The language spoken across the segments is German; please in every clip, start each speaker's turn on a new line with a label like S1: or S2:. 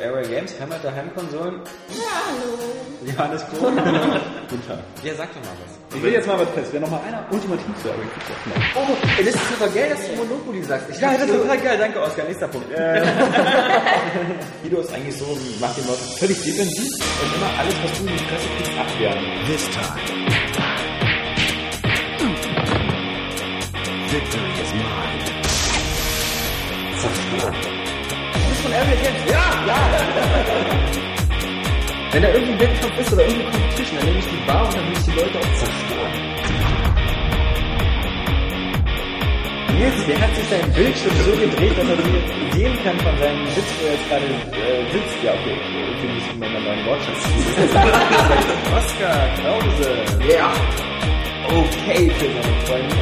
S1: Airway Games, Hammer der Heimkonsolen.
S2: Ja, hallo.
S1: Johannes Kohn.
S3: Guten Tag.
S1: Ja, sag doch mal was.
S3: Ich will jetzt mal was testen. Wäre noch mal einer ultimativ zu Airway Games.
S1: Oh, das ist total geil, dass du Monopoly sagst. Ich ja, das ist total geil. Danke, Oskar. Nächster Punkt. Guido ist eigentlich so, macht den Leuten völlig defensiv und immer alles, was du in die Presse kriegst, abwehren.
S4: This time. Victory is mine.
S1: Du bist von Airway Games. Ja, ja.
S5: Wenn da irgendwie Wettkampf ist oder irgendwie Competition, dann nehme ich die Bar und dann will ich die Leute auch zerstören.
S1: Nils, der hat sich seinen Bildschirm so gedreht, dass er sie sehen kann von seinem Sitz, wo er jetzt gerade äh, sitzt. Ja, okay, ich finde das in meiner neuen Wortschatz. Oskar Krause.
S5: Ja.
S1: Okay für seine Freunde.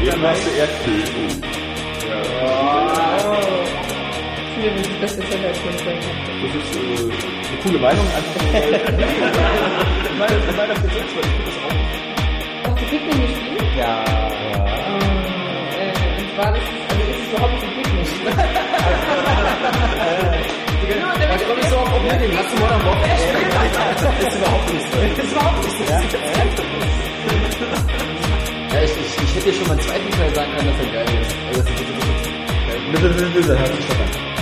S3: Hier machst du Erdbeben. Das ist äh, eine coole Meinung. Einfach
S1: Ich meine, ich meine, für selbst, weil ich finde das auch.
S2: Hast du Pikmin gespielt?
S1: Ja.
S2: Äh, und zwar, das ist, also ist es überhaupt nicht Pikmin.
S5: Ich so auf Problem. Hast du Modern Warfare gespielt?
S1: Das ist überhaupt nicht so.
S5: Das ist überhaupt nicht so. Ja, ich, ich, ich hätte dir schon mal einen zweiten Teil sagen können, dass er geil ist. Also, das ist wirklich, wirklich
S3: Bitte, bitte, bitte, hör mich stoppen. Bitte, bitte, bitte.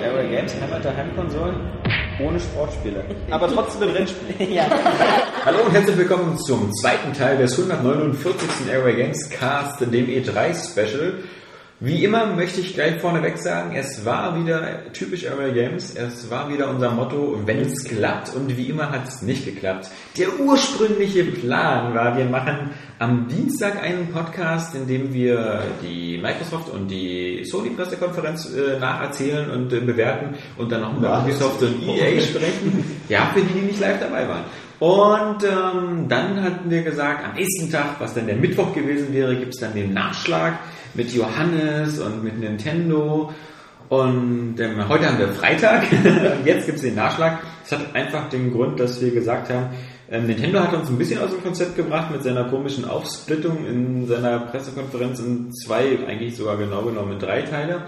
S1: Airway Games, Hammer der Heimkonsolen, ohne Sportspiele.
S3: Aber trotzdem ein Rennspiel.
S1: ja.
S6: Hallo und herzlich willkommen zum zweiten Teil des 149. Airway Games Cast, dem E3 Special. Wie immer möchte ich gleich vorneweg sagen, es war wieder typisch Airway Games, es war wieder unser Motto, wenn es klappt und wie immer hat es nicht geklappt. Der ursprüngliche Plan war, wir machen am Dienstag einen Podcast, in dem wir die Microsoft und die Sony Pressekonferenz äh, nacherzählen und äh, bewerten und dann noch über Ubisoft und EA sprechen. Ja, für die, die nicht live dabei waren. Und ähm, dann hatten wir gesagt, am nächsten Tag, was dann der Mittwoch gewesen wäre, gibt es dann den Nachschlag mit Johannes und mit Nintendo. Und ähm, heute haben wir Freitag, und jetzt gibt es den Nachschlag. Das hat einfach den Grund, dass wir gesagt haben, ähm, Nintendo hat uns ein bisschen aus dem Konzept gebracht mit seiner komischen Aufsplittung in seiner Pressekonferenz in zwei, eigentlich sogar genau genommen in drei Teile.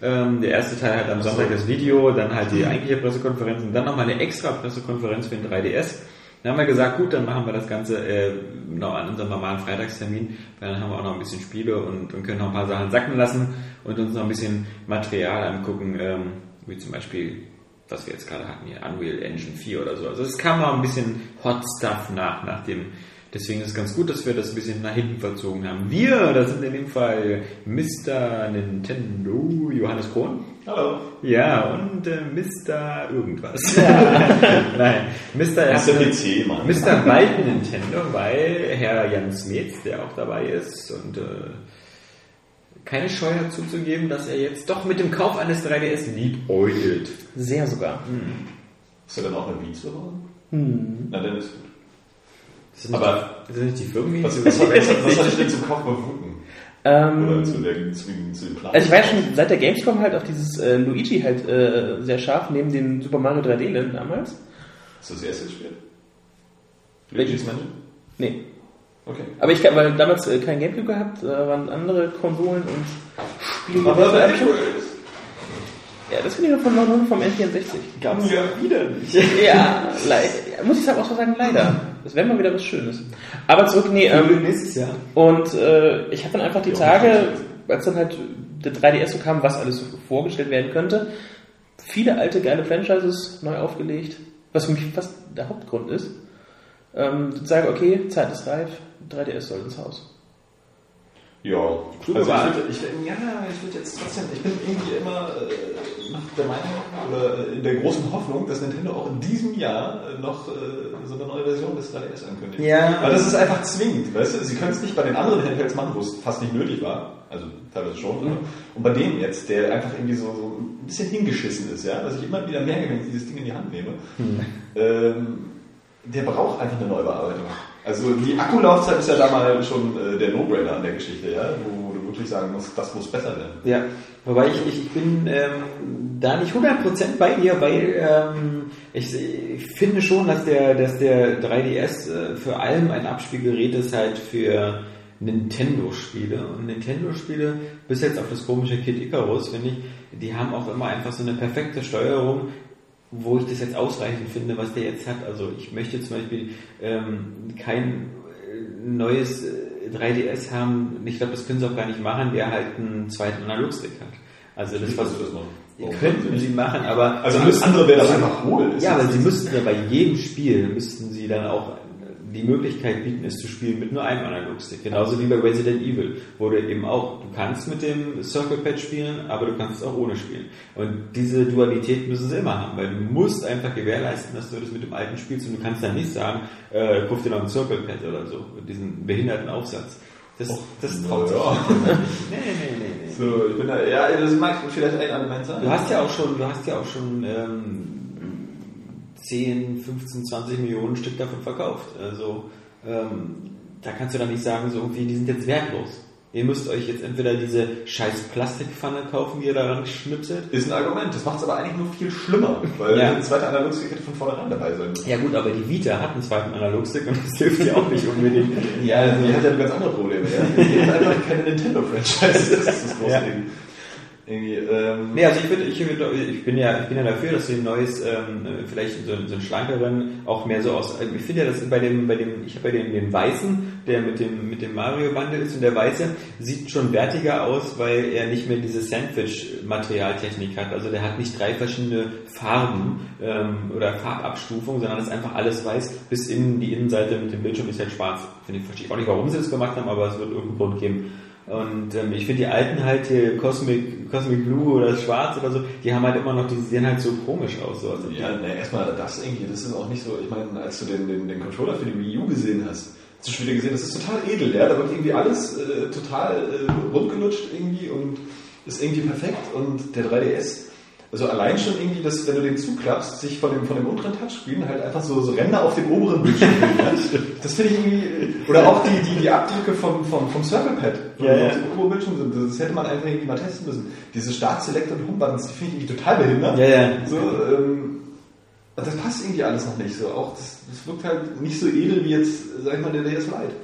S6: Ähm, der erste Teil hat am Sonntag das Video, dann halt die eigentliche Pressekonferenz und dann nochmal eine extra Pressekonferenz für den 3DS. Dann haben wir gesagt, gut, dann machen wir das Ganze äh, noch an unserem normalen Freitagstermin, weil dann haben wir auch noch ein bisschen Spiele und, und können noch ein paar Sachen sacken lassen und uns noch ein bisschen Material angucken, ähm, wie zum Beispiel, was wir jetzt gerade hatten hier, Unreal Engine 4 oder so. Also es kam noch ein bisschen Hot Stuff nach, nach dem Deswegen ist es ganz gut, dass wir das ein bisschen nach hinten verzogen haben. Wir, das sind in dem Fall Mr. Nintendo, Johannes Krohn.
S3: Hallo.
S6: Ja, und äh, Mr. irgendwas. Nein, Mr.
S3: Der PC, Mann.
S6: Mr. Bald Nintendo, weil Herr Jan Smets, der auch dabei ist und äh, keine Scheu hat zuzugeben, dass er jetzt doch mit dem Kauf eines 3DS liebäugelt.
S5: Sehr sogar.
S3: Ist er dann auch eine Wii zu Hause?
S5: Hm.
S3: Na, dann ist gut.
S6: Das sind
S3: Aber-
S6: nicht, das sind nicht die Firmen,
S3: Was, was, was, was soll ich denn zum Kauf befunden? Oder
S5: Ähm,
S3: zu, der, zu, zu dem Plan?
S5: also ich war ja schon seit der Gamescom halt auf dieses äh, Luigi halt äh, sehr scharf, neben den Super Mario 3D-Land damals.
S3: Hast du das erste gespielt? Luigi's Mansion?
S5: Nee.
S3: Okay.
S5: Aber ich habe damals äh, kein Gamecube gehabt, da waren andere Konsolen und Spiele.
S3: Aber
S5: Ja,
S3: das
S5: finde ich noch von nur vom N64.
S3: gab es ja wieder nicht.
S5: Ja, leider. Muss ich sagen, auch so sagen, leider. Das wäre mal wieder was Schönes. Aber zurück, nee, ähm,
S6: nächstes Jahr.
S5: Und äh, ich habe dann einfach die Tage, als dann halt der 3DS so kam, was alles so vorgestellt werden könnte, viele alte geile Franchises neu aufgelegt, was für mich fast der Hauptgrund ist. Ähm, zu sagen, okay, Zeit ist reif, 3DS soll ins Haus.
S3: Ja,
S6: Kluge
S3: also ich würde, ich, ja, ich würde jetzt trotzdem, ich bin irgendwie immer äh, der Meinung oder äh, in der großen Hoffnung, dass Nintendo auch in diesem Jahr äh, noch äh, so eine neue Version des 3DS ankündigt.
S6: Ja.
S3: Weil das ist einfach zwingend, weißt du? Sie können es nicht bei den anderen Handhelds machen, wo es fast nicht nötig war, also teilweise schon, aber- und bei dem jetzt, der einfach irgendwie so, so ein bisschen hingeschissen ist, ja, dass ich immer wieder merke, wenn ich dieses Ding in die Hand nehme, ähm, der braucht einfach eine Neubearbeitung. Also die Akkulaufzeit ist ja da mal schon äh, der No-Brainer an der Geschichte, ja, wo, du wirklich sagen musst, das muss besser werden.
S6: Ja, wobei ich, ich, ich bin ähm, da nicht 100% bei dir, weil ähm, ich, ich finde schon, dass der, dass der 3DS äh, für allem ein Abspielgerät ist halt für Nintendo-Spiele. Und Nintendo-Spiele, bis jetzt auf das komische Kid Icarus, finde ich, die haben auch immer einfach so eine perfekte Steuerung, wo ich das jetzt ausreichend finde, was der jetzt hat. Also ich möchte zum Beispiel ähm, kein äh, neues äh, 3DS haben, ich glaube, das können sie auch gar nicht machen, der halt einen zweiten Analogstick hat. Also das was
S3: das machen? Warum
S6: könnten sie machen, aber
S3: Also alles
S6: müssen-
S3: andere wäre das einfach hohl.
S6: ja, aber sie müssten ja bei jedem Spiel müssten sie dann auch die Möglichkeit bieten, es zu spielen mit nur einem Analogstick. Genauso wie bei Resident Evil, wo du eben auch, du kannst mit dem Circle Pad spielen, aber du kannst es auch ohne spielen. Und diese Dualität müssen sie immer haben, weil du musst einfach gewährleisten, dass du das mit dem alten spielst und du kannst dann nicht sagen, äh, kauf dir noch ein Circle Pad oder so, mit diesem behinderten Aufsatz. Das, das
S3: na
S6: traut sich
S3: ja.
S6: Nee, nee, nee, nee.
S3: So, ich bin da, ja, das mag vielleicht ein Argument sein.
S6: Du hast ja auch schon, du hast ja auch schon ähm, 10, 15, 20 Millionen Stück davon verkauft. Also ähm, da kannst du dann nicht sagen, so irgendwie, die sind jetzt wertlos. Ihr müsst euch jetzt entweder diese scheiß Plastikpfanne kaufen, die ihr daran schnipselt.
S3: Ist ein Argument. Das macht es aber eigentlich nur viel schlimmer, weil
S6: Ja.
S3: eine zweite Analogstick hätte von vornherein dabei sein müssen.
S6: Ja gut, aber die Vita hat einen zweiten Analogstick und das hilft dir auch nicht unbedingt.
S3: Ja, die hat ja ganz andere Probleme. Ja? Die hat einfach keine Nintendo-Franchise. Das ist das große
S6: Ja.
S3: Ding. Irgendwie, ähm,
S6: Nee, also ich, würde, ich, würde, ich, bin ja, ich bin ja dafür, dass wir ein neues, ähm, vielleicht so, so einen schlankeren, auch mehr so aus. Ich finde ja, dass bei dem, bei dem, ich habe bei dem, den Weißen, der mit dem, mit dem Mario Bundle ist und der Weiße sieht schon wertiger aus, weil er nicht mehr diese Sandwich-Materialtechnik hat. Also der hat nicht drei verschiedene Farben ähm, oder Farbabstufungen, sondern ist einfach alles weiß, bis in die Innenseite mit dem Bildschirm ist halt schwarz. Finde ich, verstehe ich auch nicht, warum sie das gemacht haben, aber es wird irgendeinen Grund geben. Und ähm, ich finde die alten halt hier Cosmic, Cosmic Blue oder Schwarz oder so, die haben halt immer noch, die sehen halt so komisch aus. So. Also
S3: Ja, ne, erstmal das irgendwie, das ist auch nicht so, ich meine, als du den, den, den Controller für die Wii U gesehen hast, hast du schon wieder gesehen, das ist total edel, ja, da wird irgendwie alles äh, total äh, rundgelutscht irgendwie und ist irgendwie perfekt und der 3DS, also allein schon irgendwie, dass wenn du den zuklappst, sich von dem, von dem unteren Touchscreen halt einfach so, so Ränder auf dem oberen Bildschirm bilden, ja? Das finde ich irgendwie, oder auch die, die, die Abdrücke vom, vom, vom Circle Pad,
S6: Ja, ja.
S3: auf dem oberen Bildschirm sind, das hätte man einfach irgendwie mal testen müssen. Diese Start, Select und Home Buttons, die finde ich irgendwie total behindert.
S6: Ja, ja.
S3: So, ähm, das passt irgendwie alles noch nicht so. Auch das, das wirkt halt nicht so edel wie jetzt, sag ich mal, der DS Lite.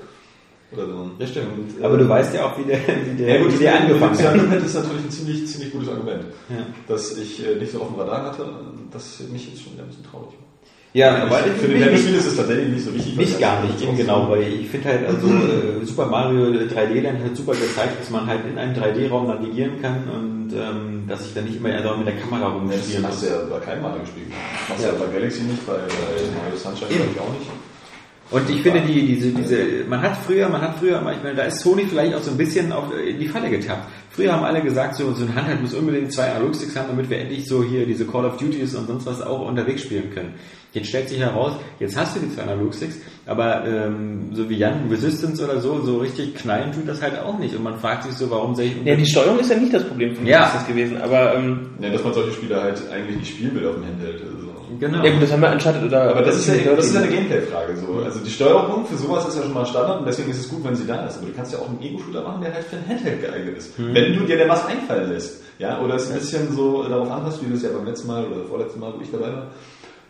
S3: Oder so.
S6: Das stimmt.
S3: Und, äh,
S6: Aber du weißt ja auch, wie der, wie der,
S3: ja, gut,
S6: wie der angefangen
S3: das
S6: hat.
S3: Argument ist natürlich ein ziemlich, ziemlich gutes Argument.
S6: Ja.
S3: Dass ich äh, nicht so auf dem Radar hatte, das mich jetzt schon wieder ein bisschen traurig macht.
S6: Ja, aber
S3: für den Nintendo-Spiel ist es tatsächlich nicht so wichtig.
S6: mich
S3: das
S6: gar nicht, eben genau, weil ich finde halt, also äh, Super Mario 3D Land hat super gezeigt, dass man halt in einem 3D-Raum navigieren kann und ähm, dass ich dann nicht immer einfach mit der Kamera
S3: Ja, das
S6: rumspielen
S3: hast
S6: muss.
S3: du ja bei keinem Mario gespielt. Das du
S6: Ja.
S3: ja bei Galaxy nicht, bei, bei Mario Sunshine ich auch nicht.
S6: Und ich finde die, diese, diese, man hat früher, man hat früher, ich meine, da ist Sony vielleicht auch so ein bisschen auf, in die Falle getappt. Früher haben alle gesagt, so, so ein Handheld muss unbedingt zwei Analogsticks haben, damit wir endlich so hier diese Call of Duties und sonst was auch unterwegs spielen können. Jetzt stellt sich heraus, jetzt hast du die zwei Analogsticks, aber ähm, so wie Jan Resistance oder so, so richtig knallen tut das halt auch nicht. Und man fragt sich so, warum soll ich...
S5: Ja, die Steuerung ist ja nicht das Problem von
S6: Ja.
S5: ist das gewesen, aber ähm,
S3: Ja, dass man solche Spiele halt eigentlich nicht spielen will auf dem Handheld. Also.
S6: Genau.
S5: ja gut, das haben wir Uncharted oder
S3: Aber das ist ja, das ist ja eine. Gameplay-Frage. So. Also die Steuerung für sowas ist ja schon mal Standard und deswegen ist es gut, wenn sie da ist. Aber du kannst ja auch einen Ego-Shooter machen, der halt für ein Handheld geeignet ist. Wenn du dir denn was einfallen lässt. Ja, oder es ein bisschen so darauf anpasst, wie du es ja beim letzten Mal oder vorletzten Mal, wo ich dabei war,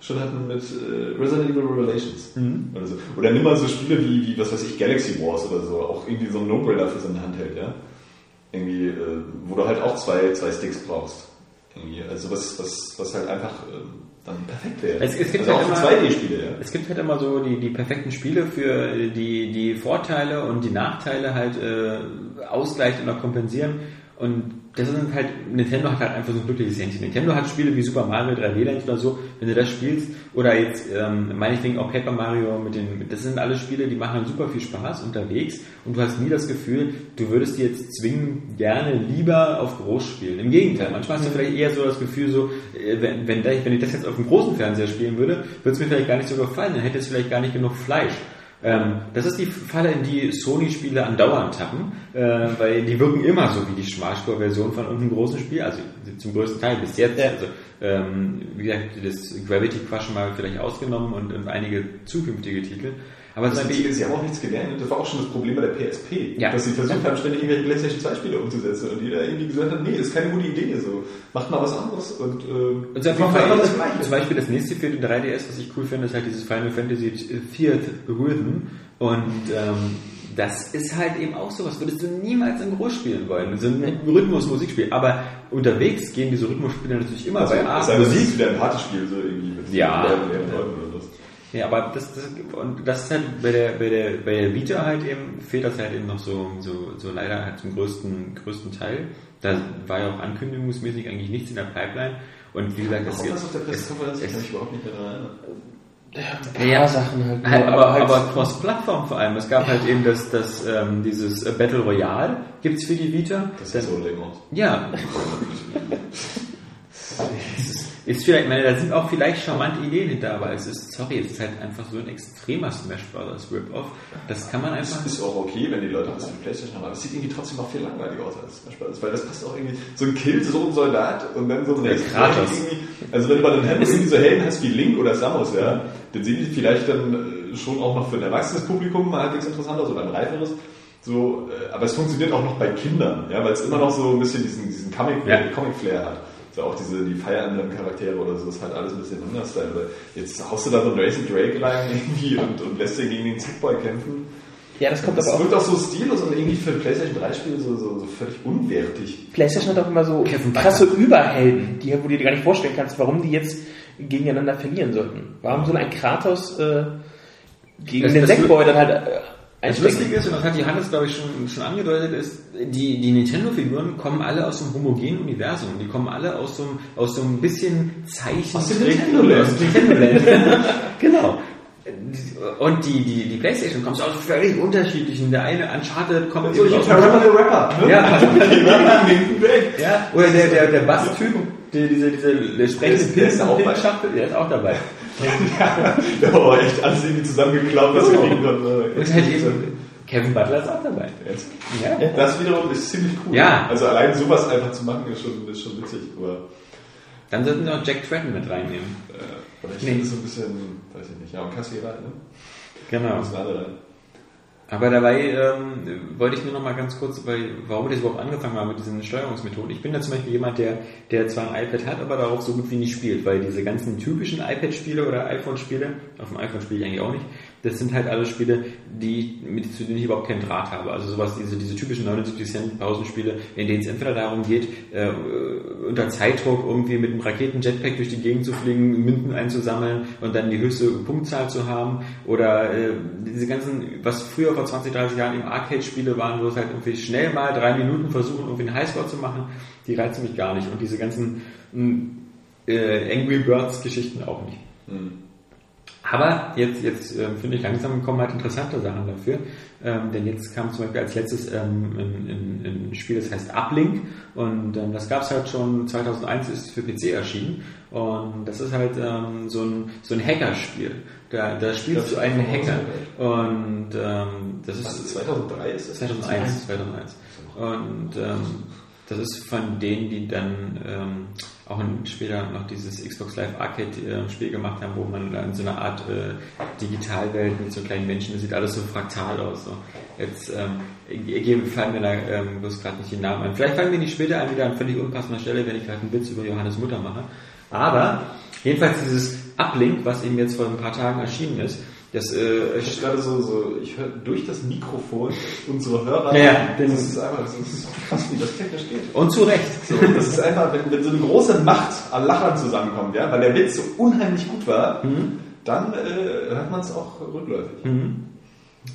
S3: schon hatten mit äh, Resident Evil Revelations. Oder, so. oder nimm mal so Spiele wie, wie, was weiß ich, Galaxy Wars oder so. Auch irgendwie so ein No-Brainer für so ein Handheld, ja. Irgendwie, äh, wo du halt auch zwei, zwei Sticks brauchst. Irgendwie. Also was, was, was halt einfach ähm, dann perfekt wäre.
S6: Es- es gibt
S3: also
S6: halt
S3: auch
S6: immer-
S3: 2D-Spiele, ja.
S6: Es gibt halt immer so die, die perfekten Spiele für die, die Vorteile und die Nachteile halt äh, ausgleichen oder kompensieren. Und das sind halt, Nintendo hat halt einfach so ein glückliches Händchen. Nintendo hat Spiele wie Super Mario 3D Land oder so, wenn du das spielst, oder jetzt, ähm, meinetwegen auch Paper Mario mit den, das sind alles Spiele, die machen super viel Spaß unterwegs und du hast nie das Gefühl, du würdest die jetzt zwingen, gerne lieber auf groß spielen. Im Gegenteil, manchmal hast du vielleicht eher so das Gefühl so, äh, wenn, wenn, wenn ich das jetzt auf dem großen Fernseher spielen würde, würde es mir vielleicht gar nicht so gefallen, dann hätte es vielleicht gar nicht genug Fleisch. Ähm, das ist die Falle, in die Sony-Spiele andauernd tappen, äh, weil die wirken immer so wie die Schmalspur-Version von irgendeinem großen Spiel, also zum größten Teil bis jetzt. Also, ähm, wie gesagt, das Gravity Crush mal vielleicht ausgenommen und, und einige zukünftige Titel. Aber
S3: Das
S6: zum
S3: Witzige
S6: Beispiel,
S3: ist, sie haben auch nichts gelernt. Das war auch schon das Problem bei der PSP.
S6: Ja.
S3: Dass sie versucht haben, ständig irgendwelche PlayStation 2 Spiele umzusetzen. Und jeder irgendwie gesagt hat, nee, ist keine gute Idee. So, macht mal was anderes und, ähm,
S6: und zum
S3: macht einfach das
S6: Beispiel,
S3: Gleiche.
S6: zum Beispiel das nächste für den 3DS, was ich cool finde, ist halt dieses Final Fantasy Fourth Rhythm. Und ähm, das ist halt eben auch sowas, würdest du niemals in groß spielen wollen. So ein Rhythmus-Musikspiel. Aber unterwegs gehen diese Rhythmusspiele natürlich immer
S3: Also,
S6: bei A.
S3: es ist wieder ein Partyspiel, so irgendwie mit
S6: Ja.
S3: Leuten, mehreren
S6: Ja, aber das, das, und das ist halt bei der, bei der, bei der Vita halt eben, fehlt das halt eben noch so, so, so leider halt zum größten, größten Teil. Da war ja auch ankündigungsmäßig eigentlich nichts in der Pipeline. Und wie gesagt,
S3: Was
S6: es,
S3: war das auf der
S6: es,
S3: Pressekonferenz? Ich
S6: es,
S3: kann mich überhaupt nicht daran erinnern.
S5: Ein paar Sachen halt. nur,
S6: Halt, aber,
S5: halt-
S6: aber Cross-Plattform vor allem. Es gab halt eben das, das, ähm, dieses äh, Battle Royale gibt's für die Vita.
S3: Das
S6: Dann-
S3: sieht so lame aus.
S6: Ja. Es ist- ist vielleicht, ich meine, da sind auch vielleicht charmante Ideen hinter, aber es ist, sorry, es ist halt einfach so ein extremer Smash Brothers Rip-Off. Das kann man einfach.
S3: Das ist auch okay, wenn die Leute das für die Playstation haben, aber es sieht irgendwie trotzdem noch viel langweiliger aus als Smash Bros. Weil das passt auch irgendwie, so ein Kill, so ein Soldat und dann so ein Race
S6: Kratos.
S3: also wenn du bei den Helden irgendwie so Helden hast wie Link oder Samus, ja, dann sehen die vielleicht dann äh, schon auch noch für ein erwachsenes Publikum halbwegs interessant aus oder ein reiferes. So, äh, aber es funktioniert auch noch bei Kindern, ja, weil es immer noch so ein bisschen diesen, diesen Comic,
S6: Ja.
S3: Comic Flair hat. So auch diese, die Fire Emblem Charaktere oder so, ist halt alles ein bisschen anders. Style. Aber jetzt haust du da so einen Racing Drake rein irgendwie und, und lässt den gegen den Zackboy kämpfen.
S5: ja, das kommt
S3: Das
S5: aber auch.
S3: wirkt auch so stillos und irgendwie für ein PlayStation 3 Spiel so, so, so völlig unwertig.
S5: PlayStation hat auch immer so
S6: Kevin
S5: krasse Überhelden, die, wo du dir gar nicht vorstellen kannst, warum die jetzt gegeneinander verlieren sollten. Warum soll ein Kratos äh, gegen
S6: Das-
S5: den Sackboy dann halt äh,
S6: Das? Lustige ist, und das hat Johannes, glaube ich, schon, schon angedeutet, ist, die, die Nintendo-Figuren kommen alle aus einem homogenen Universum. Die kommen alle aus so einem, aus so einem bisschen Zeichen.
S3: Aus dem Nintendo-Land.
S6: Aus dem Nintendo-Land. genau. Und die, die, die Playstation kommt aus völlig unterschiedlichen. Der eine Uncharted kommt
S3: So,
S6: eben aus
S3: the Rapper, ne?
S6: Ja, ja, oder der, der, der Bass-Typ, der, dieser, dieser, der sprechende
S3: Der ist- der ist auch
S6: dabei.
S3: Der war aber echt alles irgendwie zusammengeklaut, was wir kriegen konnten.
S6: Halt Kevin Butler ist auch dabei. Ja.
S3: Das wiederum ist ziemlich cool.
S6: Ja.
S3: Also allein sowas einfach zu machen, ist schon, ist schon witzig. Aber
S6: Dann sollten wir auch Jack Tretton mit reinnehmen.
S3: äh, ich
S6: Nee.
S3: finde es so ein bisschen, weiß ich nicht, ja, und Kassierer, ne?
S6: Genau.
S3: Müssen alle rein.
S6: Aber dabei ähm, wollte ich nur noch mal ganz kurz, weil, warum ich das überhaupt angefangen habe mit diesen Steuerungsmethoden. Ich bin da zum Beispiel jemand, der, der zwar ein iPad hat, aber darauf so gut wie nicht spielt, weil diese ganzen typischen iPad-Spiele oder iPhone-Spiele, auf dem iPhone spiele ich eigentlich auch nicht, das sind halt alle Spiele, die, mit, zu denen ich überhaupt keinen Draht habe. Also sowas, diese, diese typischen 79 Cent Pausenspiele, in denen es entweder darum geht, äh, unter Zeitdruck irgendwie mit einem Raketen-Jetpack durch die Gegend zu fliegen, Münzen einzusammeln und dann die höchste Punktzahl zu haben oder äh, diese ganzen, was früher vor 20, 30 Jahren eben Arcade-Spiele waren, wo es halt irgendwie schnell mal drei Minuten versuchen, irgendwie einen Highscore zu machen, die reizen mich gar nicht. Und diese ganzen mh, äh, Angry Birds-Geschichten auch nicht. Aber jetzt, jetzt ähm, finde ich langsam kommen halt interessante Sachen dafür. Ähm, denn jetzt kam zum Beispiel als letztes ähm, ein, ein, ein Spiel, das heißt Uplink. Und ähm, das gab es halt schon 2001, ist für PC erschienen. Und das ist halt ähm, so ein, so ein Hackerspiel. Da, da spielst du einen Hacker. Und ähm, das ist
S3: Was, 2003 ist das?
S6: 2001, 2001. Und ähm, das ist von denen, die dann ähm, auch später noch dieses Xbox Live Arcade äh, Spiel gemacht haben, wo man dann so eine Art äh, Digitalwelt mit so kleinen Menschen, das sieht alles so fraktal aus. So. Jetzt ähm, fallen mir da ähm, bloß gerade nicht die Namen ein. Vielleicht fallen mir die später ein, wieder an völlig unpassender Stelle, wenn ich gerade einen Witz über Johannes Mutter mache. Aber jedenfalls dieses Uplink, was eben jetzt vor ein paar Tagen erschienen ist, das äh,
S3: Ich gerade so, so, ich höre durch das Mikrofon unsere Hörer.
S6: Ja, ja.
S3: das ist einfach, das ist krass, wie das technisch geht.
S6: und zu Recht.
S3: So, das ist einfach, wenn, wenn so eine große Macht an Lachern zusammenkommt, ja, weil der Witz so unheimlich gut war, dann äh, hört man es auch rückläufig.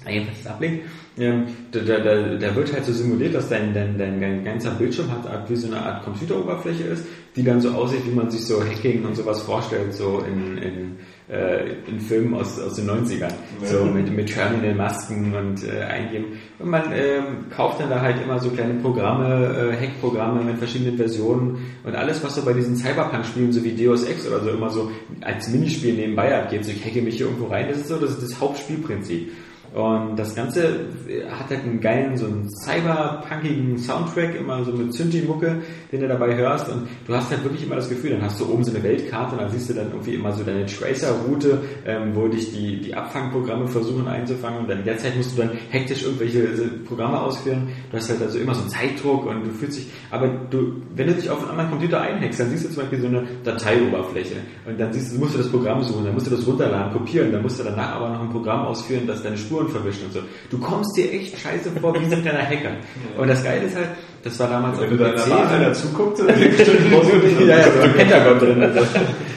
S6: Jedenfalls das Uplink, ähm, da, da, da, da wird halt so simuliert, dass dein, dein, dein, dein ganzer Bildschirm hat wie so eine Art Computeroberfläche ist, die dann so aussieht, wie man sich so Hacking und sowas vorstellt, so in, in, äh, in Filmen aus, aus den 90ern. So mit, mit Terminal-Masken und äh, eingeben. Und man ähm, kauft dann da halt immer so kleine Programme, äh, Hackprogramme mit verschiedenen Versionen und alles, was so bei diesen Cyberpunk-Spielen, so wie Deus Ex oder so, immer so als Minispiel nebenbei abgeht, so ich hacke mich hier irgendwo rein, das ist so, das ist das Hauptspielprinzip. Und das Ganze hat halt einen geilen, so einen cyberpunkigen Soundtrack, immer so mit Synthi-Mucke, den du dabei hörst. Und du hast halt wirklich immer das Gefühl, dann hast du oben so eine Weltkarte und dann siehst du dann irgendwie immer so deine Tracer-Route, ähm, wo dich die, die Abfangprogramme versuchen einzufangen. Und dann derzeit musst du dann hektisch irgendwelche äh, Programme ausführen. Du hast halt also immer so einen Zeitdruck und du fühlst dich, aber du, wenn du dich auf einen anderen Computer einhackst, dann siehst du zum Beispiel so eine Dateioberfläche. Und dann siehst du, musst du das Programm suchen, dann musst du das runterladen, kopieren, dann musst du danach aber noch ein Programm ausführen, das deine Spur Tastaturen verwischen und so. Du kommst dir echt scheiße vor wie so ein kleiner Hacker. Und das Geile ist halt, das war damals
S3: Wenn
S6: auf
S3: du
S6: dem PC.
S3: mal einer zuguckt, dann bestimmt
S6: ja, ja, so ein Pentagon drin. Also.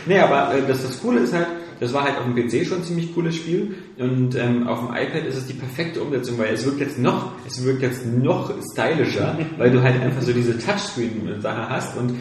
S6: nee, aber äh, das, das Coole ist halt, das war halt auf dem PC schon ein ziemlich cooles Spiel und ähm, auf dem iPad ist es die perfekte Umsetzung, weil es wirkt jetzt noch, es wirkt jetzt noch stylischer, weil du halt einfach so diese Touchscreen-Sache hast und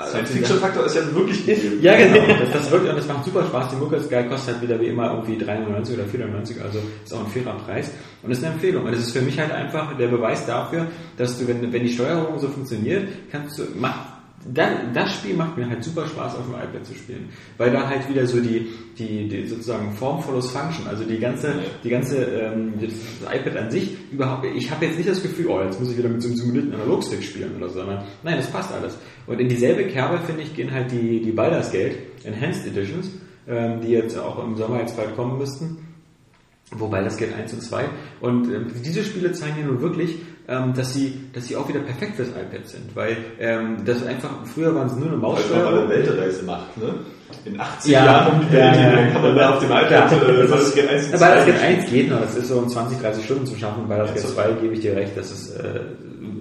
S6: äh,
S3: Science-Fiction-Faktor ist ja wirklich gegeben.
S6: ja, genau. Das, das wirkt und das macht super Spaß. Die Mucke ist geil, kostet halt wieder wie immer irgendwie 3,99 oder 4,99, also ist auch ein fairer Preis. Und ist eine Empfehlung. Und das ist für mich halt einfach der Beweis dafür, dass du, wenn, wenn die Steuerung so funktioniert, kannst du, macht, dann, das Spiel macht mir halt super Spaß auf dem iPad zu spielen, weil da halt wieder so die, die, die sozusagen Form follows Function, also die ganze, die ganze, ähm, das, iPad an sich überhaupt, ich habe jetzt nicht das Gefühl, oh, jetzt muss ich wieder mit so einem simulierten Analogstick spielen oder so, sondern nein, das passt alles. Und in dieselbe Kerbe, finde ich, gehen halt die, die Baldur's Gate Enhanced Editions, ähm, die jetzt auch im Sommer jetzt bald kommen müssten. Wobei das geht 1 und 2. Und ähm, diese Spiele zeigen ja nun wirklich, ähm, dass sie, dass sie auch wieder perfekt fürs iPad sind, weil ähm, das einfach, früher waren es nur eine
S3: Weil man eine
S6: Maussteuerung.
S3: Weltreise macht, ne? In 80
S6: Ja,
S3: Jahren um die Welt,
S6: ja, ja.
S3: kann man da auf dem iPad,
S6: Ja.
S3: äh, das geht eins
S6: Aber das geht 1 geht noch, das ist so in 20, 30 Stunden zu schaffen, bei das
S3: so.
S6: 2 gebe ich dir recht, das ist, äh,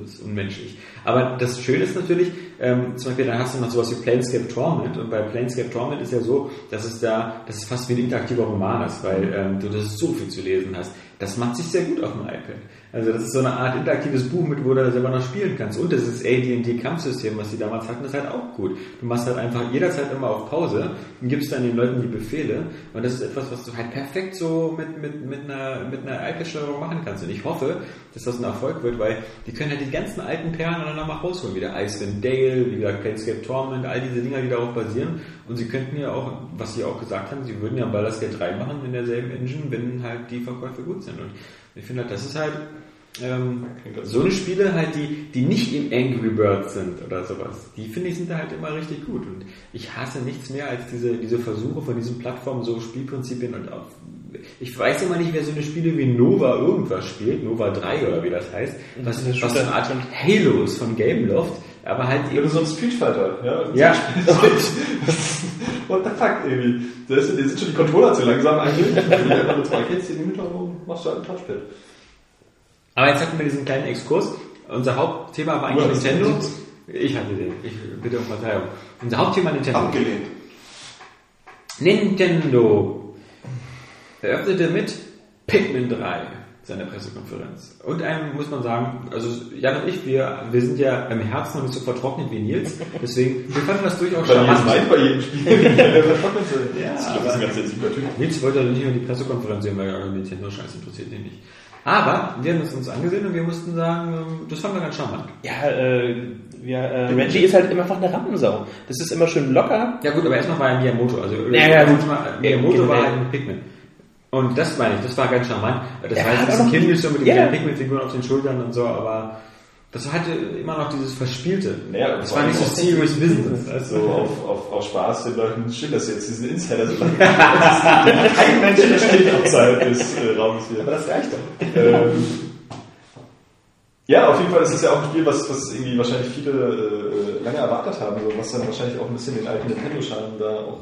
S6: das ist unmenschlich. Aber das Schöne ist natürlich, ähm, zum Beispiel, dann hast du noch sowas wie Planescape Torment und bei Planescape Torment ist ja so, dass es da, dass es fast wie ein interaktiver Roman ist, weil ähm, du das so viel zu lesen hast. Das macht sich sehr gut auf dem iPad. Also das ist so eine Art interaktives Buch, mit wo du selber noch spielen kannst. Und das ist AD&D Kampfsystem, was die damals hatten, ist halt auch gut. Du machst halt einfach jederzeit immer auf Pause und gibst dann den Leuten die Befehle. Und das ist etwas, was du halt perfekt so mit, mit, mit einer, mit einer iPad-Steuerung machen kannst. Und ich hoffe, dass das ein Erfolg wird, weil die können halt die ganzen alten Perlen dann nochmal rausholen. Wie der Icewind Dale, wie gesagt Planescape Torment, all diese Dinger, die darauf basieren. Und sie könnten ja auch, was sie auch gesagt haben, sie würden ja Baldur's Gate 3 machen in derselben Engine, wenn halt die Verkäufe gut sind. Und ich finde halt, das ist halt ähm, so eine Spiele halt, die, die nicht in Angry Birds sind oder sowas, die finde ich sind da halt immer richtig gut. Und ich hasse nichts mehr als diese, diese Versuche von diesen Plattformen, so Spielprinzipien und auch, ich weiß immer nicht, wer so eine Spiele wie Nova irgendwas spielt, Nova 3 oder wie das heißt, was,
S5: Das ist
S6: was so eine Art Halo ist von Gameloft, aber halt eben
S3: so ein Street Fighter, ja?
S6: Ja.
S3: What the fuck, irgendwie. Da da sind schon die Controller zu langsam eigentlich. Du einfach nur zwei Machst du halt ein Touchpad.
S6: Aber jetzt hatten wir diesen kleinen Exkurs. Unser Hauptthema war eigentlich
S3: Ja,
S6: Nintendo. Ich hatte den. Ich bitte um Verzeihung. Unser Hauptthema Nintendo.
S3: Abgelehnt.
S6: Nintendo eröffnete mit Pikmin 3 seine Pressekonferenz. Und einem muss man sagen, also Jan und ich, wir, wir sind ja im Herzen noch nicht so vertrocknet wie Nils. Deswegen, wir fanden das durchaus charmant.
S3: bei jedem Spiel. Der vertrocknet so.
S6: Ja,
S3: das ist ein ganz sensibler Typ.
S6: Nils wollte also nicht nur die Pressekonferenz sehen, weil ja Nintendo Scheiß interessiert nicht. Aber wir haben es uns angesehen und wir mussten sagen, ähm, das fanden wir ganz charmant.
S5: Ja, äh, ja äh, Reggie ist halt immer einfach eine Rampensau. Das ist immer schön locker.
S6: Ja gut, aber erstmal war ja Miyamoto. Also
S5: Ja, ja, gut.
S6: Miyamoto war
S5: Generell.
S6: halt ein Pikmin. Und das meine ich, das war ganz charmant. Das
S5: Er
S6: war jetzt ein kindisch so mit den
S5: Ja.
S6: kleinen Pikmin-Figuren auf den Schultern und so, aber das hatte immer noch dieses Verspielte.
S3: Naja,
S6: das war nicht so serious business.
S3: Also auf, auf, auf Spaß den Leuten schön, dass sie jetzt diesen Insider so Kein Mensch versteht außerhalb des äh, Raumes hier.
S6: Aber das reicht doch.
S3: ähm, ja, auf jeden Fall ist es ja auch ein Spiel, was, was irgendwie wahrscheinlich viele äh, lange erwartet haben, so, was dann wahrscheinlich auch ein bisschen den alten Nintendo-Charme da auch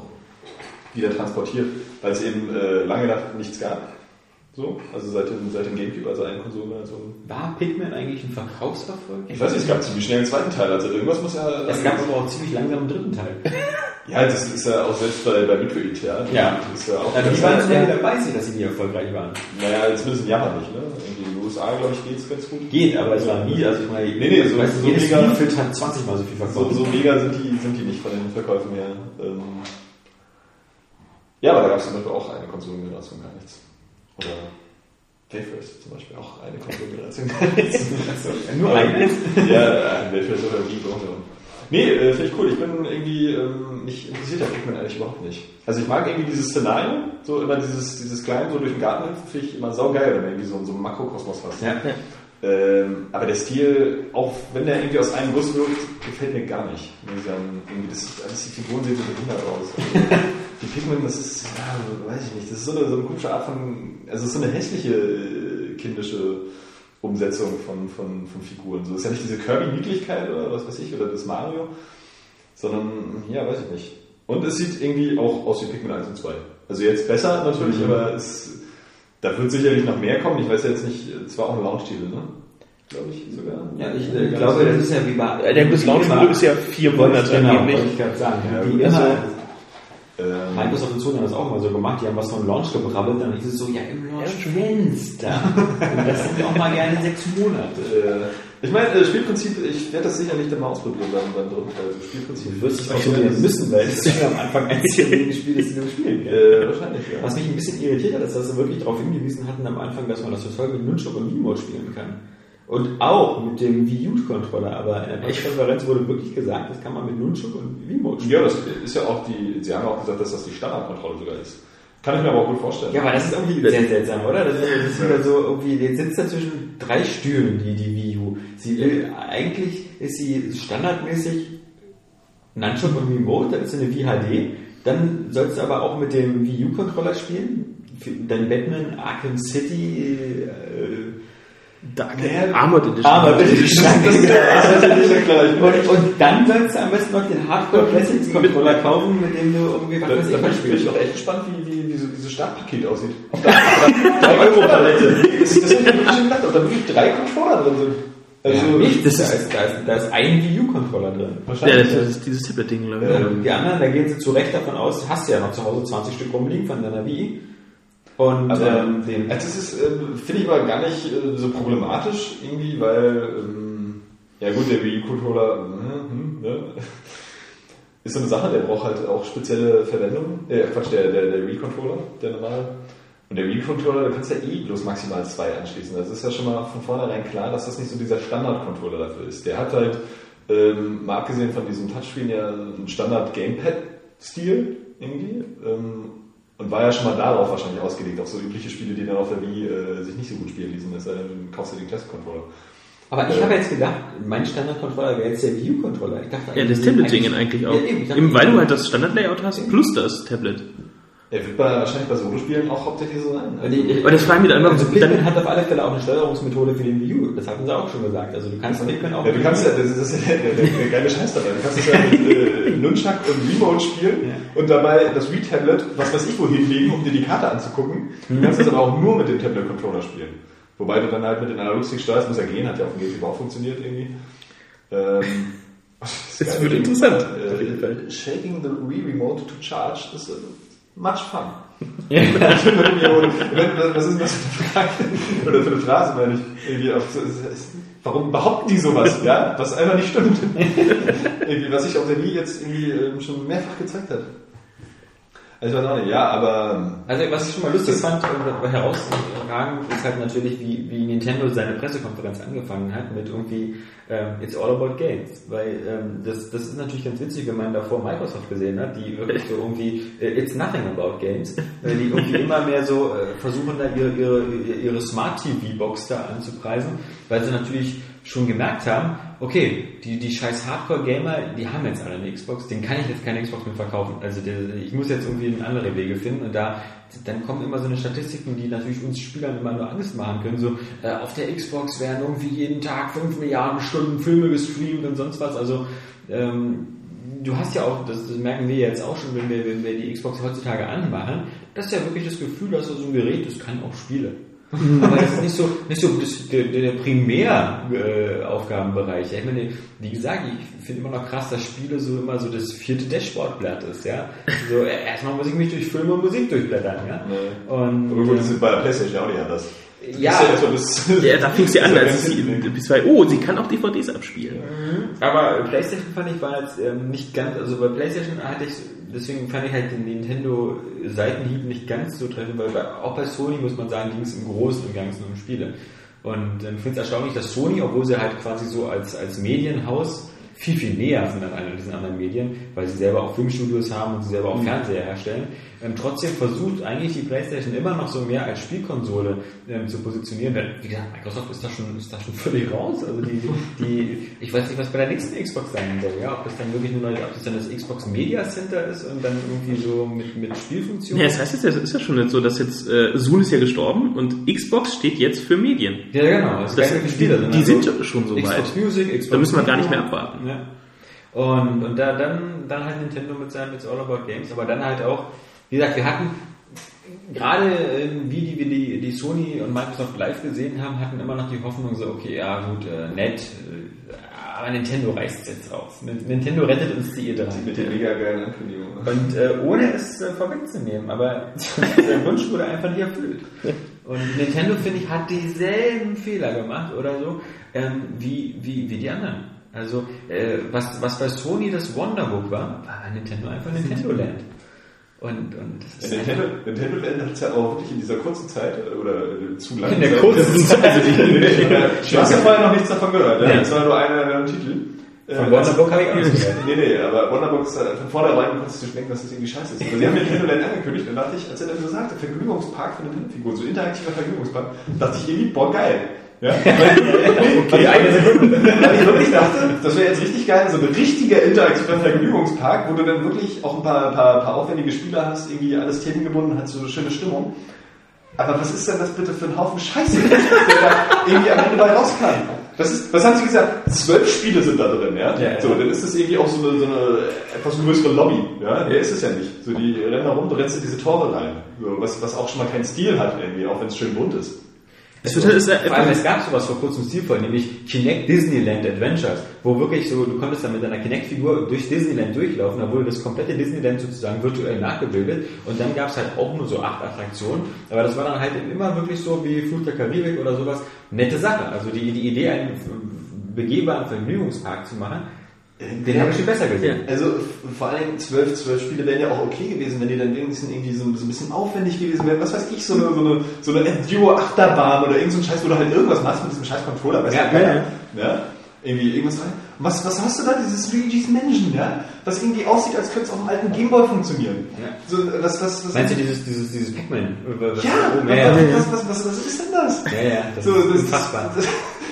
S3: wieder transportiert, weil es eben äh, lange nach nichts gab. So, also seit dem, seit dem Gamecube, also eine Konsole, also
S6: War Pikmin eigentlich ein Verkaufserfolg?
S3: ich weiß nicht, es gab ziemlich schnell einen zweiten Teil, also irgendwas muss ja.
S6: Es gab aber auch ziemlich langsam einen dritten Teil.
S3: Ja, das ist ja auch selbst bei, bei Metroid, ja.
S6: Ja.
S3: Ist ja auch.
S6: Also
S3: das
S6: die waren
S3: heißt,
S6: schnell wieder sich, dass sie nie erfolgreich waren.
S3: naja, zumindest in Japan nicht, ne? In den USA, glaube ich, geht's ganz gut.
S6: Geht, aber es war nie, also ich meine,
S3: Nee, nee, so-
S6: weißt
S3: so mega-
S6: Spielfeld hat 20 mal so viel
S3: So,
S6: verkauft.
S3: so mega sind die, sind die nicht von den Verkäufen her. Ähm ja, aber da gab es zum Beispiel auch eine Konsolengeneration gar nichts. Oder Dayfirst zum Beispiel auch eine Konsolengeneration gar nichts.
S6: Nur eines?
S3: ja, Dayfirst oder auch so. Nee, äh, finde ich cool. Ich bin irgendwie ähm, nicht interessiert an Pikmin eigentlich überhaupt nicht. Also ich mag irgendwie dieses Szenario, so immer dieses, dieses kleine so durch den Garten finde ich immer saugeil, wenn man irgendwie so, so einen Makrokosmos hast.
S6: Ja.
S3: Ähm, aber der Stil, auch wenn der irgendwie aus einem Guss wirkt, gefällt mir gar nicht. Irgendwie, das, alles die Figuren sehen so behindert aus. Also, die Pikmin, das ist, ja, weiß ich nicht, das ist so eine, so eine komische Art von, also so eine hässliche äh, kindische Umsetzung von, von, von Figuren. So das ist ja nicht diese Kirby-Niedlichkeit oder was weiß ich, oder das Mario, sondern, ja, weiß ich nicht. Und es sieht irgendwie auch aus wie Pikmin 1 und 2. Also jetzt besser natürlich, aber es Da wird sicherlich noch mehr kommen. Ich weiß ja jetzt nicht, es war auch ein Launch-Titel, ne? Glaube ich sogar.
S6: Ja, ich äh, glaube, das ist ja wie bei.
S5: Äh, Der das Launch ist ja vier Monate
S6: genau,
S5: angeblich.
S6: wollte ich gerade sagen.
S3: Ja,
S6: die
S3: gut,
S6: immer,
S3: Ähm,
S6: Microsoft und Sony haben das auch mal so gemacht, die haben was vom Launch gebrabbelt, dann ist es so, ja, im Launch-Fenster. Und das sind auch mal gerne sechs Monate.
S3: Ich meine, äh, Spielprinzip, ich werde das sicherlich dann mal ausprobieren beim, beim dritten Teil. Also Spielprinzip.
S6: Du wirst es ausprobieren müssen, weil das ist am Anfang eines der wenigen Spiele, das du spielen.
S3: Äh, wahrscheinlich, ja.
S6: Was mich ein bisschen irritiert hat, ist, dass sie wirklich darauf hingewiesen hatten am Anfang, dass man das total mit Nunchuk und Wiimote spielen kann. Und auch mit dem Wii U-Controller, aber in der Pressekonferenz wurde wirklich gesagt, das kann man mit Nunchuk und Wiimote spielen.
S3: Ja, das ist ja auch die, sie haben auch gesagt, dass das die Standardkontrolle sogar ist. Kann ich mir aber auch gut vorstellen.
S6: Ja, aber das ist irgendwie sehr seltsam, oder? Das ist, das ist wieder so irgendwie, jetzt sitzt da zwischen drei Stühlen, die, die. Sie will, eigentlich ist sie standardmäßig Nunchuk und Wiimote, dann ist sie eine Wii HD. Dann sollst du aber auch mit dem Wii U-Controller spielen. Dein Batman Arkham City, äh,
S5: Dark
S3: Ja,
S5: Armored Edition.
S6: Armored Edition.
S3: Das ist
S6: Und, und dann sollst du am besten noch den Hardcore Classics Controller kaufen, mit dem du irgendwie was weiß ich
S3: ich, bin auch echt gespannt, wie, wie diese, dieses Startpaket aussieht. Ob da 3-Euro-Palette. Das, das hätte ich mir wirklich gedacht, ob da wirklich drei Controller drin sind. Also,
S6: Ja, nicht, das, da, ist, da, ist, da ist ein Wii U-Controller drin.
S5: Ja,
S3: wahrscheinlich.
S5: das ist dieses Tablet-Ding, glaube ich.
S3: Ja.
S6: Und die anderen, da gehen sie zu Recht davon aus, hast du ja noch zu Hause 20 Stück rumliegen von deiner Wii. Und
S3: Also,
S6: ähm, den,
S3: also das ist, ähm, finde ich aber gar nicht äh, so problematisch irgendwie, weil, ähm, ja gut, der Wii U-Controller, hm, hm, ne? ist so eine Sache, der braucht halt auch spezielle Verwendung. Äh, Quatsch, der, der, der Wii-Controller, der normale. Und der Wii-Controller, da kannst du ja eh bloß maximal zwei anschließen. Das ist ja schon mal von vornherein klar, dass das nicht so dieser Standard-Controller dafür ist. Der hat halt, ähm, mal abgesehen von diesem Touchscreen, ja einen Standard-Gamepad-Stil irgendwie. Ähm, und war ja schon mal darauf wahrscheinlich ausgelegt, auf so übliche Spiele, die dann auf der Wii äh, sich nicht so gut spielen ließen. Es sei denn, du kaufst dir den Classic-Controller.
S6: aber ich habe jetzt gedacht, mein Standard-Controller wäre jetzt der dachte
S5: Ja, das Tablet-Ding eigentlich auch.
S6: Ja, eben, dachte,
S5: Eben, weil du halt das Standard-Layout hast, plus das Tablet.
S3: Er wird bei, wahrscheinlich bei Solo-Spielen auch hauptsächlich so sein.
S6: Und ich-
S5: Aber das fragen wir dann immer,
S6: Also Pikmin
S5: dann-
S6: hat auf alle Fälle auch eine Steuerungsmethode für den Wii U. Das hatten sie auch schon gesagt. Also du kannst Pikmin auch...
S3: Ja, du kannst ja, das ist, das ist ja der, der, der geile Scheiß dabei. Du kannst es ja mit äh, Nunchuck und Remote spielen
S6: Ja.
S3: und dabei das Wii-Tablet, was weiß ich wo hinlegen, um dir die Karte anzugucken. Du kannst es aber auch nur mit dem Tablet-Controller spielen. Wobei du dann halt mit den Analogstick steuerst, muss ja gehen, hat ja auf dem Gamecube auch funktioniert irgendwie. Ähm,
S5: Das wird interessant,
S3: Äh. Shaking the Wii Remote to charge is uh, much fun. Was ist denn das für eine Frage? Oder für eine Phrase, meine ich. Irgendwie auf, warum behaupten die sowas, ja? Was einfach nicht stimmt. irgendwie, was sich auf der Wii jetzt irgendwie ähm, schon mehrfach gezeigt hat. Also ich weiß auch nicht, ja, aber
S6: Also was ich schon mal lustig fand, um herauszutragen, ist halt natürlich, wie, wie Nintendo seine Pressekonferenz angefangen hat mit irgendwie ähm, It's all about games. Weil ähm, das, das ist natürlich ganz witzig, wenn man davor Microsoft gesehen hat, die wirklich so irgendwie äh, It's nothing about games, weil die irgendwie immer mehr so äh, versuchen da ihre, ihre, ihre Smart TV Box da anzupreisen, weil sie natürlich schon gemerkt haben, okay, die, die scheiß Hardcore-Gamer, die haben jetzt alle eine Xbox, denen kann ich jetzt keine Xbox mehr verkaufen. Also der, ich muss jetzt irgendwie andere Wege finden und da dann kommen immer so eine Statistiken, die natürlich uns Spielern immer nur Angst machen können. So, äh, auf der Xbox werden irgendwie jeden Tag 5 Milliarden Stunden Filme gestreamt und sonst was. Also ähm, du hast ja auch, das, das merken wir jetzt auch schon, wenn wir, wenn wir die Xbox heutzutage anmachen, das ist ja wirklich das Gefühl, dass du so ein Gerät, das kann auch Spiele. Aber das ist nicht so, nicht so das, der, der Primäraufgabenbereich. Äh, ich meine, wie gesagt, ich finde immer noch krass, dass Spiele so immer so das vierte Dashboardblatt ist, ja. So, äh, erstmal muss ich mich durch Filme und Musik durchblättern, ja.
S3: Nee.
S6: Und,
S3: aber gut, das
S6: äh,
S3: ist bei der Playstation auch nicht anders.
S6: Ja.
S5: Ja, da fing sie an, als sie
S3: weg.
S5: bis zwei, oh, sie kann auch DVDs abspielen.
S6: Aber PlayStation fand ich war jetzt ähm, nicht ganz, also bei PlayStation hatte ich, deswegen fand ich halt den Nintendo Seitenhieb nicht ganz so treffend, weil bei, auch bei Sony muss man sagen, ging es im Großen und Ganzen um Spiele. Und ähm, ich finde es erstaunlich, dass Sony, obwohl sie halt quasi so als, als Medienhaus viel, viel näher sind an einer diesen anderen Medien, weil sie selber auch Filmstudios haben und sie selber auch Fernseher herstellen, ähm, trotzdem versucht eigentlich die PlayStation immer noch so mehr als Spielkonsole ähm, zu positionieren. Weil, wie gesagt, Microsoft ist da schon, ist da schon völlig raus. Also die, die, ich weiß nicht, was bei der nächsten Xbox sein soll, ja, ob das dann wirklich nur, ob das dann das Xbox Media Center ist und dann irgendwie so mit, mit Spielfunktionen.
S5: Ja, das heißt jetzt, es ist ja schon jetzt so, dass jetzt äh, Zoom ist ja gestorben und Xbox steht jetzt für Medien.
S6: Ja, genau. Das,
S5: Das-
S6: keine Spiele,
S5: die- die sind schon so
S6: Xbox
S5: weit.
S6: Music, Xbox
S5: Da müssen wir gar nicht mehr abwarten.
S6: Ja. Und, und da, dann, dann halt Nintendo mit seinem It's All About Games, aber dann halt auch, wie gesagt, wir hatten gerade äh, wie die, wie die, die Sony und Microsoft live gesehen haben, hatten immer noch die Hoffnung so, okay, ja gut, äh, nett, äh, aber Nintendo reißt jetzt raus. Nin- Nintendo rettet uns die E3.
S3: Mit den mega geilen Ankündigungen.
S6: Und äh, ohne es äh, vorwegzunehmen, aber der Wunsch wurde einfach nicht erfüllt. Und Nintendo, finde ich, hat dieselben Fehler gemacht oder so, ähm, wie, wie, wie die anderen. Also, äh, was, was bei Sony das Wonderbook war, war Nintendo einfach Nintendo Land. Und, und das
S3: Ja, Nintendo, Nintendo Land hat es ja auch wirklich in dieser kurzen Zeit äh, oder äh, zu lange
S6: In der
S3: Zeit-
S6: kurzen Zeit.
S3: Nee, Du hast ja vorher noch nichts davon gehört. Ja?
S6: Nee.
S3: Das war nur einer der Titel. Äh,
S6: Von Wonderbook habe ich nichts gehört.
S3: Nee, nee, aber Wonderbook ist äh, von vornherein konntest du schmecken, dass das irgendwie scheiße ist. Aber sie haben Nintendo Land angekündigt und dachte ich, als er dann so sagte, Vergnügungspark für Nintendo-Figuren, so interaktiver Vergnügungspark, dachte ich irgendwie, boah, geil. Ja?
S6: Okay.
S3: Weil ich wirklich dachte, das wäre jetzt richtig geil, so ein richtiger interaktiver Vergnügungspark, wo du dann wirklich auch ein paar, paar, paar aufwendige Spieler hast, irgendwie alles themengebunden, hat so eine schöne Stimmung. Aber was ist denn das bitte für ein Haufen Scheiße, der da irgendwie am Ende bei rauskam? Das ist, was haben Sie gesagt? Zwölf Spiele sind da drin, ja?
S6: Ja, ja.
S3: So, dann ist das irgendwie auch so eine, so eine etwas größere Lobby, ja? Der ist es ja nicht. So, die rennen da rum, du rennst in diese Tore rein. So, was, was auch schon mal keinen Stil hat irgendwie, auch wenn es schön bunt ist.
S5: Es wird, ist,
S6: Vor allem, es gab sowas vor kurzem stilvoll, nämlich Kinect Disneyland Adventures, wo wirklich so, du konntest dann mit deiner Kinect-Figur durch Disneyland durchlaufen, da wurde das komplette Disneyland sozusagen virtuell nachgebildet und dann gab es halt auch nur so acht Attraktionen, aber das war dann halt immer wirklich so wie Fluch der Karibik oder sowas, nette Sache. Also die, die Idee, einen begehbaren Vergnügungspark zu machen, den habe ich viel besser gesehen.
S3: Also vor allem zwölf, zwölf Spiele wären ja auch okay gewesen, wenn die dann wenigstens irgendwie so, so ein bisschen aufwendig gewesen wären. Was weiß ich, so eine, so eine, so eine Enduro-Achterbahn oder irgend so ein Scheiß, wo du halt irgendwas machst mit diesem scheiß Controller. Weißt
S6: Ja,
S3: du,
S6: ja,
S3: ja, ja. Irgendwie irgendwas rein. Was, was hast du da? Dieses Luigi's Mansion, ja? Was irgendwie aussieht, als könnte es auf einem alten Gameboy funktionieren.
S6: Ja.
S3: So, was, was, was,
S6: Meinst du dieses, dieses, dieses Pac-Man? Was-
S3: ja,
S6: ja, ja.
S3: was, was, was, was ist denn das?
S6: Ja, ja, das
S3: So,
S6: ist
S3: das,
S6: unfassbar.
S3: Das,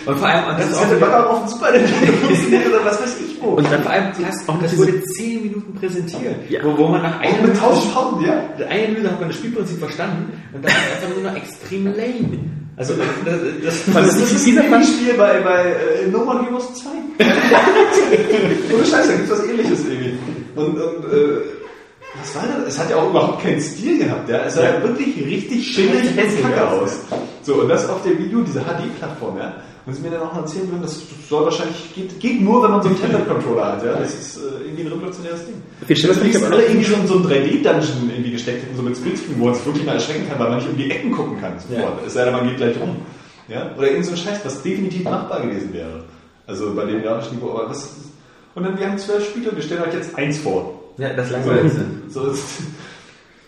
S6: Und vor allem, und das,
S3: das,
S6: ist auch
S3: locker auf dem Super Nintendo funktioniert oder was weiß ich wo.
S6: Und dann vor allem, das,
S5: Auch
S6: das wurde 10 Minuten präsentiert,
S5: Ja.
S6: wo, wo man nach einer Minute,
S3: 1000 Pound, ja.
S6: eine Minute hat man das Spielprinzip verstanden und dann ist es einfach nur noch extrem lame. Also das, das, das,
S3: Das,
S5: ist dieser?
S3: Spiel bei, bei äh, No More Heroes 2. Ohne Scheiß, da gibt's was ähnliches irgendwie. Und, und äh, was war das? Es hat ja auch überhaupt keinen Stil gehabt, ja. Es sah ja wirklich richtig schimmelig und
S6: hässlich
S3: kacke
S6: aus,
S3: aus. So, und das auf der Video, diese HD-Plattform, ja. Und sie mir dann auch noch erzählen würden, das soll wahrscheinlich, geht, geht nur, wenn man so einen Tablet-Controller hat, ja. Das ist äh, irgendwie ein revolutionäres Ding.
S5: Viel schlimmer
S3: ist alle irgendwie in so einen 3D-Dungeon irgendwie gesteckt hätten, so mit Splitscreen, wo man sich wirklich mal erschrecken kann, weil man nicht um die Ecken gucken kann sofort. Es sei denn, man geht gleich rum. Ja? Oder irgend so ein Scheiß, was definitiv machbar gewesen wäre. Also bei dem grafischen Niveau. Aber was, und dann, wir haben zwölf Spiele und wir stellen euch jetzt eins vor.
S6: ja, das langweiligste.
S3: So, das,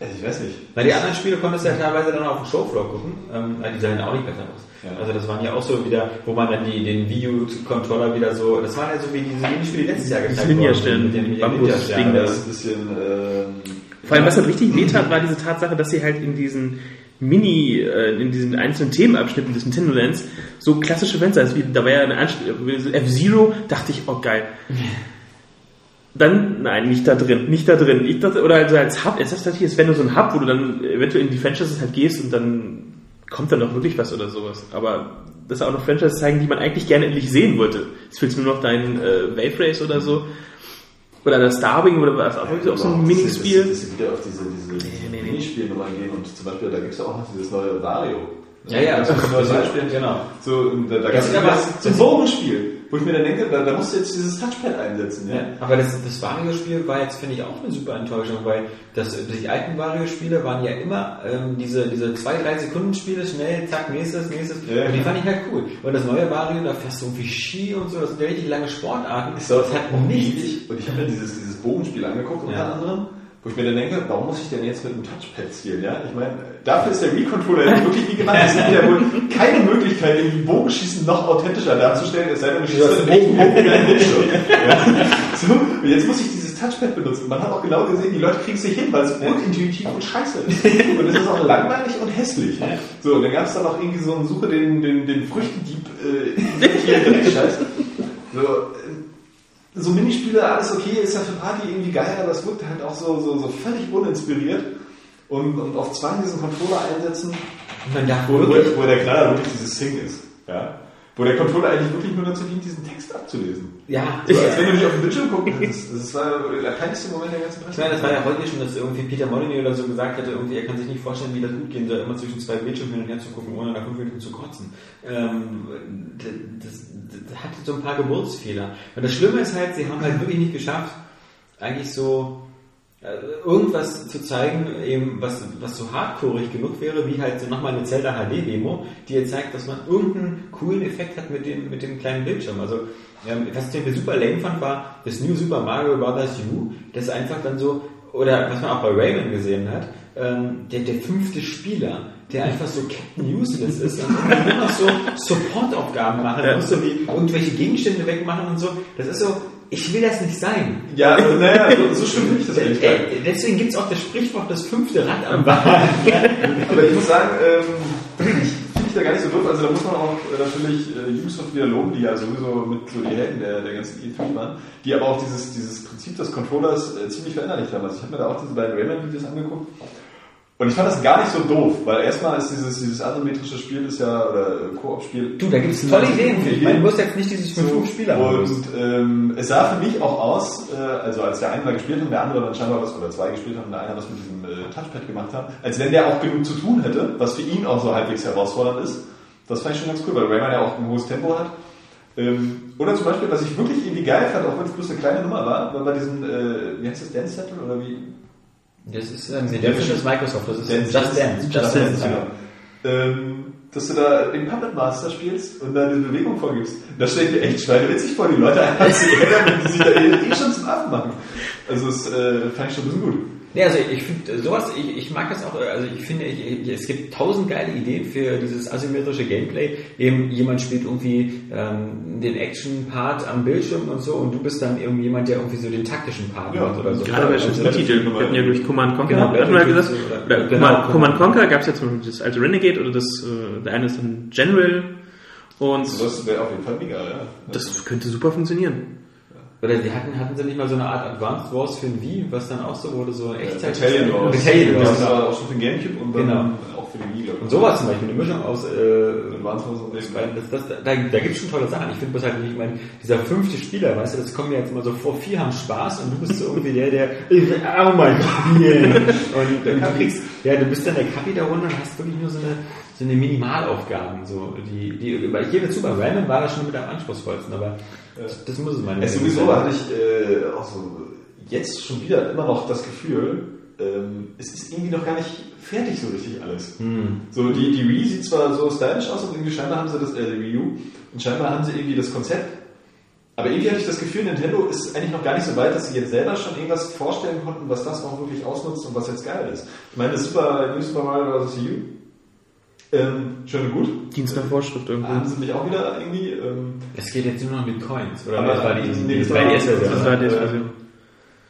S3: also ich weiß nicht.
S6: Na, die anderen Spiele konntest du ja teilweise dann auf dem Showfloor gucken. Ähm, die sahen auch nicht besser aus.
S3: Ja.
S6: Also das waren ja auch so wieder, wo man dann die, den Wii-U-Controller wieder so, das waren ja so wie diese Minispiele letztes Jahr gezeigt worden mit den- mit den
S5: Bambus-
S6: Ninja-Sternen.
S5: Ding da.
S3: Das ein bisschen. Ähm,
S5: Vor allem, was halt richtig wehtat, war diese Tatsache, dass sie halt in diesen Mini, äh, in diesen einzelnen Themenabschnitten des Nintendo Lands so klassische Fenster, also wie, da war ja eine Anspielung, F-Zero, dachte ich, oh geil. Dann, nein, nicht da drin, nicht da drin. Ich dachte, oder also als Hub, jetzt das dachte ich, es wäre nur so ein Hub, wo du dann eventuell in die Franchises halt gehst und dann kommt dann noch wirklich was oder sowas. Aber das auch noch Franchises zeigen, die man eigentlich gerne endlich sehen wollte. Jetzt willst du nur noch dein äh, Wave Race oder so. Oder das Starwing oder was auch, auch so ein Minispiel.
S3: Dass sie wieder auf diese, diese,
S5: nee, nee.
S3: Minispielnummern gehen und zum Beispiel, da gibt es ja auch noch dieses neue Vario.
S6: Ja, ja, das ist
S3: Beispiel.
S6: Genau.
S3: So, da, da
S6: Das ist aber-
S3: was zum Bogenspiel, wo ich mir dann denke, da, da musst du jetzt dieses Touchpad einsetzen. Ja?
S6: Ja, aber das, das Wario-Spiel war jetzt, finde ich, auch eine super Enttäuschung, weil das, die alten Wario-Spiele waren ja immer ähm, diese, diese zwei, drei Sekunden Spiele, schnell, zack, nächstes, nächstes.
S3: Ja.
S6: Und die fand ich halt cool. Und das neue Wario, da fährst du irgendwie Ski und so, das sind ja richtig lange Sportarten.
S3: Doch
S6: das hat nichts.
S3: nichts. Und ich habe mir dieses, dieses Bogenspiel angeguckt unter anderem, wo ich mir dann denke, warum muss ich denn jetzt mit einem Touchpad zielen? Ja? Ich meine, dafür ist der Wii-Controller wirklich wie gemacht. Es gibt ja wohl keine Möglichkeit, irgendwie Bogenschießen noch authentischer darzustellen, es sei denn, du schießt einen Bogen in Bildschirm. Ja? So, und jetzt muss ich dieses Touchpad benutzen. Man hat auch genau gesehen, die Leute kriegen es nicht hin, weil es unintuitiv und scheiße ist. Und es ist auch langweilig und hässlich. So, und dann gab es dann auch irgendwie so einen Suche den, den, den Früchtendieb äh, hier Dreckscheiß. So, äh, so Minispiele, alles okay, ist ja für Party irgendwie geil, aber es wirkt halt auch so, so, so völlig uninspiriert. Und, und auf Zwang diesen Controller einsetzen,
S6: Und man darf
S3: wo, wo, wo der Knaller wirklich dieses Sing ist. Ja? wo der Controller eigentlich wirklich nur dazu dient, diesen Text abzulesen.
S6: Ja,
S3: So, als wenn du nicht auf den Bildschirm gucken kannst. Das war der peinlichste Moment der ganzen
S6: Ich meine, das war ja heute schon, dass irgendwie Peter Molyneux oder so gesagt hatte, irgendwie, er kann sich nicht vorstellen, wie das gut gehen soll, immer zwischen zwei Bildschirmen hin und her zu gucken, ohne nach fünf Minuten zu kotzen. Ähm, das, das, das hatte so ein paar Geburtsfehler. Und das Schlimme ist halt, sie haben halt wirklich nicht geschafft, eigentlich so äh, irgendwas zu zeigen, eben was, was so hardcoreig genug wäre, wie halt so nochmal eine Zelda HD-Demo, die jetzt zeigt, dass man irgendeinen coolen Effekt hat mit dem, mit dem kleinen Bildschirm. Also, ähm, was ich super lame fand, war das New Super Mario Bros. U, das einfach dann so, oder was man auch bei Rayman gesehen hat, ähm, der, der fünfte Spieler, der einfach so Captain Useless ist und nur noch so Supportaufgaben machen muss, so wie irgendwelche Gegenstände wegmachen und so. Das ist so, ich will das nicht sein.
S3: Ja, also, naja, so, so schlimm ich das ehrlich gesagt.
S6: Äh, Deswegen gibt es auch das Sprichwort, das fünfte Rad am Wagen.
S3: Aber ich muss sagen, ähm, finde ich da gar nicht so doof. Also da muss man auch äh, natürlich äh, Ubisoft wieder loben, die ja sowieso mit so die Helden der, der ganzen E3 waren, die aber auch dieses, dieses Prinzip des Controllers äh, ziemlich verinnerlicht haben. Also ich habe mir da auch diese beiden Rayman-Videos angeguckt. Und ich fand das gar nicht so doof, weil erstmal ist dieses, dieses asymmetrische Spiel ist ja, oder äh, Koop-Spiel.
S6: Du, da gibt es tolle Ideen für. Ich meine, du musst jetzt nicht dieses mit fünf Spieler haben.
S3: Und ähm, es sah für mich auch aus, äh, also als der eine da gespielt hat und der andere dann scheinbar was, oder zwei gespielt haben und der eine was mit diesem äh, Touchpad gemacht hat, als wenn der auch genug zu tun hätte, was für ihn auch so halbwegs herausfordernd ist. Das fand ich schon ganz cool, weil Rayman ja auch ein hohes Tempo hat. Ähm, oder zum Beispiel, was ich wirklich irgendwie geil fand, auch wenn es bloß eine kleine Nummer war, war bei diesem, äh, wie heißt das, Dance Settle oder wie?
S6: Das ist, ähm, nee, das ist Microsoft, das ist Just Dance.
S3: Just Dance, genau. Ähm, dass du da den Puppet Master spielst und da eine Bewegung vorgibst. Das stelle ich mir echt schweinewitzig vor, die Leute einfach zu ärgern, die sich da eh, eh schon zum Affen machen. Also das äh, fand ich schon ein bisschen gut.
S6: Nee, also ich finde sowas, ich, ich mag das auch, also ich finde, ich, ich, es gibt tausend geile Ideen für dieses asymmetrische Gameplay. Eben jemand spielt irgendwie ähm, den Action-Part am Bildschirm und so und du bist dann irgendwie jemand, der irgendwie so den taktischen Part
S3: Ja,
S6: macht oder so.
S5: Gerade bei
S3: Also
S5: Titeln. Wir hatten ja durch Command Conquer,
S6: Genau,
S5: hatten wir ja gesagt. Oder
S6: oder-
S5: Command,
S6: genau,
S5: Command Conquer gab es ja zum Beispiel das alte Renegade oder das, äh, der eine ist ein General und
S3: Das wäre auf jeden Fall mega, ja.
S5: das könnte super funktionieren.
S6: Oder die hatten, hatten sie nicht mal so eine Art Advanced Wars für ein Wii, was dann auch so wurde, so Echtzeit.
S3: Battalion Wars.
S6: Battalion
S3: Das
S6: Wars.
S3: war auch schon für den Gamecube und dann
S6: Genau.
S3: auch für den Wii, glaube ich.
S6: Und sowas zum Beispiel, eine Mischung aus, äh,
S3: Advanced Wars und
S6: meine, das, das, da, da gibt es schon tolle Sachen. Ich finde bloß halt nicht, ich meine, dieser fünfte Spieler, weißt du, das kommt mir jetzt immer so vor, vier haben Spaß und du bist so irgendwie der, der, will auch mal spielen. Und, und du kriegst, ja, du bist dann der Kapi da runter und hast wirklich nur so eine, so eine Minimalaufgaben, so, die, die, weil ich gebe zu, bei Rayman war das schon mit am anspruchsvollsten, aber das, das muss es mal
S3: Es sowieso hatte ich äh, auch so jetzt schon wieder immer noch das Gefühl, ähm, es ist irgendwie noch gar nicht fertig so richtig alles. So die, die Wii sieht zwar so stylisch aus und irgendwie scheinbar haben sie das, äh, die Wii U, und scheinbar haben sie irgendwie das Konzept, aber irgendwie hatte ich das Gefühl, Nintendo ist eigentlich noch gar nicht so weit, dass sie jetzt selber schon irgendwas vorstellen konnten, was das auch wirklich ausnutzt und was jetzt geil ist. Ich meine, das Super, New Super Mario Bros. U, ähm, schön und gut.
S5: Dienst nach Vorschrift irgendwo.
S3: Haben sie mich auch wieder irgendwie, ähm,
S6: Es geht jetzt nur noch mit Coins, oder?
S3: Aber
S6: das war die,
S3: nee,
S6: die
S3: das war-
S6: 3DS-Version.
S5: Das war die Version.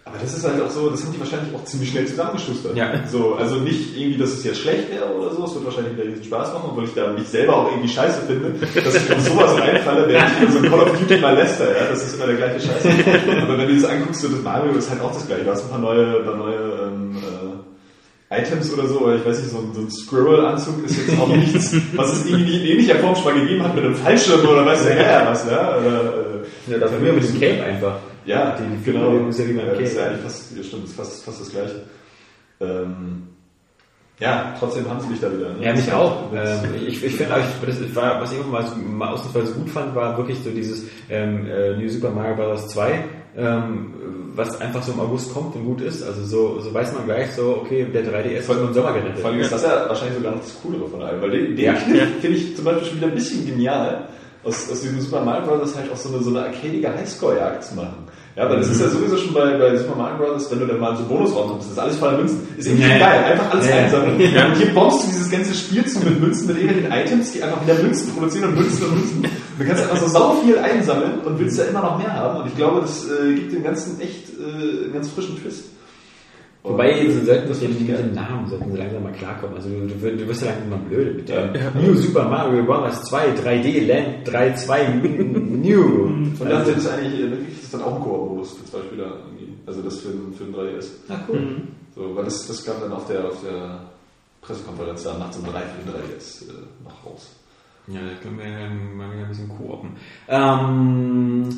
S3: Aber das ist halt auch so, das haben die wahrscheinlich auch ziemlich schnell zusammengeschustert.
S6: Ja.
S3: So, also nicht irgendwie, dass es jetzt schlecht wäre oder so, es wird wahrscheinlich wieder riesen Spaß machen, obwohl ich da mich selber auch irgendwie scheiße finde, dass ich auf sowas reinfalle, während ich in so ein Call of Duty mal läster, ja, das ist immer der gleiche Scheiß. Aber wenn du das anguckst, so das Mario ist halt auch das gleiche. Du hast ein paar neue, paar neue Items oder so, oder ich weiß nicht, so ein, so ein Squirrel-Anzug ist jetzt auch nichts, was es irgendwie in ähnlicher Form schon mal gegeben hat mit einem Fallschirm oder weiß der Herr was, ja. Oder, äh,
S6: Ja, dafür mit dem Cape einfach.
S3: ja,
S6: Die- die
S3: genau.
S6: Figuren ist ja wie beim
S3: ja, das ist ja eigentlich fast, ja, stimmt, ist fast, fast das Gleiche. Ähm, ja, trotzdem haben sie mich da wieder. Ne?
S6: Ja, mich auch.
S3: das-
S6: Ähm, ich ich finde, was ich mal, so- mal ausnahmsweise gut fand, war wirklich so dieses ähm, äh, New Super Mario Bros. 2, ähm, was einfach so im August kommt und gut ist. Also so, so weiß man gleich so, okay, der 3DS wird nur im Sommer gerettet.
S3: Vor allem ist das ja wahrscheinlich sogar noch das Coolere von allem, weil den, den
S6: Ja.
S3: finde ich zum Beispiel schon wieder ein bisschen genial, aus, aus diesem Super Mario Bros. halt auch so eine, so eine arcadige Highscore-Jagd zu machen. Ja, weil das ist ja sowieso schon bei, bei Super Mario Bros., wenn du dann mal so Bonusraum kommst, das ist alles voller Münzen. Ist irgendwie
S6: Ja, ja.
S3: geil, einfach alles
S6: Ja, ja.
S3: einsammeln. Und hier bombst du dieses ganze Spiel zu mit Münzen, mit irgendwelchen Items, die einfach wieder Münzen produzieren und Münzen und Münzen. Du kannst einfach so sau viel einsammeln und willst ja immer noch mehr haben. Und ich glaube, das äh, gibt dem Ganzen echt äh, einen ganz frischen Twist.
S6: Wobei, sie sollten
S3: das
S6: mit dem Namen sollten sie langsam mal klarkommen. Also du, du, du wirst ja langsam mal blöd mit dem New Super Mario Bros. 2 3D Land 3.2 New.
S3: Und dann sind es eigentlich äh, wirklich, das ist dann auch ein Koop-Modus für zwei Spieler irgendwie. Also das für, den- für den 3DS.
S6: Na cool.
S3: So, weil das, das kam dann auf der, auf der Pressekonferenz da nachts um drei für den 3DS äh, noch raus.
S6: Ja, da können wir ja mal wieder ein bisschen koopen. Ähm,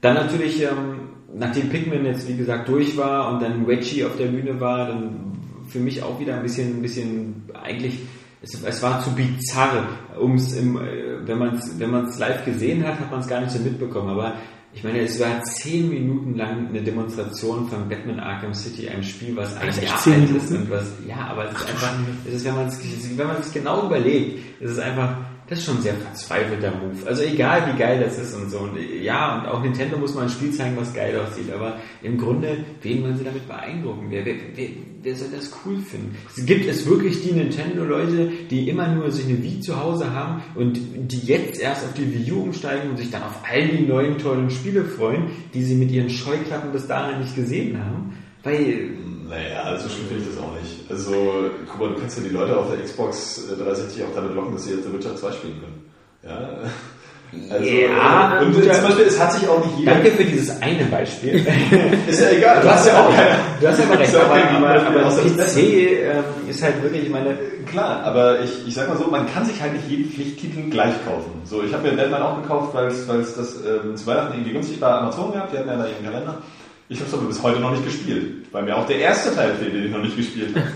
S6: dann natürlich, ähm, nachdem Pikmin jetzt wie gesagt durch war und dann Wedgie auf der Bühne war, dann für mich auch wieder ein bisschen, ein bisschen eigentlich, es, es war zu bizarr, um's im, äh, wenn man es wenn man's live gesehen hat, hat man es gar nicht so mitbekommen, aber ich meine, es war zehn Minuten lang eine Demonstration von Batman Arkham City, einem Spiel, was ein
S5: echt
S6: Jahr
S5: zehn Minuten?
S6: ist und was, ja, aber es ist einfach, es ist, wenn man es, wenn man es genau überlegt, es ist einfach, das ist schon sehr verzweifelter Move. Also egal wie geil das ist und so. Und ja, und auch Nintendo muss mal ein Spiel zeigen, was geil aussieht. Aber im Grunde, wen wollen sie damit beeindrucken? Wer, wer, wer, wer soll das cool finden? Gibt es wirklich die Nintendo-Leute, die immer nur sich eine Wii zu Hause haben und die jetzt erst auf die Wii U umsteigen und sich dann auf all die neuen tollen Spiele freuen, die sie mit ihren Scheuklappen bis dahin nicht gesehen haben? Weil
S3: Naja, also schlimm finde ich das auch nicht. Also, guck mal, du kannst ja die Leute auf der Xbox äh, 360 auch damit locken, dass sie jetzt The Witcher 2 spielen können. Ja. Also,
S6: Ja,
S3: und
S6: guter-
S3: zum Beispiel, es hat sich auch nicht jeder.
S6: Danke für dieses eine Beispiel.
S3: Ist ja egal.
S6: Du hast ja auch, du hast ja aber recht, aber,
S3: kein
S6: aber,
S3: Beispiel,
S6: aber das
S3: das
S6: PC ähm, ist halt wirklich, ich meine,
S3: Klar, aber ich, ich sag mal so, man kann sich halt nicht jeden Pflichttitel gleich kaufen. So, ich habe mir Deadman auch gekauft, weil es weil es das ähm, zu Weihnachten irgendwie günstig bei Amazon gehabt, die hatten ja da ihren Kalender. Ich habe es aber bis heute noch nicht gespielt, weil mir auch der erste Teil fehlt, den ich noch nicht gespielt habe.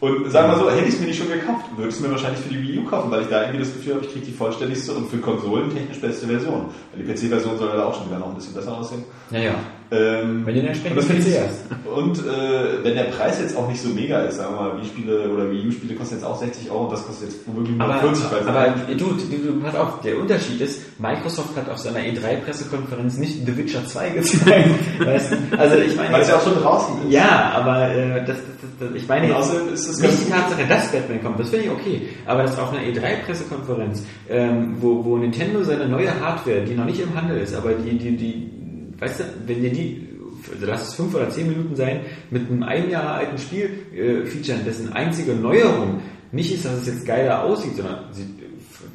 S3: Und sagen wir so, hätte ich es mir nicht schon gekauft, würde ich es mir wahrscheinlich für die Wii U kaufen, weil ich da irgendwie das Gefühl habe, ich kriege die vollständigste und für Konsolen technisch beste Version. Weil die PC-Version soll ja auch schon wieder noch ein bisschen besser aussehen.
S6: naja,
S3: Ähm,
S6: wenn du den entsprechenden
S3: und das
S6: PC hast.
S3: Und äh, wenn der Preis jetzt auch nicht so mega ist, sagen wir mal, Wii-Spiele oder Wii U-Spiele kosten jetzt auch 60 Euro und das kostet jetzt womöglich nur
S6: Aber,
S3: 40, weil
S6: aber
S3: halt-
S6: du, du, du, pass auf, der Unterschied ist, Microsoft hat auf seiner E3-Pressekonferenz nicht The Witcher 2 gezeigt. weißt du? Also ich meine,
S3: weil es ja auch schon draußen ist.
S6: ja, aber äh, das, das, das, ich meine jetzt
S3: außerdem ist es
S6: nicht die Tatsache, dass Batman kommt, das finde ich okay, aber dass auf einer E3-Pressekonferenz, ähm, wo, wo Nintendo seine neue Hardware, die noch nicht im Handel ist, aber die, die, die, weißt du, wenn dir die, also lass es fünf oder zehn Minuten sein, mit einem ein Jahr alten Spiel äh, featuren, dessen einzige Neuerung nicht ist, dass es jetzt geiler aussieht, sondern sieht,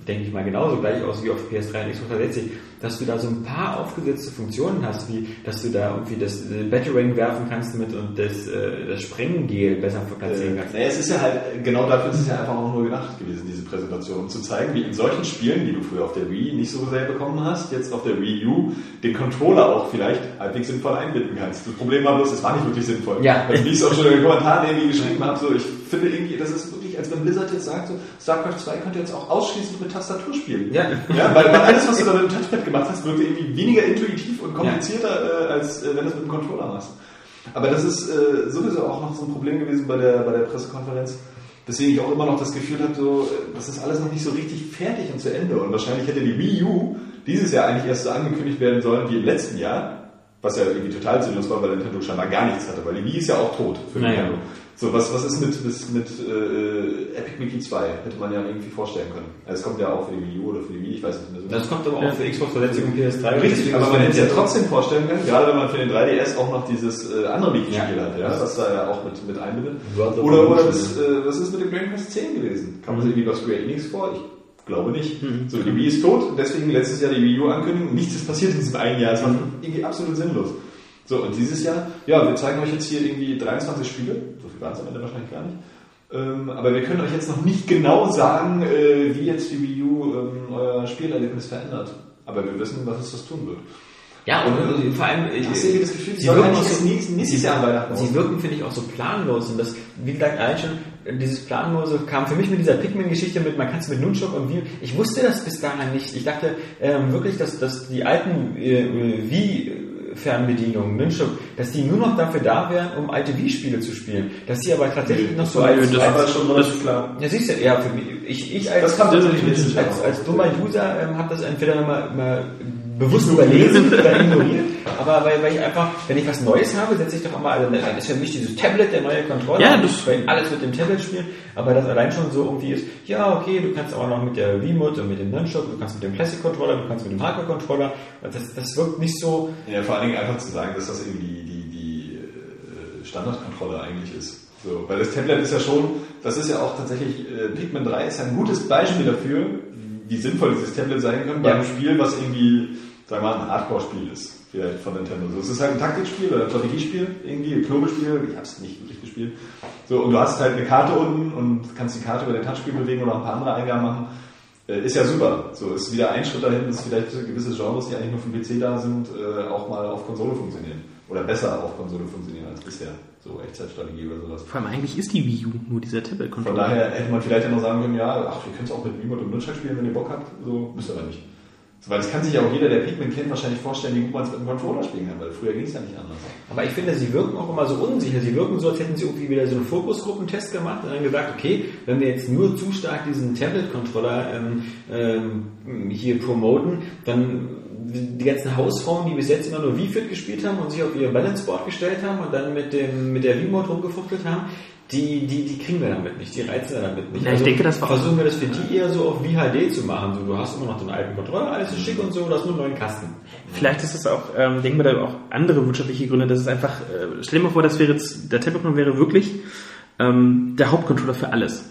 S6: denke ich mal, genauso gleich aus wie auf PS3 und Xbox 360, dass du da so ein paar aufgesetzte Funktionen hast, wie dass du da irgendwie das äh, Batarang werfen kannst mit und das, äh, das Sprenggel besser platzieren
S3: Äh,
S6: kannst.
S3: naja, es ist ja halt, genau dafür ist es ja einfach auch nur gedacht gewesen, diese Präsentation, um zu zeigen, wie in solchen Spielen, die du früher auf der Wii nicht so sehr bekommen hast, jetzt auf der Wii U, den Controller auch vielleicht halbwegs sinnvoll einbinden kannst. Das Problem war bloß, es war nicht wirklich sinnvoll.
S6: Ja.
S3: Also wie ich es auch schon in den Kommentaren irgendwie geschrieben habe, so, ich finde irgendwie, das ist als wenn Blizzard jetzt sagt, so, StarCraft 2 könnt ihr jetzt auch ausschließlich mit Tastatur spielen.
S6: Ja.
S3: Ja, weil, weil alles, was du da mit dem Touchpad gemacht hast, wirkte irgendwie weniger intuitiv und komplizierter, äh, als äh, wenn du es mit dem Controller machst. Aber das ist äh, sowieso auch noch so ein Problem gewesen bei der, bei der Pressekonferenz. Deswegen ich auch immer noch das Gefühl habe, so, äh, das ist alles noch nicht so richtig fertig und zu Ende. Und wahrscheinlich hätte die Wii U dieses Jahr eigentlich erst so angekündigt werden sollen wie im letzten Jahr. Was ja irgendwie total sinnlos war, weil Nintendo scheinbar gar nichts hatte. Weil die Wii ist ja auch tot für
S6: Naja.
S3: Nintendo. So, was, was ist mit, mit, mit äh, Epic Mickey 2? Hätte man ja irgendwie vorstellen können. Also, es kommt ja auch für die Wii U oder für die Wii, ich weiß nicht mehr so.
S6: Das kommt aber auch für Xbox 360 und PS3.
S3: Richtig, aber man hätte
S6: es
S3: ja trotzdem vorstellen können, gerade wenn man für den 3DS auch noch dieses äh, andere Wiki-Spiel
S6: Ja.
S3: hat, ja, was da ja auch mit, mit einbindet. Oder, oder das, äh, was ist mit dem Dragon Quest 10 gewesen? Kam das
S6: Mhm.
S3: irgendwie bei Square Enix vor? Ich glaube nicht. So, die Wii ist tot, deswegen letztes Jahr die Wii U ankündigen. Nichts ist passiert in diesem einen Jahr. Es war irgendwie absolut sinnlos. So, und dieses Jahr, ja, wir zeigen euch jetzt hier irgendwie 23 Spiele. So viel waren es am Ende wahrscheinlich gar nicht. Ähm, aber wir können euch jetzt noch nicht genau sagen, äh, wie jetzt die Wii U ähm, euer Spielerlebnis verändert. Aber wir wissen, was es das tun wird.
S6: Ja, und, und vor allem,
S3: Ich habe irgendwie das Gefühl,
S6: sie wirken auch so,
S3: nächstes, nächstes Jahr Weihnachten
S6: sie wirken, finde ich, auch so planlos. Und das, wie gesagt, allein schon, äh, dieses Planlose kam für mich mit dieser Pikmin-Geschichte mit, man kann es mit Nunchuk und wie, ich wusste das bis dahin nicht. Ich dachte ähm, wirklich, dass, dass die alten äh, äh, Wii-Fernbedienungen, Nunchuk, dass die nur noch dafür da wären, um alte Wii-Spiele zu spielen. Dass sie aber tatsächlich noch so als,
S5: das-
S6: als
S3: schon relativ klar.
S6: ja, siehst du, ja, für mich, ich, ich als, als, als, als dummer User ähm, habe das entweder immer, immer bewusst überlesen oder ignoriert, aber weil, weil ich einfach, wenn ich was Neues habe, setze ich doch immer, also dann ist für mich dieses Tablet der neue Controller,
S5: Ja, das-
S6: ich will alles mit dem Tablet spielen, aber das allein schon so irgendwie ist, ja, okay, du kannst auch noch mit der Wiimote und mit dem Nunchuk, du kannst mit dem Classic Controller, du kannst mit dem Hardcore Controller, das, das wirkt nicht so,
S3: Ja, vor allen Dingen einfach zu sagen, dass das irgendwie die, die, die äh, Standardkontrolle eigentlich ist. So, weil das Tablet ist ja schon, das ist ja auch tatsächlich, äh, Pikmin 3 ist ja ein gutes Beispiel dafür, wie sinnvoll dieses Tablet sein kann bei
S6: Ja.
S3: einem Spiel, was irgendwie, sagen wir mal, ein Hardcore-Spiel ist, vielleicht von Nintendo. So, es ist halt ein Taktikspiel oder ein Strategiespiel, irgendwie, ein Klobespiel, ich habe es nicht wirklich gespielt. So, und du hast halt eine Karte unten und kannst die Karte über den Touchscreen bewegen oder ein paar andere Eingaben machen. Äh, ist ja super. So ist wieder ein Schritt dahin, dass vielleicht gewisse Genres, die eigentlich nur für den PC da sind, äh, auch mal auf Konsole funktionieren. Oder besser auf Konsole funktionieren als bisher. So Echtzeitstrategie oder sowas.
S5: Vor allem eigentlich ist die Wii U nur dieser
S3: Von
S5: Tablet-Controller.
S3: daher hätte man vielleicht ja noch sagen können, ja, ach, ihr könnt es auch mit Remote und Nunchuck spielen, wenn ihr Bock habt. So, müsst ihr aber nicht. Weil das kann sich ja auch jeder, der Pikmin kennt, wahrscheinlich vorstellen, wie gut man es mit einem Controller spielen kann, weil früher ging es ja nicht anders.
S6: Aber ich finde, sie wirken auch immer so unsicher. Sie wirken so, als hätten sie irgendwie wieder so einen Fokusgruppentest gemacht und dann gesagt, okay, wenn wir jetzt nur zu stark diesen Tablet-Controller ähm, ähm, hier promoten, dann die ganzen Hausfrauen, die bis jetzt immer nur Wii-Fit gespielt haben und sich auf ihr Balance-Board gestellt haben und dann mit dem mit der Wii-Mode rumgefuchtelt haben, die, die, die kriegen wir damit nicht, die reizen wir damit nicht. Also
S5: Ja, ich denke, das war-
S6: versuchen wir das für die eher so auf VHD zu machen. So, du hast immer noch den alten Controller, alles ist schick und so, du hast nur einen neuen Kasten.
S5: Vielleicht ist es auch, ähm, denken wir da auch andere wirtschaftliche Gründe, dass es einfach, äh, stell dir mal vor, das wäre jetzt, der Tablet-Controller wäre wirklich ähm, der Hauptcontroller für alles.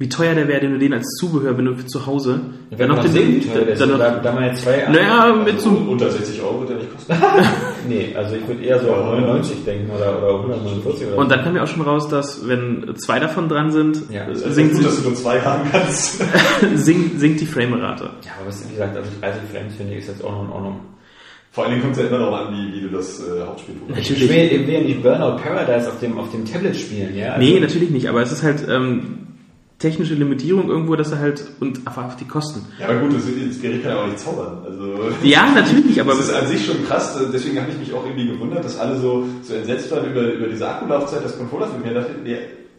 S5: Wie teuer der wäre, wenn du den als Zubehör, wenn du für zu Hause,
S6: Wenn
S5: dann
S6: noch
S5: noch den,
S6: sehen, wie teuer
S5: dann noch,
S6: da, da mal zwei
S5: naja, mit so,
S3: Also, unter 60 Euro wird der nicht kosten.
S6: Nee, also ich würde eher so auf 99 denken oder, oder 149 oder
S5: und dann kam ja auch schon raus, dass wenn zwei davon dran sind,
S6: Ja, das
S3: Also
S5: sinkt,
S3: gut, dass du nur zwei haben kannst.
S5: sinkt, sinkt die Framerate.
S6: Ja, aber was, wie gesagt, also 30 Frames finde ich ist jetzt auch noch in Ordnung.
S3: Vor allen Dingen kommt es ja immer darauf an, wie, wie du das äh, Hauptspiel programmierst.
S6: Ich will, ich will ja nicht Burnout Paradise auf dem, auf dem Tablet spielen, ja? Also,
S5: Nee, natürlich nicht, aber es ist halt ähm, technische Limitierung irgendwo, dass er halt, und einfach auf die Kosten.
S3: Ja, aber gut, das, das Gerät kann ja auch nicht zaubern. Also,
S5: Ja, natürlich nicht, aber
S3: das ist an sich schon krass, deswegen habe ich mich auch irgendwie gewundert, dass alle so, so entsetzt waren über, über diese Akkulaufzeit des Controllers. Und mir dachte, nee,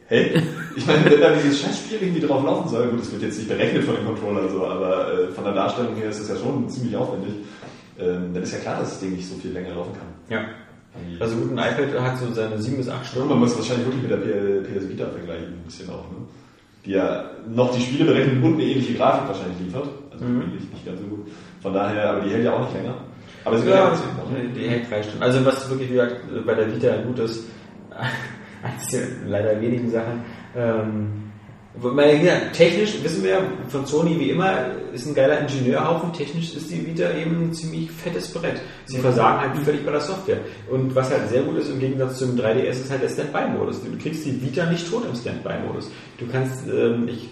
S3: hä? Ich meine, wenn da dieses Scheißspiel irgendwie drauf laufen soll, gut, das wird jetzt nicht berechnet von dem Controller, so, aber äh, von der Darstellung her ist das ja schon ziemlich aufwendig. Ähm, dann ist ja klar, dass das Ding nicht so viel länger laufen kann.
S6: Ja. Also gut, ein iPad hat so seine 7 bis 8
S3: Und
S6: Stunden.
S3: man muss wahrscheinlich wirklich mit der PS Vita vergleichen, ein bisschen auch, ne? Die ja noch die Spiele berechnet und eine ähnliche Grafik wahrscheinlich liefert. Also nicht, nicht ganz so gut. Von daher, aber die hält ja auch nicht länger. Aber sie
S6: Ja,
S3: sich noch.
S6: die hält drei Stunden. Also was wirklich, wie gesagt, bei der Vita gut ist, eines der leider wenigen Sachen, ähm, Ja, technisch wissen wir ja von Sony wie immer, ist ein geiler Ingenieurhaufen. Technisch ist die Vita eben ein ziemlich fettes Brett. Sie versagen halt völlig bei der Software. Und was halt sehr gut ist im Gegensatz zum 3DS ist halt der Standby-Modus. Du kriegst die Vita nicht tot im Standby-Modus. Du kannst, ähm, ich,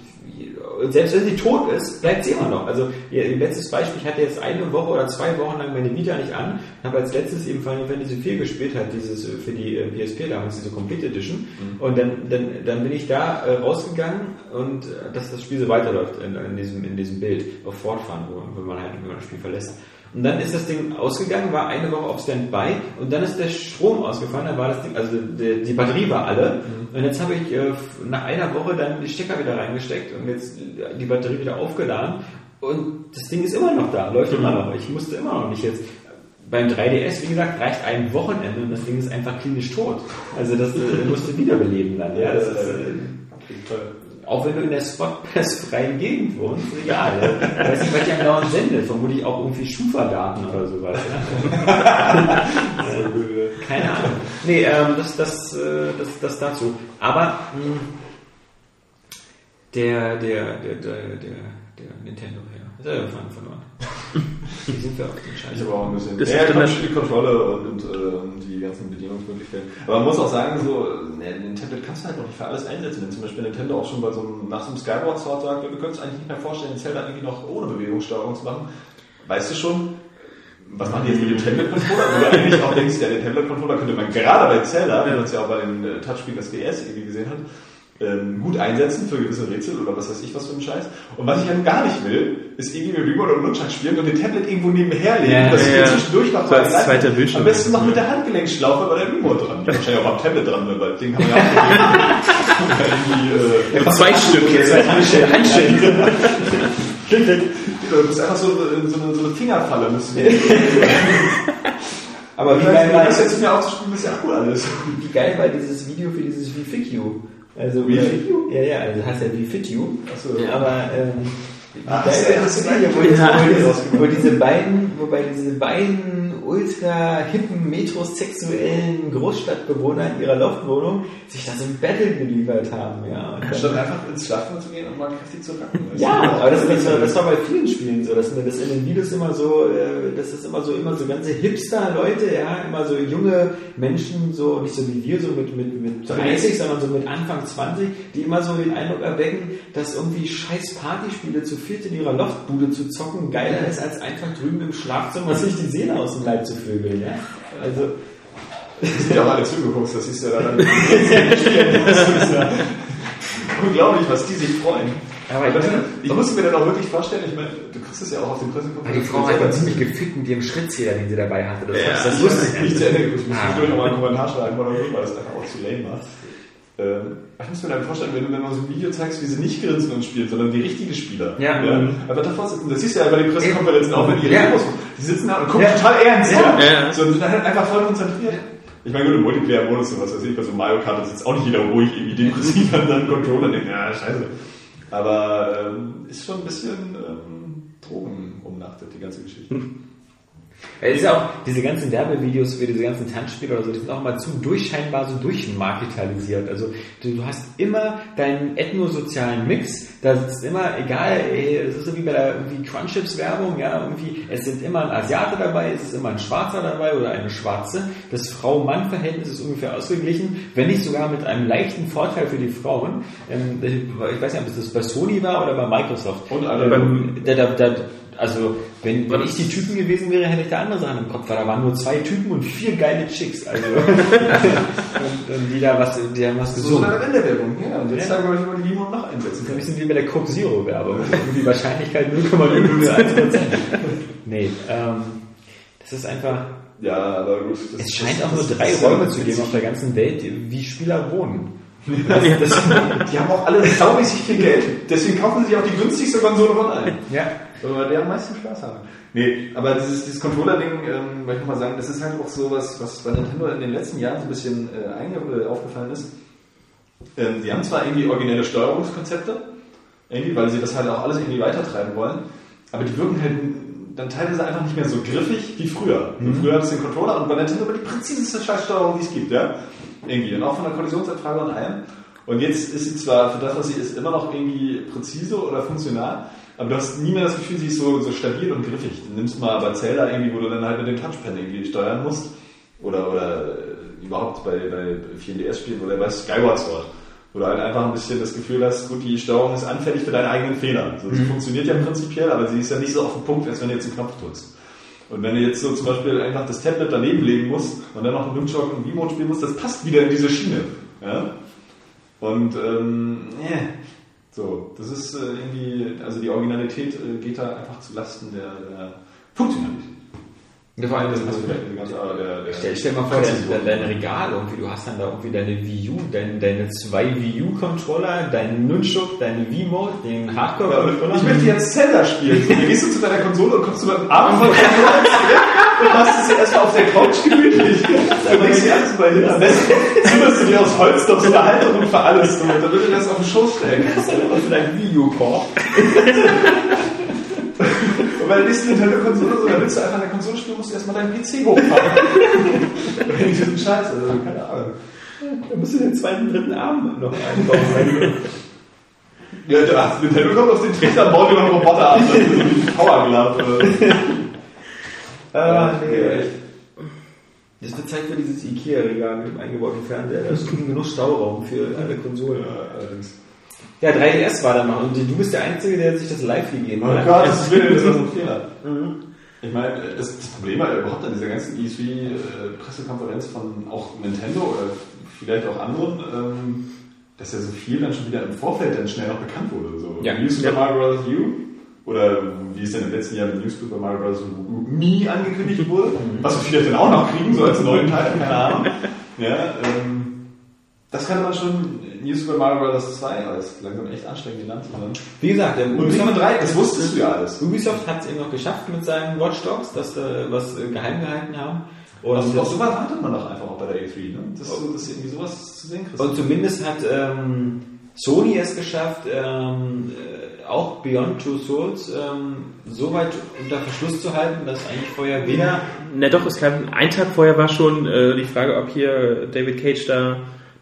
S6: selbst wenn sie tot ist, bleibt sie immer noch. Also ihr letztes Beispiel, ich hatte jetzt eine Woche oder zwei Wochen lang meine Vita nicht an, habe als letztes eben Final Fantasy 4 gespielt, halt dieses äh, für die äh, PSP damals diese Complete Edition. Und dann, dann, dann bin ich da äh, rausgegangen und dass das Spiel so weiterläuft in, in, diesem, in diesem Bild auf Fortfahren, wo, wenn man halt wenn man das Spiel verlässt. Und dann ist das Ding ausgegangen, war eine Woche auf Standby und dann ist der Strom ausgefallen, dann war das Ding, also die, die Batterie war alle. Und jetzt habe ich äh, nach einer Woche dann die Stecker wieder reingesteckt und jetzt die Batterie wieder aufgeladen und das Ding ist immer noch da, läuft immer noch. Ich musste immer noch nicht jetzt. Beim 3DS, wie gesagt, reicht ein Wochenende und das Ding ist einfach klinisch tot. Also das äh, musst du wiederbeleben dann. Ja, das ist, äh, auch wenn du in der Spotpass-freien Gegend wohnst, egal. Ja. Ich weiß nicht, was die andauernd sendet. Vermutlich auch irgendwie Schufa-Daten oder sowas. Ja. Keine Ahnung. Nee, ähm, das, das, äh, das, das dazu. Aber mh, der, der, der, der, der, der Nintendo, ja. Ist ja verloren. Wie sind wir auf den
S3: Ich
S6: Scheiß?
S3: habe auch ein bisschen.
S5: Das
S3: ja, ich
S5: dann-
S3: die Controller und, und äh, die ganzen Bedienungsmöglichkeiten. Aber man muss auch sagen, so, ne, ein Tablet kannst du halt noch nicht für alles einsetzen. Wenn zum Beispiel Nintendo auch schon bei so einem, nach so einem Skyward Sword sagt, wir können es eigentlich nicht mehr vorstellen, Zelda irgendwie noch ohne Bewegungssteuerung zu machen. Weißt du schon, was machen die jetzt mit dem Tablet-Controller? Wo du eigentlich auch denkst, ja, den Tablet-Controller könnte man gerade bei Zelda, wie man es ja auch bei den äh, Touchspielen des DS irgendwie gesehen hat, ähm, gut einsetzen für gewisse Rätsel oder was weiß ich was für ein Scheiß. Und was ich ja nun gar nicht will, ist irgendwie mit Remote und Nunchuck spielen und den Tablet irgendwo nebenher legen,
S6: Ja,
S3: dass ich
S5: ja,
S3: mir
S5: ja.
S3: zwischendurch noch
S5: So als zweiter Bildschirm.
S3: Am besten noch mit der Handgelenkschlaufe bei der Remote dran. Die wahrscheinlich auch am Tablet dran, weil das Ding kann man ja auch irgendwie, äh,
S5: Zwei Stück.
S3: Zwei
S5: Handschellen. Handschellen.
S3: Du bist einfach so, so, eine, so eine Fingerfalle. Musst du
S6: Aber wie
S3: das
S6: geil, war,
S3: heißt, jetzt mir aufzuspielen, ist ja cool alles.
S6: wie geil war dieses Video für dieses Wie Fit You? Also,
S3: Wie Fit You?
S6: Ja, ja, also heißt ja Wie Fit You.
S3: Achso.
S6: Aber, ähm,
S3: Ah, hast du-
S6: war
S3: hast
S6: das Video, wo,
S5: Ja.
S6: wo diese beiden, wobei diese beiden ultra hippen, metrosexuellen Großstadtbewohner in ihrer Loftwohnung sich da so ein Battle geliefert haben, ja.
S3: Statt einfach ins Schlafzimmer zu gehen und mal kräftig zu racken.
S6: Ja, aber das, das, war, das war bei vielen Spielen so, dass mir das in den Videos immer so, äh, das ist immer so, immer so ganze Hipster-Leute, ja, immer so junge Menschen, so nicht so wie wir, so mit, mit, mit 30, sondern so mit Anfang 20, die immer so den Eindruck erwecken, dass irgendwie scheiß Partyspiele zu viert in ihrer Loftbude zu zocken geiler ist, als einfach drüben im Schlafzimmer sich die Seele aus dem Leib zu vögeln. Ja? Also,
S3: Die sind ja auch alle zugeguckt, das ist ja dann. das ja unglaublich, was die sich freuen.
S6: Aber
S3: Aber
S6: ich-
S3: ich muss mir dann auch wirklich vorstellen, ich meine, du kriegst es ja auch auf den
S6: weil
S3: Pressekonferenzen.
S6: die Frau hat ziemlich gefickt mit ihrem Schrittzähler, den sie dabei hatte. Das,
S3: Ja,
S6: das,
S3: das
S6: wusste
S3: ich nicht zu Ende. Ich muss
S6: Ah.
S3: zwischendurch nochmal einen Kommentar schreiben, weil das einfach auch zu lame war. Ähm, ich muss mir dann vorstellen, wenn du dann mal so ein Video zeigst, wie sie nicht grinsen und spielen, sondern die richtigen Spieler.
S6: Ja.
S3: Aber davor sitzen, das siehst du ja bei den Pressekonferenzen auch, wenn die
S6: Ja.
S3: reden, die sitzen da und gucken
S6: Ja.
S3: total ernst.
S6: Ja.
S5: Ja.
S3: So, und sind halt einfach voll konzentriert. Ich meine, gut, im Multiplayer-Modus und was weiß ich, bei so Mario Kart ist jetzt auch nicht jeder ruhig irgendwie depressiv an seinem Controller denkt, ja, scheiße. Aber ähm, ist schon ein bisschen ähm, Drogen umnachtet, die ganze Geschichte.
S6: Es ist ja auch, diese ganzen Werbevideos für diese ganzen Tanzspiele oder so, die sind auch mal zu durchscheinbar so durchmarketalisiert. Also du, hast immer deinen ethnosozialen Mix, da ist immer, egal, es ist so wie bei der irgendwie Crunchips Werbung, ja, irgendwie, es sind immer ein Asiate dabei, es ist immer ein Schwarzer dabei oder eine Schwarze. Das Frau-Mann-Verhältnis ist ungefähr ausgeglichen, wenn nicht sogar mit einem leichten Vorteil für die Frauen. Ähm, ich weiß nicht, ob das bei Sony war oder bei Microsoft.
S3: Und alle-
S6: da, da, da, also, wenn, wenn ich die Typen gewesen wäre, hätte ich da andere Sachen im Kopf, weil da waren nur zwei Typen und vier geile Chicks, also, und, und die da was, die haben was
S3: So
S6: gesungen.
S3: eine Wendewerbung, ja. Und jetzt
S6: Ja.
S3: sagen wir, wie man die Limon noch einsetzen
S6: Ein
S3: kann.
S6: bisschen wie bei der Coke Zero Werbung. Die Wahrscheinlichkeit 0,001%. nee, ähm, das ist einfach,
S3: Ja, aber gut. das-
S6: es scheint
S3: das-
S6: auch nur
S3: das-
S6: drei
S3: das-
S6: Räume
S3: das-
S6: zu geben auf der ganzen Welt, wie Spieler wohnen.
S3: Das, die haben auch alle saumäßig viel Geld. Deswegen kaufen sie sich auch die günstigste Konsole von allen.
S6: Ja.
S3: Aber der am meisten Spaß haben. Nee, aber dieses, dieses Controller-Ding, ähm, möchte ich mal sagen, das ist halt auch so was, was bei Nintendo in den letzten Jahren so ein bisschen äh, äh, aufgefallen ist. Ähm, die haben zwar irgendwie originelle Steuerungskonzepte, irgendwie, weil sie das halt auch alles irgendwie weitertreiben wollen, aber die wirken halt dann teilweise einfach nicht mehr so griffig wie früher. Früher hattest du den Controller und bei Nintendo war die präziseste Scheißsteuerung, die es gibt, ja. Irgendwie. Und auch von der Kollisionsabfrage und allem. Und jetzt ist sie zwar für das, was sie ist, immer noch irgendwie präzise oder funktional, aber du hast nie mehr das Gefühl, sie ist so, so stabil und griffig. Du nimmst mal bei Zelda irgendwie, wo du dann halt mit dem Touchpad irgendwie steuern musst. Oder, oder äh, überhaupt bei, bei 4DS-Spielen oder bei Skyward Sword. Wo du halt einfach ein bisschen das Gefühl hast, gut, die Steuerung ist anfällig für deine eigenen Fehler. So, sie funktioniert ja prinzipiell, aber sie ist ja nicht so auf den Punkt, als wenn du jetzt einen Knopf drückst. Und wenn du jetzt so zum Beispiel einfach das Tablet daneben legen musst und dann noch einen Windschirm und V-Mode spielen musst, das passt wieder in diese Schiene. Ja? Und ähm, yeah. so, das ist äh, irgendwie, also die Originalität äh, geht da einfach zu Lasten der, der Funktionalität.
S6: Ja, vor allem, das
S3: Also vielleicht ganze, aber der,
S6: Stell, stell dir mal vor, dein, dein Regal irgendwie, du hast dann da irgendwie deine Wii U, dein, deine zwei Wii U-Controller, deinen Nunchuk, deine Wii-Mode, den
S3: Ja,
S6: Hardcore-Controller.
S3: ich möchte jetzt Zelda spielen. Dann gehst du zu deiner Konsole und kommst du mit dem Arm von Controller und machst es erstmal auf der Couch gemütlich. Dann legst du alles mal hin. Am besten zimmerst du dir aus Holz noch so eine Halterung für alles. Und dann würde du das auf den Schoß stellen.
S6: Und dein Wii U-Core.
S3: Und bei der nächsten Nintendo-Konsole, so, da willst du einfach eine Konsole spielen, musst du erstmal deinen PC hochfahren. Wegen diesem Scheiß, also keine Ahnung.
S6: Da musst du den zweiten, dritten Arm noch einbauen.
S3: Ja, der Nintendo kommt auf den Trichter baut über einen Roboter ab. Das ist so wie Power Glove.
S6: ah,
S3: nee, echt.
S6: Das wird Zeit für dieses Ikea-Regal mit dem eingebauten Fernseher. Da ist genug Stauraum für alle Konsolen.
S3: Ja, allerdings.
S6: Ja, 3DS war da noch. Und du bist der Einzige, der sich das live gegeben
S3: Oh
S6: hat.
S3: Gott, das ist wieder das ist ein Fehler. Ich meine, das, das Problem war überhaupt an dieser ganzen E3-Pressekonferenz von auch Nintendo oder vielleicht auch anderen, ähm, dass ja so viel dann schon wieder im Vorfeld dann schnell noch bekannt wurde. So
S6: Ja.
S3: New Super Mario Bros. U oder wie es dann im letzten Jahr mit New Super Mario Bros. Me angekündigt wurde, was wir vielleicht dann auch noch kriegen, so als neuen Teil, keine Ahnung. Ja, ähm, das kannte man schon New Super Mario Bros. 2 als langsam echt anstrengend genannt zu hören.
S6: Wie gesagt, der
S3: Und Pikmin 3, das wusstest du ja alles.
S6: Ubisoft hat es eben noch geschafft mit seinen Watch Dogs, dass sie was äh, geheim gehalten haben. Und,
S3: Also, auch sowas wartet man doch einfach auch bei der E3, ne? Dass, du, dass du irgendwie sowas zu sehen kriegst.
S6: und zumindest hat ähm, Sony es geschafft, ähm, äh, auch Beyond Two Souls ähm, so weit unter Verschluss zu halten, dass eigentlich vorher weder
S5: Na doch, es kam, ein Tag vorher war schon äh, die Frage, ob hier David Cage da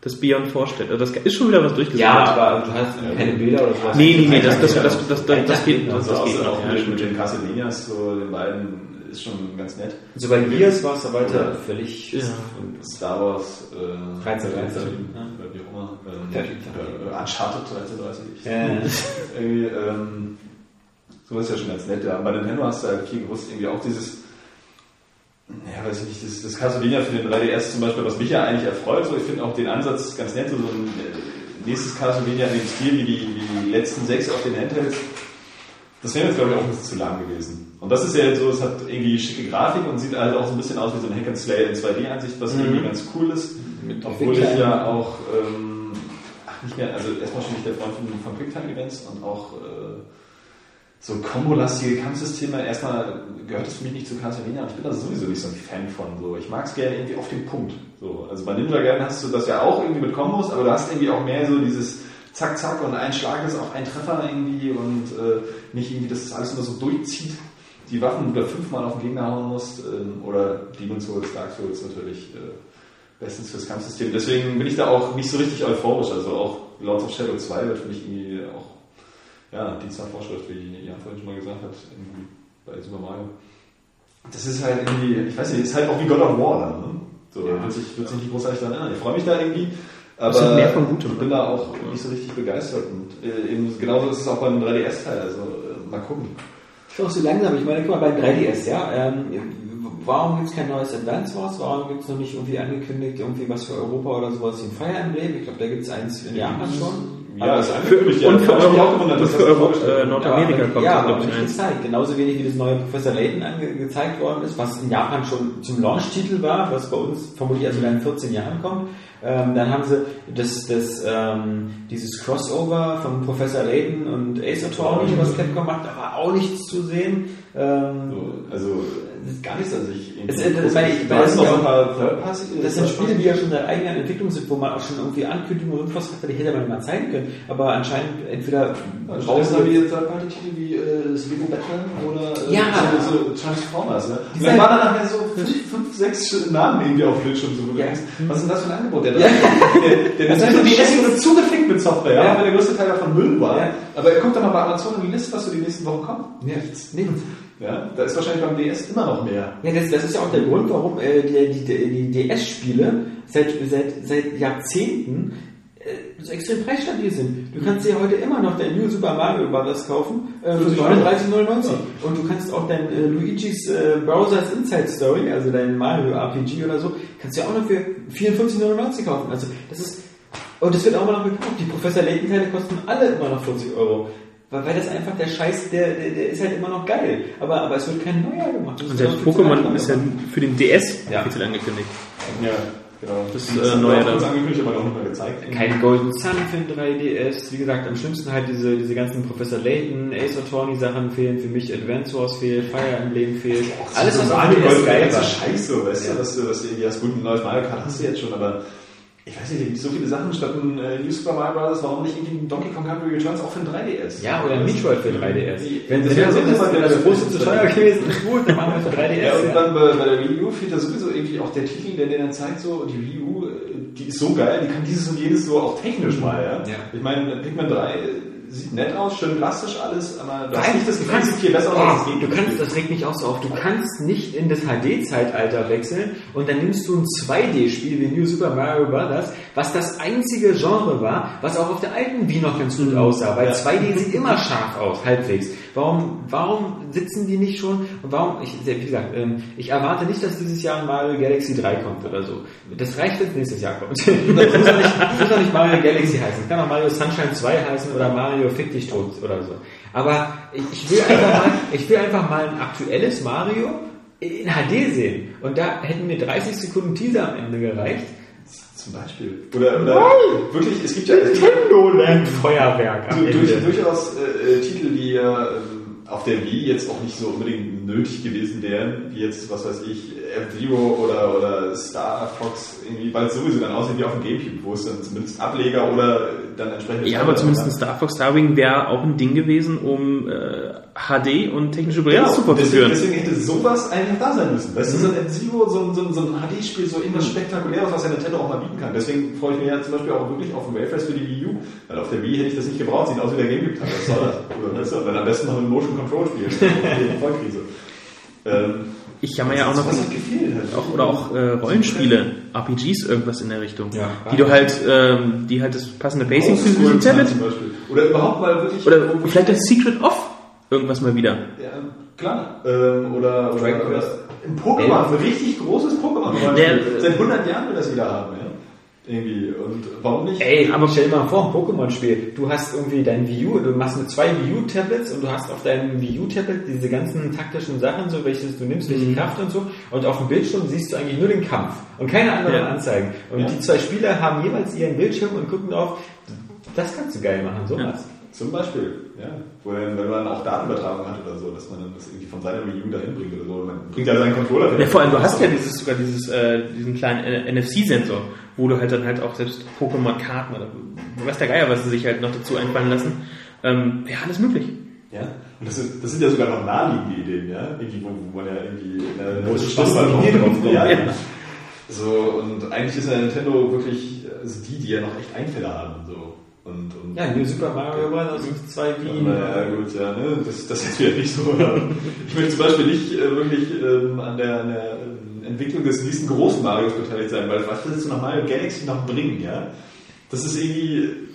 S5: das Beyond vorstellt. Also das ist schon wieder was durchgesetzt.
S6: Ja, aber du hast keine Bilder oder sowas.
S5: Nee, nee, nee, das, das, das, das, das, das geht, das,
S3: also
S5: das
S3: auch,
S5: geht
S3: auch
S5: nicht.
S3: Mit, den Castlevanias, so den beiden, ist schon ganz nett.
S6: So bei Gears war es weiter völlig
S5: Ja.
S3: Star Wars, äh,
S6: 13, 13,
S3: ja.
S6: ja.
S3: oder wie auch immer. Ähm,
S6: 13,
S3: äh, Uncharted 1330.
S6: Ja.
S3: Irgendwie, ähm, Sowas ist ja schon ganz nett. Ja. Bei Nintendo hast du halt viel gewusst, irgendwie auch dieses, ja, weiß ich nicht, das, das Castlevania für den 3DS zum Beispiel, was mich ja eigentlich erfreut, so ich finde auch den Ansatz ganz nett, so ein äh, nächstes Castlevania in dem Stil wie die, wie die letzten sechs auf den Handhelds. Das wäre jetzt, glaube ich, auch ein bisschen zu lang gewesen. Und das ist ja jetzt so, es hat irgendwie schicke Grafik und sieht halt auch so ein bisschen aus wie so ein Hack and Slay in 2D-Ansicht, was irgendwie ganz cool ist. Obwohl ich ja auch, ähm, ach, nicht mehr, also erstmal schon nicht der Freund von, von Quicktime-Events und auch äh, so kombolastige Kampfsysteme. Erstmal gehört es für mich nicht zu Castlevania und ich bin da sowieso nicht so ein Fan von. So. Ich mag es gerne irgendwie auf den Punkt. So. Also bei Ninja Gaiden hast du das ja auch irgendwie mit Kombos, aber du hast irgendwie auch mehr so dieses Zack, Zack und ein Schlag ist auch ein Treffer irgendwie und äh, nicht irgendwie, dass das alles immer so durchzieht. Die Waffen wieder fünfmal auf den Gegner hauen musst ähm, oder Demon's Souls, Dark Souls natürlich äh, bestens fürs Kampfsystem. Deswegen bin ich da auch nicht so richtig euphorisch. Also auch Lords of Shadow 2 wird für mich irgendwie auch ja, die Vorschrift, wie Jan vorhin schon mal gesagt hat, bei Super Mario. Das ist halt irgendwie, ich weiß nicht, ist halt auch wie God of War dann, ne? So,
S6: Ja.
S3: wird, sich, wird sich nicht großartig daran ändern. Ich freue mich da irgendwie, aber
S5: mehr von Gutem.
S3: ich bin da auch nicht so richtig begeistert. Und äh, eben genauso ist es auch beim 3DS-Teil, also äh, mal gucken.
S6: Ich auch so langsam. Ich meine, guck mal, beim 3DS, ja. Ähm, warum gibt es kein neues Advance Wars? Warum gibt es noch nicht irgendwie angekündigt, irgendwie was für Europa oder sowas wie ein Fire Emblem? Ich glaube, da gibt es eins in Japan schon.
S3: Ja, das ist
S5: Für,
S3: angekündigt, ja.
S5: und für,
S3: Das
S5: Euro,
S3: auch gewundert,
S5: und
S3: dass
S5: für
S3: das
S5: Euro, äh. Nordamerika
S6: aber,
S5: kommt
S6: ja,
S5: das,
S6: aber
S5: glaube
S6: nicht
S5: ich, eins.
S6: gezeigt. Genauso wenig wie das neue Professor Layton gezeigt worden ist, was in Japan schon zum Launch-Titel war, was bei uns vermutlich erst wieder in 14 Jahren kommt. Ähm, dann haben sie das, das, ähm, dieses Crossover von Professor Layton und Ace Attorney, was Capcom macht, da war auch nichts zu sehen. Ähm,
S3: So, also gar nichts an sich.
S6: Es- das- weil ich- weil
S3: sind
S6: es ja
S3: ein paar Third-Party.
S6: Das sind Spiele, die ja schon seit eigener Entwicklung sind, wo man auch schon irgendwie Ankündigungen und was hat, die hätte man mal zeigen können. Aber anscheinend entweder brauchen
S3: haben wir Third-Party-Titel wie äh, das Lego Batman oder äh,
S6: Ja.
S3: so, so Transformers. Ne? Und dann waren da nachher so fünf, fünf, sechs Namen irgendwie auf Bildschirm. So,
S6: Ja.
S3: denkst, Was ist denn das für ein Angebot? Der,
S6: Ja.
S3: der, der
S6: Das
S3: Nintendo
S6: ist
S3: DS wurde zugefickt mit Software, ja,
S6: Ja.
S3: weil der größte Teil davon Müll war.
S6: Ja.
S3: Aber guck doch mal bei Amazon in die Liste, was so die nächsten Wochen kommt.
S6: Nichts. Nichts.
S3: Ja, da ist wahrscheinlich beim DS immer noch mehr.
S6: Ja, das, das ist ja auch der Grund, warum äh, die, die, die DS-Spiele seit, seit, seit Jahrzehnten äh, so extrem preisstabil sind. Du kannst dir heute immer noch dein New Super Mario Bros. kaufen äh, für 39,99 und du kannst auch dein äh, Luigi's äh, Browser's Inside Story, also dein Mario RPG oder so, kannst du ja auch noch für 54,99 kaufen. Also das ist und das wird auch immer noch gekauft. Die Professor Layton Teile kosten alle immer noch 40 Euro. Weil, weil das einfach der Scheiß, der, der, der ist halt immer noch geil. Aber, aber es wird kein neuer gemacht. Das
S5: Und selbst Pokémon ist ja für den DS
S6: Ja.
S5: offiziell angekündigt.
S3: Ja, genau.
S5: Das,
S3: Und
S5: äh,
S3: hat
S5: neue
S3: auch kurz
S5: dann.
S3: angekündigt, aber noch nicht mal gezeigt.
S6: Kein Golden Sun für den 3DS. Wie gesagt, am schlimmsten halt diese, diese ganzen Professor Layton, Ace Attorney Sachen fehlen für mich, Advance Wars fehlt, Fire Emblem fehlt. Alles, was auf
S3: Mario
S6: dem
S3: Golf
S6: DS geil
S3: ganze
S6: war.
S3: Scheiße, weißt
S6: Ja.
S3: du, dass du, dass du irgendwie hast, gut, ein neues Mario Kart hast du jetzt schon, aber ich weiß nicht, so viele Sachen statt ein äh, New Super Mario Bros., warum nicht irgendwie ein Donkey Kong Country Returns auch für ein 3DS?
S6: Ja, oder ein Metroid für 3DS. Wenn,
S3: Das wäre so
S6: das, große zu teuer gewesen gut, dann machen wir für 3DS.
S3: Ja, und dann bei, bei der Wii U fehlt da sowieso irgendwie auch der Titel, der dir dann zeigt, so, die Wii U, äh, die ist so geil, die kann dieses und jedes so auch technisch mal, ja.
S6: Ja.
S3: Ich meine, Pikmin 3 äh, sieht nett aus, schön plastisch alles, aber du hast nicht das Gefühl, es sieht viel besser aus, als es
S6: Oh,
S3: geht.
S6: du kannst, das regt mich auch so auf, du kannst nicht in das HD-Zeitalter wechseln und dann nimmst du ein 2D-Spiel wie New Super Mario Bros., was das einzige Genre war, was auch auf der alten Wii noch ganz gut aussah, weil
S3: Ja.
S6: 2D sieht immer scharf aus, halbwegs. Warum, warum sitzen die nicht schon und warum, ich, wie gesagt, ähm, ich erwarte nicht, dass dieses Jahr ein Mario Galaxy 3 kommt oder so. Das reicht, wenn es nächstes Jahr kommt. das muss doch nicht, nicht Mario Galaxy heißen. Es kann auch Mario Sunshine 2 heißen oder Mario Fick dich tot oder so. Aber ich will einfach mal, ich will einfach mal ein aktuelles Mario in HD sehen. Und da hätten mir 30 Sekunden Teaser am Ende gereicht.
S3: Zum Beispiel. Oder, oder wirklich, es gibt ja, es gibt
S6: Nintendo Land Feuerwerk am
S3: Du- durch,
S6: Ende.
S3: durchaus äh, äh, Titel, die ja ähm, auf der Wii jetzt auch nicht so unbedingt nötig gewesen wären, wie jetzt, was weiß ich, F-Zero oder, oder Star Fox, irgendwie, weil es sowieso dann aussieht wie auf dem Gamecube, wo es dann zumindest Ableger oder dann entsprechend.
S5: Ja, aber zumindest ein Star Fox Starwing wäre auch ein Ding gewesen, um äh, HD und technische Brillen
S3: Genau,
S5: zu
S3: deswegen,
S5: führen.
S3: deswegen hätte sowas einfach da sein müssen. Weißt du, so ein F-Zero, so ein, so ein, so ein HD-Spiel, so irgendwas Spektakuläres, was ja Nintendo auch mal bieten kann. Deswegen freue ich mich ja zum Beispiel auch wirklich auf den Wayface für die Wii U, weil auf der Wii hätte ich das nicht gebraucht, sieht aus wie der Gamecube-Teil. Was soll das? Oder, weißt du, dann am besten noch mit Motion Control spielen. Vollkrise. Ähm,
S5: Ich jammer ja auch noch auch, oder auch äh, Rollenspiele, RPGs, irgendwas in der Richtung.
S6: Ja.
S5: die du halt, ähm, die halt das passende Pacing für dieses Tablet
S3: zum Beispiel. Oder überhaupt mal wirklich.
S5: oder vielleicht das Secret of irgendwas mal wieder.
S3: Ja, klar. Ähm, oder, oder,
S6: Dragon
S3: oder
S6: Quest.
S3: ein Pokémon, ein richtig großes Pokémon.
S5: Der-
S3: Seit 100 Jahren will das wieder haben, ja. Irgendwie. Und warum nicht?
S6: Ey, aber stell dir mal vor, ein Pokémon-Spiel. Du hast irgendwie dein Wii U, du machst mit zwei Wii U-Tablets und du hast auf deinem Wii U-Tablet diese ganzen taktischen Sachen, so welches du nimmst, welche Kraft und so. Und auf dem Bildschirm siehst du eigentlich nur den Kampf und keine anderen
S5: Ja.
S6: Anzeigen. Und
S3: Ja.
S6: die zwei Spieler haben jeweils ihren Bildschirm und gucken drauf. Das kannst du geil machen, sowas.
S3: Zum Beispiel, ja. Wo er, wenn man auch Datenübertragung hat oder so, dass man dann das irgendwie von seiner Wii U dahin bringt oder so. Man bringt ja seinen Controller
S5: Ja, vor allem, du hast ja dieses, sogar dieses, äh, diesen kleinen äh, NFC-Sensor, wo du halt dann halt auch selbst Pokémon-Karten oder weiß der Geier, was sie sich halt noch dazu einfallen lassen. Ähm, Wäre alles möglich.
S3: Ja. Und das, ist, das sind ja sogar noch naheliegende Ideen, ja. Irgendwie, wo, wo man ja irgendwie eine
S6: Wo
S3: kommt. Ja.
S5: Ja.
S3: So, und eigentlich ist ja Nintendo wirklich, also die, die ja noch echt Einfälle haben, so. Und, und
S6: Ja, New Super Mario Bros. und zwei Wii.
S3: Naja, gut, ja, ne? das, das ist wieder nicht so. ich möchte zum Beispiel nicht äh, wirklich ähm, an der, an der ähm, Entwicklung des nächsten großen Marios beteiligt sein, weil was willst du noch Mario Galaxy noch bringen, ja? Das ist irgendwie,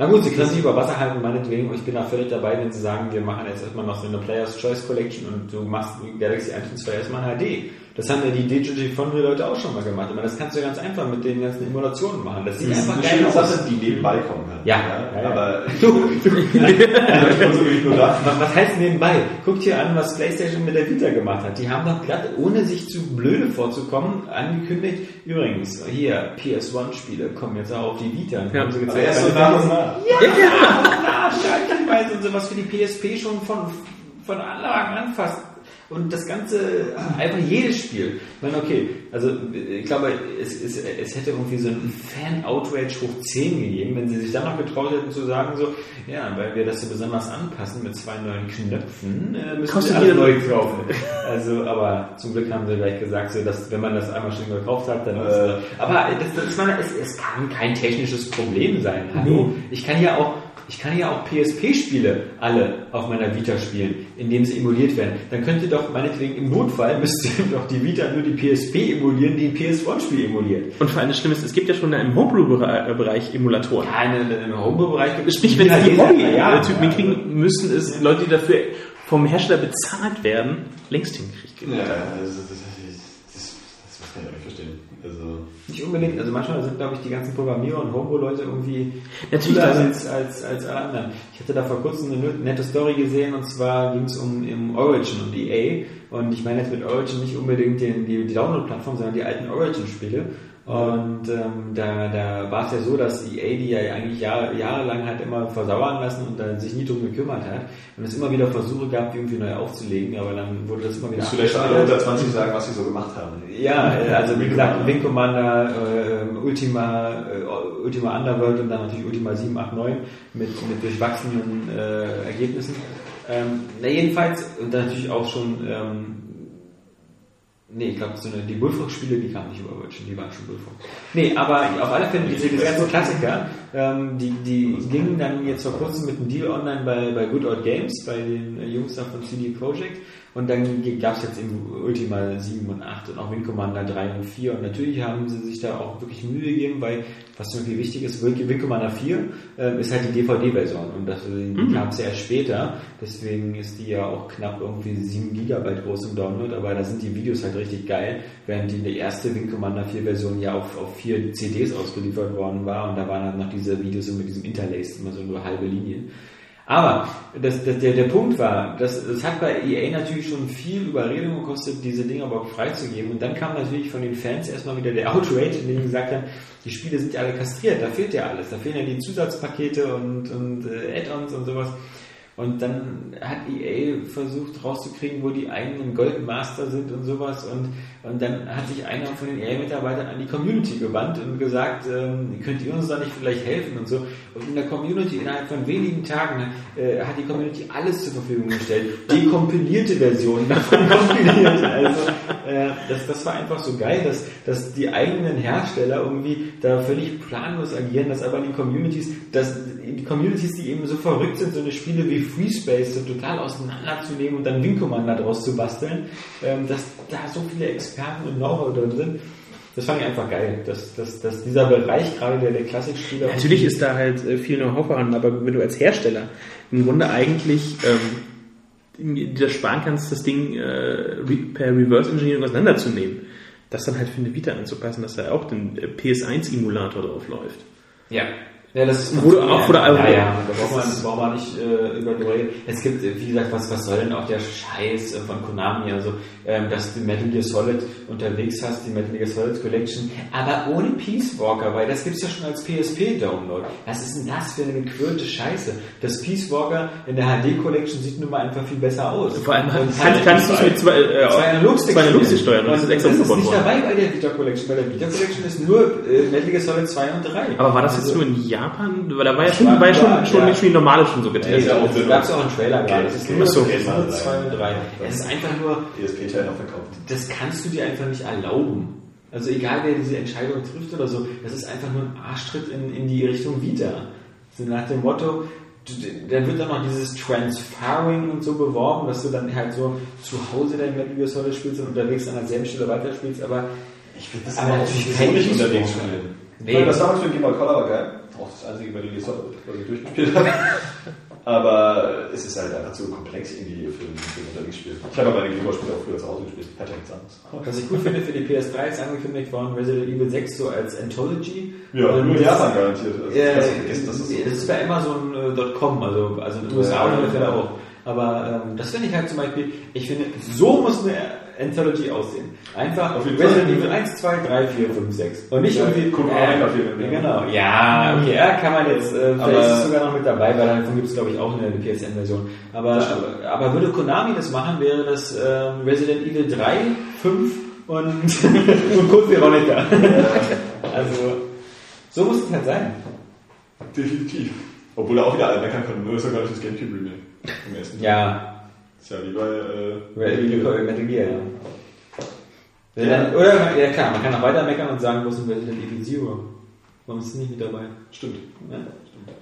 S6: Na gut, sie können sich über Wasser halten, meinetwegen. Und ich bin da völlig dabei, wenn sie sagen, wir machen jetzt erstmal noch so eine Player's Choice Collection und du machst Galaxy 1 und 2 erstmal in HD. Das haben ja die Digital Foundry Leute auch schon mal gemacht. Aber das kannst du ganz einfach mit den ganzen Emulationen machen. Das sieht
S3: das
S6: einfach geil aus.
S3: Sache, die nebenbei kommen kann.
S6: Ja, ja, ja.
S3: aber ich da.
S6: Was, heißt nebenbei? Guckt dir an, was PlayStation mit der Vita gemacht hat. Die haben doch glatt, ohne sich zu blöde vorzukommen, angekündigt, übrigens, hier, PS1-Spiele kommen jetzt auch auf die Vita. Und
S5: Ja.
S6: haben sie gezeigt,
S3: erst so nach und nach.
S6: Ja, Schalthinweise und sowas für die PSP schon von, von Anfang an fast. Und das Ganze, einfach jedes Spiel. Ich meine, okay, also ich glaube, es, es, es hätte irgendwie so einen Fan-Outrage hoch 10 gegeben, wenn sie sich dann noch getraut hätten zu sagen, so, ja, weil wir das so besonders anpassen mit zwei neuen Knöpfen, äh, müssen
S5: Kostet
S6: wir alle neu kaufen. Also, aber zum Glück haben sie gleich gesagt, so, dass wenn man das einmal schon gekauft hat, dann ist
S3: Äh.
S6: Aber das, das, meine, es, es kann kein technisches Problem sein. Hallo? Ich kann ja auch ich kann ja auch PSP-Spiele alle auf meiner Vita spielen, indem sie emuliert werden. Dann könnte doch meinetwegen im Notfall müsste doch die Vita nur die PSP emulieren, die ein PS1-Spiel emuliert.
S5: Und vor allem das Schlimme ist, es gibt ja schon im Homebrew-Bereich Emulatoren.
S6: Ja, in- in- im Homebrew-Bereich gibt es
S5: Sprich, wenn die Hobby-Typen
S6: ja,
S5: hinkriegen, müssen es Leute, die dafür vom Hersteller bezahlt werden, längst hinkriegen.
S3: Ja, das, das kann ich auch nicht verstehen. Also,
S6: Nicht unbedingt, also manchmal sind, glaube ich, die ganzen Programmierer und Homebrew-Leute irgendwie
S5: Natürlich,
S6: cooler
S5: also-
S6: als, als, als alle anderen. Ich hatte da vor kurzem eine nette Story gesehen und zwar ging es um im Origin und EA und ich meine jetzt mit Origin nicht unbedingt den, die, die Download-Plattform, sondern die alten Origin-Spiele. Und ähm, da, da war es ja so, dass EA die ja eigentlich Jahre, jahrelang hat immer versauern lassen und dann sich nie drum gekümmert hat und es immer wieder Versuche gab, die irgendwie neu aufzulegen, aber dann wurde das immer wieder
S3: musst vielleicht alle unter 20 sagen, was sie so gemacht haben.
S6: Ja, äh, also wie gesagt,
S3: Commander.
S6: Wing Commander, äh, Ultima, äh, Ultima Underworld und dann natürlich Ultima 7, 8, 9 mit, mit durchwachsenen äh, Ergebnissen. Ähm, na jedenfalls, und dann natürlich auch schon, ähm, nee, ich glaube, so die Bullfrog-Spiele, die kamen nicht über Virgin, die waren schon Bullfrog. Nee, aber auf alle Fälle, diese, diese ganzen Klassiker, ähm, die, die gingen dann jetzt vor kurzem mit einem Deal online bei, bei Good Old Games, bei den äh, Jungs da von CD Projekt. Und dann gab es jetzt eben Ultima 7 und 8 und auch Wing Commander 3 und 4. Und natürlich haben sie sich da auch wirklich Mühe gegeben, weil was irgendwie wichtig ist, Wing Commander 4 ähm, ist halt die DVD-Version und das die gab es ja erst später. Deswegen ist die ja auch knapp irgendwie 7 Gigabyte groß im Download, aber da sind die Videos halt richtig geil, während die die erste Wing Commander 4 Version ja auf, auf vier CDs ausgeliefert worden war und da waren dann noch diese Videos so mit diesem Interlace, immer so nur halbe Linien. Aber das, das, der, der Punkt war, das, das hat bei EA natürlich schon viel Überredung gekostet, diese Dinge überhaupt freizugeben. Und dann kam natürlich von den Fans erstmal wieder der Outrage, in dem die gesagt haben, die Spiele sind ja alle kastriert, da fehlt ja alles. Da fehlen ja die Zusatzpakete und, und äh, Add-ons und sowas. Und dann hat EA versucht rauszukriegen, wo die eigenen Goldmaster sind und sowas. Und, und dann hat sich einer von den EA-Mitarbeitern an die Community gewandt und gesagt, ähm, könnt ihr uns da nicht vielleicht helfen und so. Und in der Community innerhalb von wenigen Tagen äh, hat die Community alles zur Verfügung gestellt. Dekompilierte Versionen davon kompiliert. Also äh, das, das war einfach so geil, dass, dass die eigenen Hersteller irgendwie da völlig planlos agieren, dass aber die Communities, dass die Communities, die eben so verrückt sind, so eine Spiele wie Free Space so total auseinanderzunehmen und dann Wing Commander daraus zu basteln, ähm, dass da so viele Experten und Know-how drin sind. Das fand ich einfach geil, dass, dass, dass dieser Bereich gerade der, der Klassikspieler.
S5: Natürlich ist da halt äh, viel Know-how vorhanden, aber wenn du als Hersteller im Grunde eigentlich ähm, dir das sparen kannst, das Ding äh, per Reverse Engineering auseinanderzunehmen. Das dann halt für eine Vita anzupassen, dass da auch den äh, PS1-Emulator drauf läuft.
S6: Ja. Ja, das ist
S5: du auch- auch-
S6: ja, ja, da braucht man, braucht man nicht äh, über reden. Es gibt, äh, wie gesagt, was, was soll denn auch der Scheiß äh, von Konami, also, ähm, dass du Metal Gear Solid unterwegs hast, die Metal Gear Solid Collection, aber ohne Peace Walker, weil das gibt's ja schon als PSP-Download. Was ist denn das für eine gequirlte Scheiße? Das Peace Walker in der HD Collection sieht nun mal einfach viel besser aus.
S5: Vor allem kannst,
S6: hat-
S5: kannst du es mit zwei, äh,
S6: zwei Analogsticks
S5: zwei Analogsticks steuern und das ist extra
S6: das ist nicht
S5: worden.
S6: dabei bei der Vita Collection. Bei der Vita Collection ist nur äh, Metal Gear Solid 2 und 3.
S5: Aber war das jetzt
S6: Also-
S5: nur in Japan? Weil da war ja schon,
S6: War-
S5: war ja schon, schon,
S6: ja.
S5: schon die normale schon so getestet.
S3: ja auch
S6: es
S3: Sinn.
S6: gab auch einen Trailer gerade. Das ist nur
S5: so.
S6: 2 und 3. Es ist einfach nur,
S3: PSP-Teil noch verkauft.
S6: das kannst du dir einfach nicht erlauben. Also egal wer diese Entscheidung trifft oder so, das ist einfach nur ein Arschtritt in, in die Richtung wieder. So nach dem Motto, dann wird dann noch dieses Transferring und so beworben, dass du dann halt so zu Hause dein Metal Gear Solid spielst und unterwegs an derselben Stelle weiterspielst, aber
S3: Ich finde das
S6: Aber natürlich
S3: nicht unterwegs spielen.
S6: Nee.
S3: Ich meine, das damals für Game Boy Color war geil. Auch das einzige bei Lily Solid, was ich durchgespielt habe. Aber es ist halt einfach zu komplex irgendwie für ein, für ein Unterwegsspiel. Ich habe aber meine Game Boy-Spiele auch früher zu Hause gespielt. Hat ja nichts anderes.
S6: Was ich gut finde für die PS3 ist angekündigt worden Resident Evil 6 so als Anthology.
S3: Ja,
S6: Und
S3: nur Japan garantiert. Also,
S6: Äh,
S3: kannst du vergessen, dass das so
S6: das ist bei Amazon.com, also, also in den USA
S3: Ja, ja.
S6: auch. Aber ähm, das finde ich halt zum Beispiel, ich finde, so muss eine Anthology aussehen. Einfach
S3: Auf jeden
S6: Resident. Evil 1, 2, 3, 4, 5, 6. Und nicht
S3: Ja,
S6: irgendwie.
S3: guck mal,
S6: äh,
S3: auf jeden Fall.
S6: genau, ja, okay, ja, kann man jetzt, äh, vielleicht
S3: Aber-
S6: ist es sogar noch mit dabei, weil davon gibt es glaube ich auch eine, eine PSN-Version. Aber, aber, würde Konami das machen, wäre das ähm, Resident Evil 3, 5 und, und Code Veronica. also, so muss es halt sein.
S3: Definitiv. Obwohl er auch wieder alle meckern kann, nur ist er gar nicht das Gamecube Remake. Im ersten
S6: Ja,
S3: Ist ja wie bei, äh,
S6: Metal Gear, Metal Gear, ja. Wenn dann- Oder, ja klar, man kann auch weiter meckern und sagen, wo ist denn Resident Evil Zero? Warum ist es nicht mit dabei?
S3: Stimmt.
S6: Ja.
S3: Stimmt.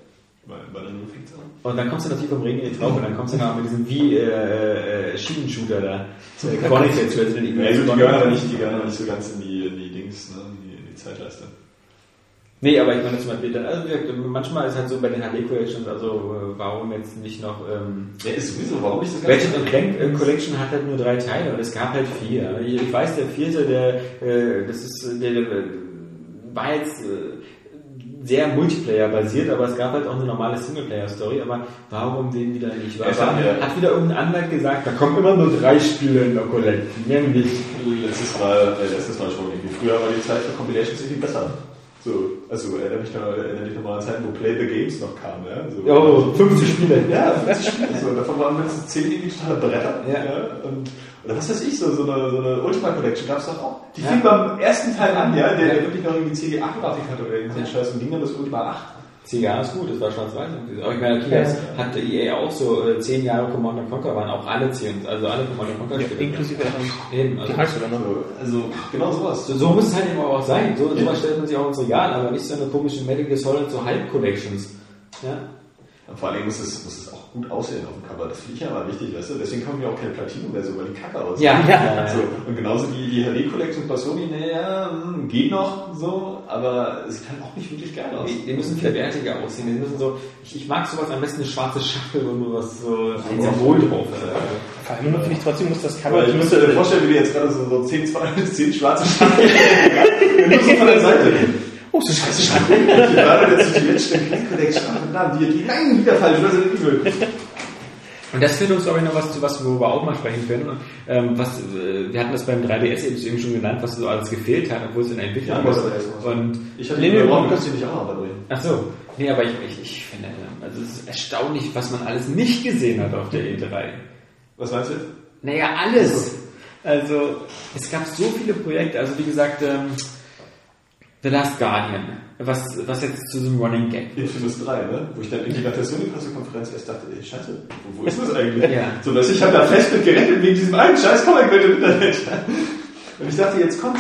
S3: Weil, weil er nur fliegt.
S6: Und dann kommst du natürlich vom Regen in die Traube, dann kommst du noch mit diesem wie äh, äh, Schienenshooter da. Äh, Chronicles Resident Evil.
S3: Ja, also die gehören aber nicht, die gehören aber nicht so ganz in die, in die Dings, ne, in die, in die Zeitleiste.
S6: Nee, aber ich meine zum Beispiel, dann, also manchmal ist halt so bei den HD Collections, also äh, warum jetzt nicht noch ähm,
S3: Ja, ist sowieso, warum nicht so ganz.
S6: Ratchet Clank äh, Collection hat halt nur drei Teile und es gab halt vier. Ich, weiß, der vierte, der, äh, das ist, äh, der, der war jetzt äh, sehr Multiplayer-basiert, aber es gab halt auch eine normale Singleplayer-Story. Aber warum den wieder nicht? War,
S3: hat
S6: war,
S3: ja-
S6: hat wieder irgendein Anwalt gesagt, da kommen immer nur drei Spiele in der Collection, mehr nicht.
S3: Letztes Mal, äh, letztes Mal schon irgendwie. Früher war die Zeit für Compilations irgendwie besser. So, also erinnere mich noch, erinnere dich noch mal an Zeiten, wo Play the Games noch kam, ja. So,
S6: Oh, 50 Spiele.
S3: Ja, 50 Spiele. So, davon waren mindestens 10 irgendwie totale Bretter.
S6: Ja.
S3: und, oder was weiß ich, so, so eine, so eine Ultima Collection gab es doch auch. Die
S6: Ja.
S3: fing beim ersten Teil an, ja, der,
S6: Ja.
S3: der wirklich noch irgendwie CG8-Grafik hatte oder irgendeinen Scheiß und ging dann bis Ultima 8.
S6: CGA ist gut, das war schwarz-weiß. Aber ich meine, okay, das hatte EA auch so äh, 10 Jahre Command Conquer, waren auch alle 10, also alle Command Conquer Spiele.
S5: Inklusive
S6: Eben, also.
S3: So, also, genau sowas.
S6: So, so muss es halt eben auch sein. So, sowas stellt man sich auch ins Regal, aber nicht so eine komische Metal Gear Solid, so Hype-Collections. Ja?
S3: Und vor allem muss es, muss es auch gut aussehen auf dem Cover. Das finde ich ja immer wichtig, weißt du? Deswegen kommen ja auch keine Platinum-Version, weil die Kacke aussehen.
S6: Ja,
S5: Ja.
S3: So, und genauso die, die HD Collection bei Sony, naja, hm, geht noch so, aber es sieht halt auch nicht wirklich geil aus.
S6: Die, die müssen viel wertiger aussehen. Die müssen so, ich, ich mag sowas am besten eine schwarze Schachtel, wo nur was so ein Symbol drauf ist.
S5: Vor allem finde ich trotzdem muss das Cover.
S3: Ich müsste mir vorstellen, wie du jetzt gerade so, so 10, 20, 10 schwarze nur so von der Seite.
S5: Oh, so scheiße
S3: jetzt die letzte Clank Collection, ach verdammt, die, die, nein, wieder falsch, Resident Evil.
S6: Und das führt uns, glaube ich, noch was zu was, worüber wir auch mal sprechen können. Und, ähm, was, äh, wir hatten das beim 3DS eben schon genannt, was so alles gefehlt hat, obwohl es in der Entwicklung
S3: Ja, mal.
S6: Und
S3: Ich hatte
S5: Nee,
S3: die
S5: nee,
S3: Warum kannst du nicht auch drin?
S6: Ach so. Nee, aber ich, ich, ich finde, also es ist erstaunlich, was man alles nicht gesehen hat auf der E3.
S3: Was meinst du jetzt?
S6: Naja, alles. Also, es gab so viele Projekte, also wie gesagt, ähm, The Last Guardian, was, was jetzt zu so einem Running Gag wird.
S3: Infamous 3, ne? Wo ich dann irgendwie nach der Sony-Pressekonferenz erst dachte, ey, scheiße, wo, wo ist das eigentlich?
S6: Ja.
S3: So, dass ich habe da fest mit gerechnet wegen diesem einen scheiß Comic-Bild im Internet. Und ich dachte, jetzt kommt.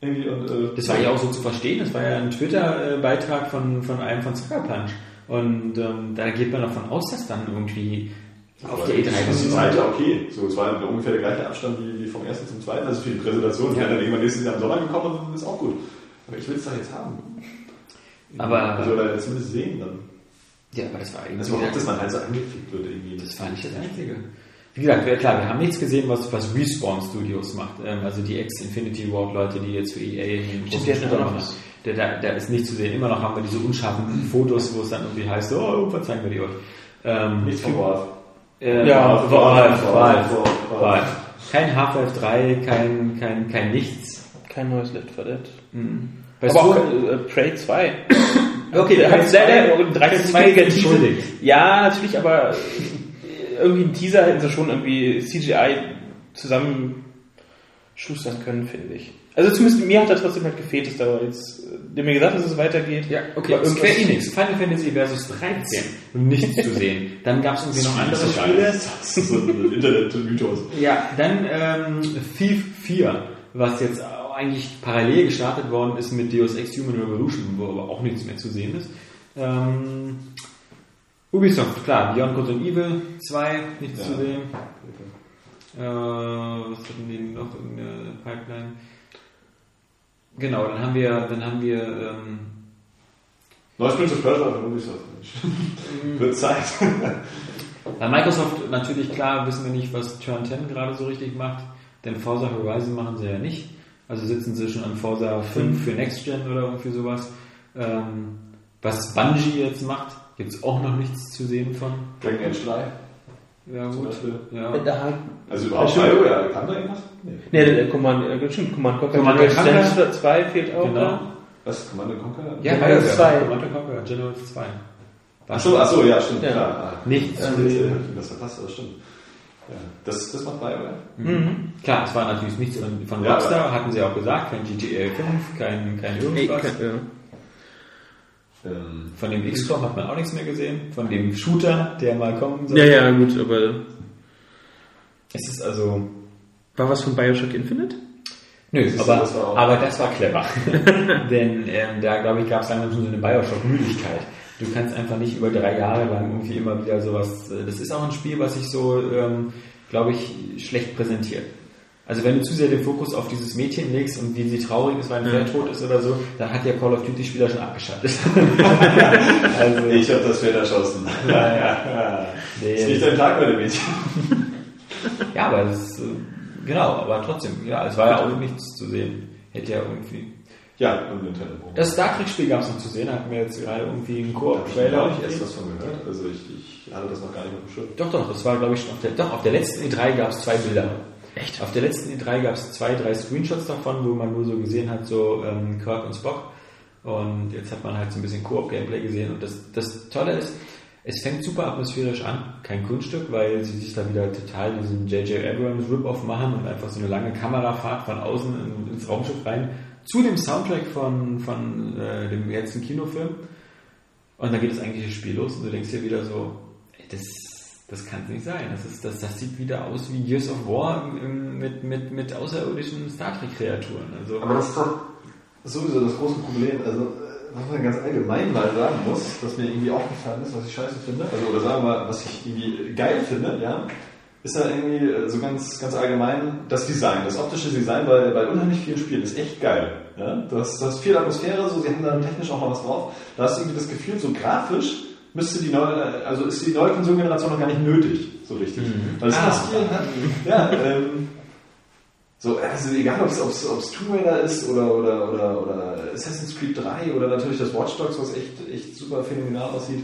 S3: Irgendwie und, äh,
S6: Das war ja auch so zu verstehen, das war ja ein Twitter-Beitrag von, von einem von Sucker Punch. Und ähm, da geht man davon aus, dass dann irgendwie auf der E3
S3: Das ist die Zeit ja okay. So, es war ungefähr der gleiche Abstand wie, wie vom ersten zum zweiten. Also für die Präsentation.
S6: Ja.
S3: Ja. dann irgendwann nächstes Jahr im Sommer gekommen und ist auch gut. Aber ich will es doch jetzt haben.
S6: Aber-
S3: Also, oder zumindest sehen dann.
S6: Ja, aber das war irgendwie.
S3: Also überhaupt, dass man halt so angeklickt wird irgendwie.
S6: das war nicht das Einzige. Wie gesagt, klar, wir haben nichts gesehen, was, was Respawn Studios macht. Ähm, also die Ex-Infinity Ward Leute, die jetzt für EA in den
S5: Stimmt,
S6: machen.
S5: was.
S6: Da, da, da ist nichts zu sehen. Immer noch haben wir diese unscharfen Fotos, wo es dann irgendwie heißt, oh, irgendwann zeigen wir die euch. Ähm,
S3: Nichts von Valve.
S6: äh,
S5: Ja,
S6: Valve,
S3: Valve,
S6: Valve. Kein Half-Life 3, kein, kein, kein nichts.
S5: Kein neues Left 4 Dead.
S6: Bei
S5: Aber auch äh, Prey 2.
S6: Okay,
S5: Der
S6: Prey
S5: hat
S6: 2,
S5: leider
S6: Prey
S5: 30
S6: 2 ist
S5: negative.
S6: entschuldigt.
S5: Ja, natürlich, aber irgendwie ein Teaser hätten sie schon irgendwie CGI zusammenschustern können, finde ich. Also zumindest mir hat er trotzdem halt gefehlt, dass da jetzt, äh, der mir gesagt hat, dass es weitergeht.
S6: Ja, okay,
S5: Aber
S6: Square
S5: irgendwas-
S6: Enix, Final Fantasy Versus 13. Nichts zu sehen. Dann gab es irgendwie noch andere Spiele.
S3: Das ist so ein Internet-Mythos.
S6: Ja, dann ähm, Thief 4, was jetzt eigentlich parallel gestartet worden ist mit Deus Ex Human Revolution, wo aber auch nichts mehr zu sehen ist. Ähm, Ubisoft, klar, Beyond Good and Evil 2, nichts
S3: Ja.
S6: zu sehen. Äh, was hatten die noch in der Pipeline? Genau, dann haben wir, dann haben wir ähm,
S3: Neues Prince of Persia von Ubisoft. Wird Zeit.
S6: Bei Microsoft natürlich klar wissen wir nicht, was Turn 10 gerade so richtig macht, denn Forza Horizon machen sie ja nicht. Also sitzen sie schon an Forza 5 für Next Gen oder irgendwie sowas. Ähm, was Bungie jetzt macht, gibt es auch noch nichts zu sehen von.
S3: Dragon Age 3
S6: Ja
S3: zum
S6: gut.
S3: Beispiel.
S6: Ja.
S5: Da,
S3: Also überhaupt
S5: Ja.
S3: BioWare, kann da irgendwas? Nee.
S5: ne, der Command, äh, stimmt, Command Conquer.
S6: Command Conquer.
S5: General 2 fehlt auch
S6: Genau.
S5: da.
S3: Was? Command Conquer?
S6: Ja,
S5: General
S6: BioWare.
S5: 2.
S6: Command Conquer, General 2.
S3: Achso, achso, ja, stimmt,
S5: Ja.
S3: klar.
S6: Nichts
S3: Ja,
S6: zu sehen.
S3: das verpasst, das stimmt. Ja. Das, das macht BioWare.
S5: Mhm.
S6: Klar, es war natürlich nichts von,
S3: Ja,
S6: Rockstar, hatten sie auch gesagt, kein GTA 5, kein, kein
S5: Ey,
S6: irgendwas.
S5: kann- ja.
S3: Ähm,
S6: Von dem XCOM hat man auch nichts mehr gesehen. Von dem Shooter, der mal kommen soll.
S5: ja, ja, gut, aber
S6: Es ist also.
S5: war was von Bioshock Infinite?
S6: Nö, aber,
S3: das
S6: aber das war clever. Denn ähm, da, glaube ich, gab es langsam schon so eine Bioshock-Müdigkeit. Du kannst einfach nicht über drei Jahre lang irgendwie immer wieder sowas. äh, Das ist auch ein Spiel, was sich so, ähm, glaube ich, schlecht präsentiert. Also wenn du zu sehr den Fokus auf dieses Mädchen legst und wie sie traurig ist, weil ein Pferd tot ist oder so, dann hat ja Call of Duty Spieler schon abgeschaltet. also,
S3: ich habe das Pferd erschossen.
S6: ja, ja.
S3: Es
S6: Nee,
S3: liegt ein Tag bei dem Mädchen.
S6: Ja, aber das ist, äh, genau, aber trotzdem, ja, es war ja auch nichts zu sehen. Hätte ja irgendwie.
S3: Ja, und Nintendo.
S6: Das Star Trek-Spiel gab es noch zu sehen, hatten wir jetzt gerade irgendwie einen
S3: Da
S6: Koop-Trailer.
S3: habe ich erst was von gehört. Also ich, ich hatte das noch gar nicht Schirm.
S6: Doch, doch, das war glaube ich schon auf der, doch, auf der letzten E3 gab es zwei Bilder. Echt? Auf der letzten E3 gab es zwei, drei Screenshots davon, wo man nur so gesehen hat, so ähm, Kirk und Spock. Und jetzt hat man halt so ein bisschen Koop-Gameplay gesehen. Und das, das Tolle ist, es fängt super atmosphärisch an. Kein Kunststück, weil sie sich da wieder total diesen J.J. Abrams Rip-Off machen und einfach so eine lange Kamerafahrt von außen in, ins Raumschiff rein zu dem Soundtrack von, von äh, dem letzten Kinofilm. Und dann geht das eigentliche Spiel los und du denkst dir wieder so, ey, das, das kann nicht sein. Das, ist, das, das sieht wieder aus wie Gears of War mit, mit, mit außerirdischen Star Trek-Kreaturen. Also,
S3: Aber das ist doch sowieso das große Problem. Also, was man ganz allgemein mal sagen muss, was mir irgendwie aufgefallen ist, was ich scheiße finde, also, oder sagen wir mal, was ich irgendwie geil finde, ja, ist ja irgendwie äh, so ganz, ganz allgemein das Design. Das optische Design bei, bei unheimlich vielen Spielen ist echt geil. Ja? Du, hast, du hast viel Atmosphäre, so, sie haben da technisch auch noch was drauf. Da hast du irgendwie das Gefühl, so grafisch müsste die neue, also ist die neue Konsolengeneration noch gar nicht nötig, so richtig. Weil es
S6: Ah.
S3: Stil hat, ja, ähm, so, also egal, ob es Tomb Raider ist oder, oder, oder, oder Assassin's Creed 3 oder natürlich das Watch Dogs, was echt, echt super phänomenal aussieht.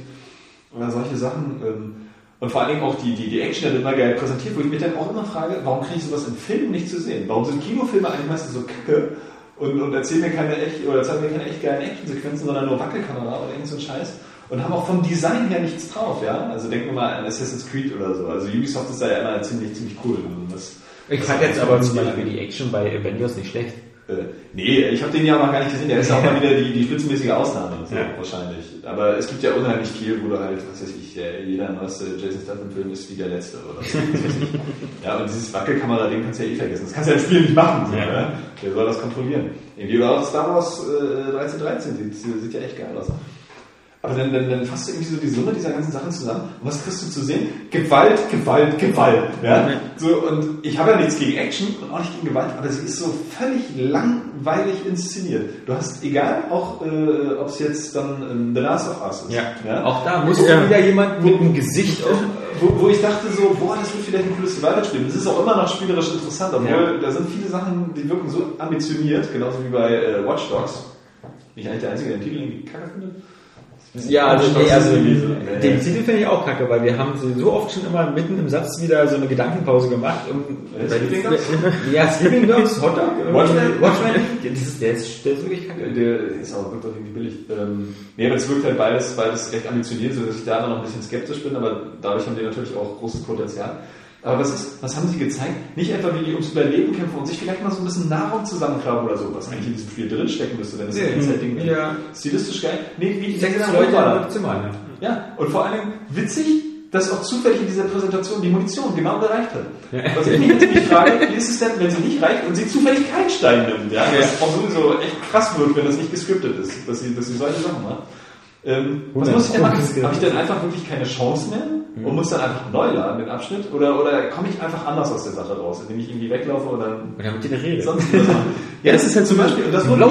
S3: Oder solche Sachen. Ähm, und vor allen Dingen auch die, die, die Action wird immer geil präsentiert, wo ich mich dann auch immer frage, warum kriege ich sowas in Filmen nicht zu sehen? Warum sind Kinofilme eigentlich meistens so kacke und, und erzählen mir keine echt, oder zeigen mir keine echt geilen Actionsequenzen, sondern nur Wackelkamera oder irgend so ein Scheiß? Und haben auch vom Design her nichts drauf, ja? Also denken wir mal an Assassin's Creed oder so. Also Ubisoft ist da ja immer ziemlich, ziemlich cool. Das,
S6: ich fand jetzt aber zum Beispiel die Action bei Avengers nicht schlecht.
S3: Äh, nee, ich habe den ja noch gar nicht gesehen. Der ist ja auch mal wieder die, die spitzenmäßige Ausnahme, so,
S6: Ja.
S3: wahrscheinlich. Aber es gibt ja unheimlich viel, wo du halt, was weiß ich, der, jeder neueste Jason Statham-Film ist wie der letzte oder so. ja, und dieses Wackelkamera-Ding kannst du ja eh vergessen. Das kannst du ja im Spiel nicht machen. So,
S6: Ja.
S3: ne? Wer soll das kontrollieren? Irgendwie war auch Star Wars äh, 1313, sieht, sieht ja echt geil aus. Aber dann, dann, dann fasst du irgendwie so die Summe dieser ganzen Sachen zusammen. Und was kriegst du zu sehen? Gewalt, Gewalt, Gewalt. Ja? So, und ich habe ja nichts gegen Action und auch nicht gegen Gewalt, aber sie ist so völlig langweilig inszeniert. Du hast, egal, auch äh, ob es jetzt dann ähm, The Last of Us ist.
S6: Auch da muss
S5: Ja.
S6: wieder jemand mit einem Gesicht auf,
S3: wo, wo ich dachte so, boah, das wird vielleicht ein cooles Survival-Spiel. Das ist auch immer noch spielerisch interessant, obwohl
S6: Ja.
S3: da sind viele Sachen, die wirken so ambitioniert, genauso wie bei äh, Watch Dogs. Bin ich eigentlich der Einzige, der den Titel irgendwie kacke findet?
S6: Ja, also, nee, also
S3: so.
S6: den Titel finde ich auch kacke, weil wir haben so oft schon immer mitten im Satz wieder so eine Gedankenpause gemacht. Und
S3: Äh, Sleeping Dogs?
S6: ja, Sleeping Dogs, Hot Dog,
S3: Watchmen?
S6: Watchmen, ja, das ist, der, ist, der ist wirklich kacke.
S3: Der ist auch, wirkt auch irgendwie billig. Ähm, nee, aber es wirkt halt beides, beides recht ambitioniert, so dass ich da immer noch ein bisschen skeptisch bin, aber dadurch haben die natürlich auch großes Potenzial. Aber was ist, was haben sie gezeigt? Nicht etwa, wie die ums Überleben kämpfen und sich vielleicht mal so ein bisschen Nahrung zusammenklauen oder so, was eigentlich in diesem Spiel drinstecken müsste, denn es
S6: Nee,
S3: ein Setting
S6: ja.
S3: stilistisch geil. Nee, wie ich
S6: sechs Leute im Zimmer, ne?
S3: Ja, und vor allem witzig, dass auch zufällig in dieser Präsentation die Munition genau gereicht hat. Was ich mich nämlich frage, wie ist es denn, wenn sie nicht reicht und sie zufällig keinen Stein nimmt? Ja? Was auch sowieso echt krass wird, wenn das nicht gescriptet ist, dass sie, dass sie solche Sachen macht. Ähm, was muss ich denn machen? Habe ich dann einfach wirklich keine Chance mehr und muss dann einfach neu laden, den Abschnitt? Oder, oder komme ich einfach anders aus der Sache raus, indem ich irgendwie weglaufe und dann
S6: Oder mit denen rede.
S3: sonst? Ja, das ist halt zum Beispiel, und das wurde.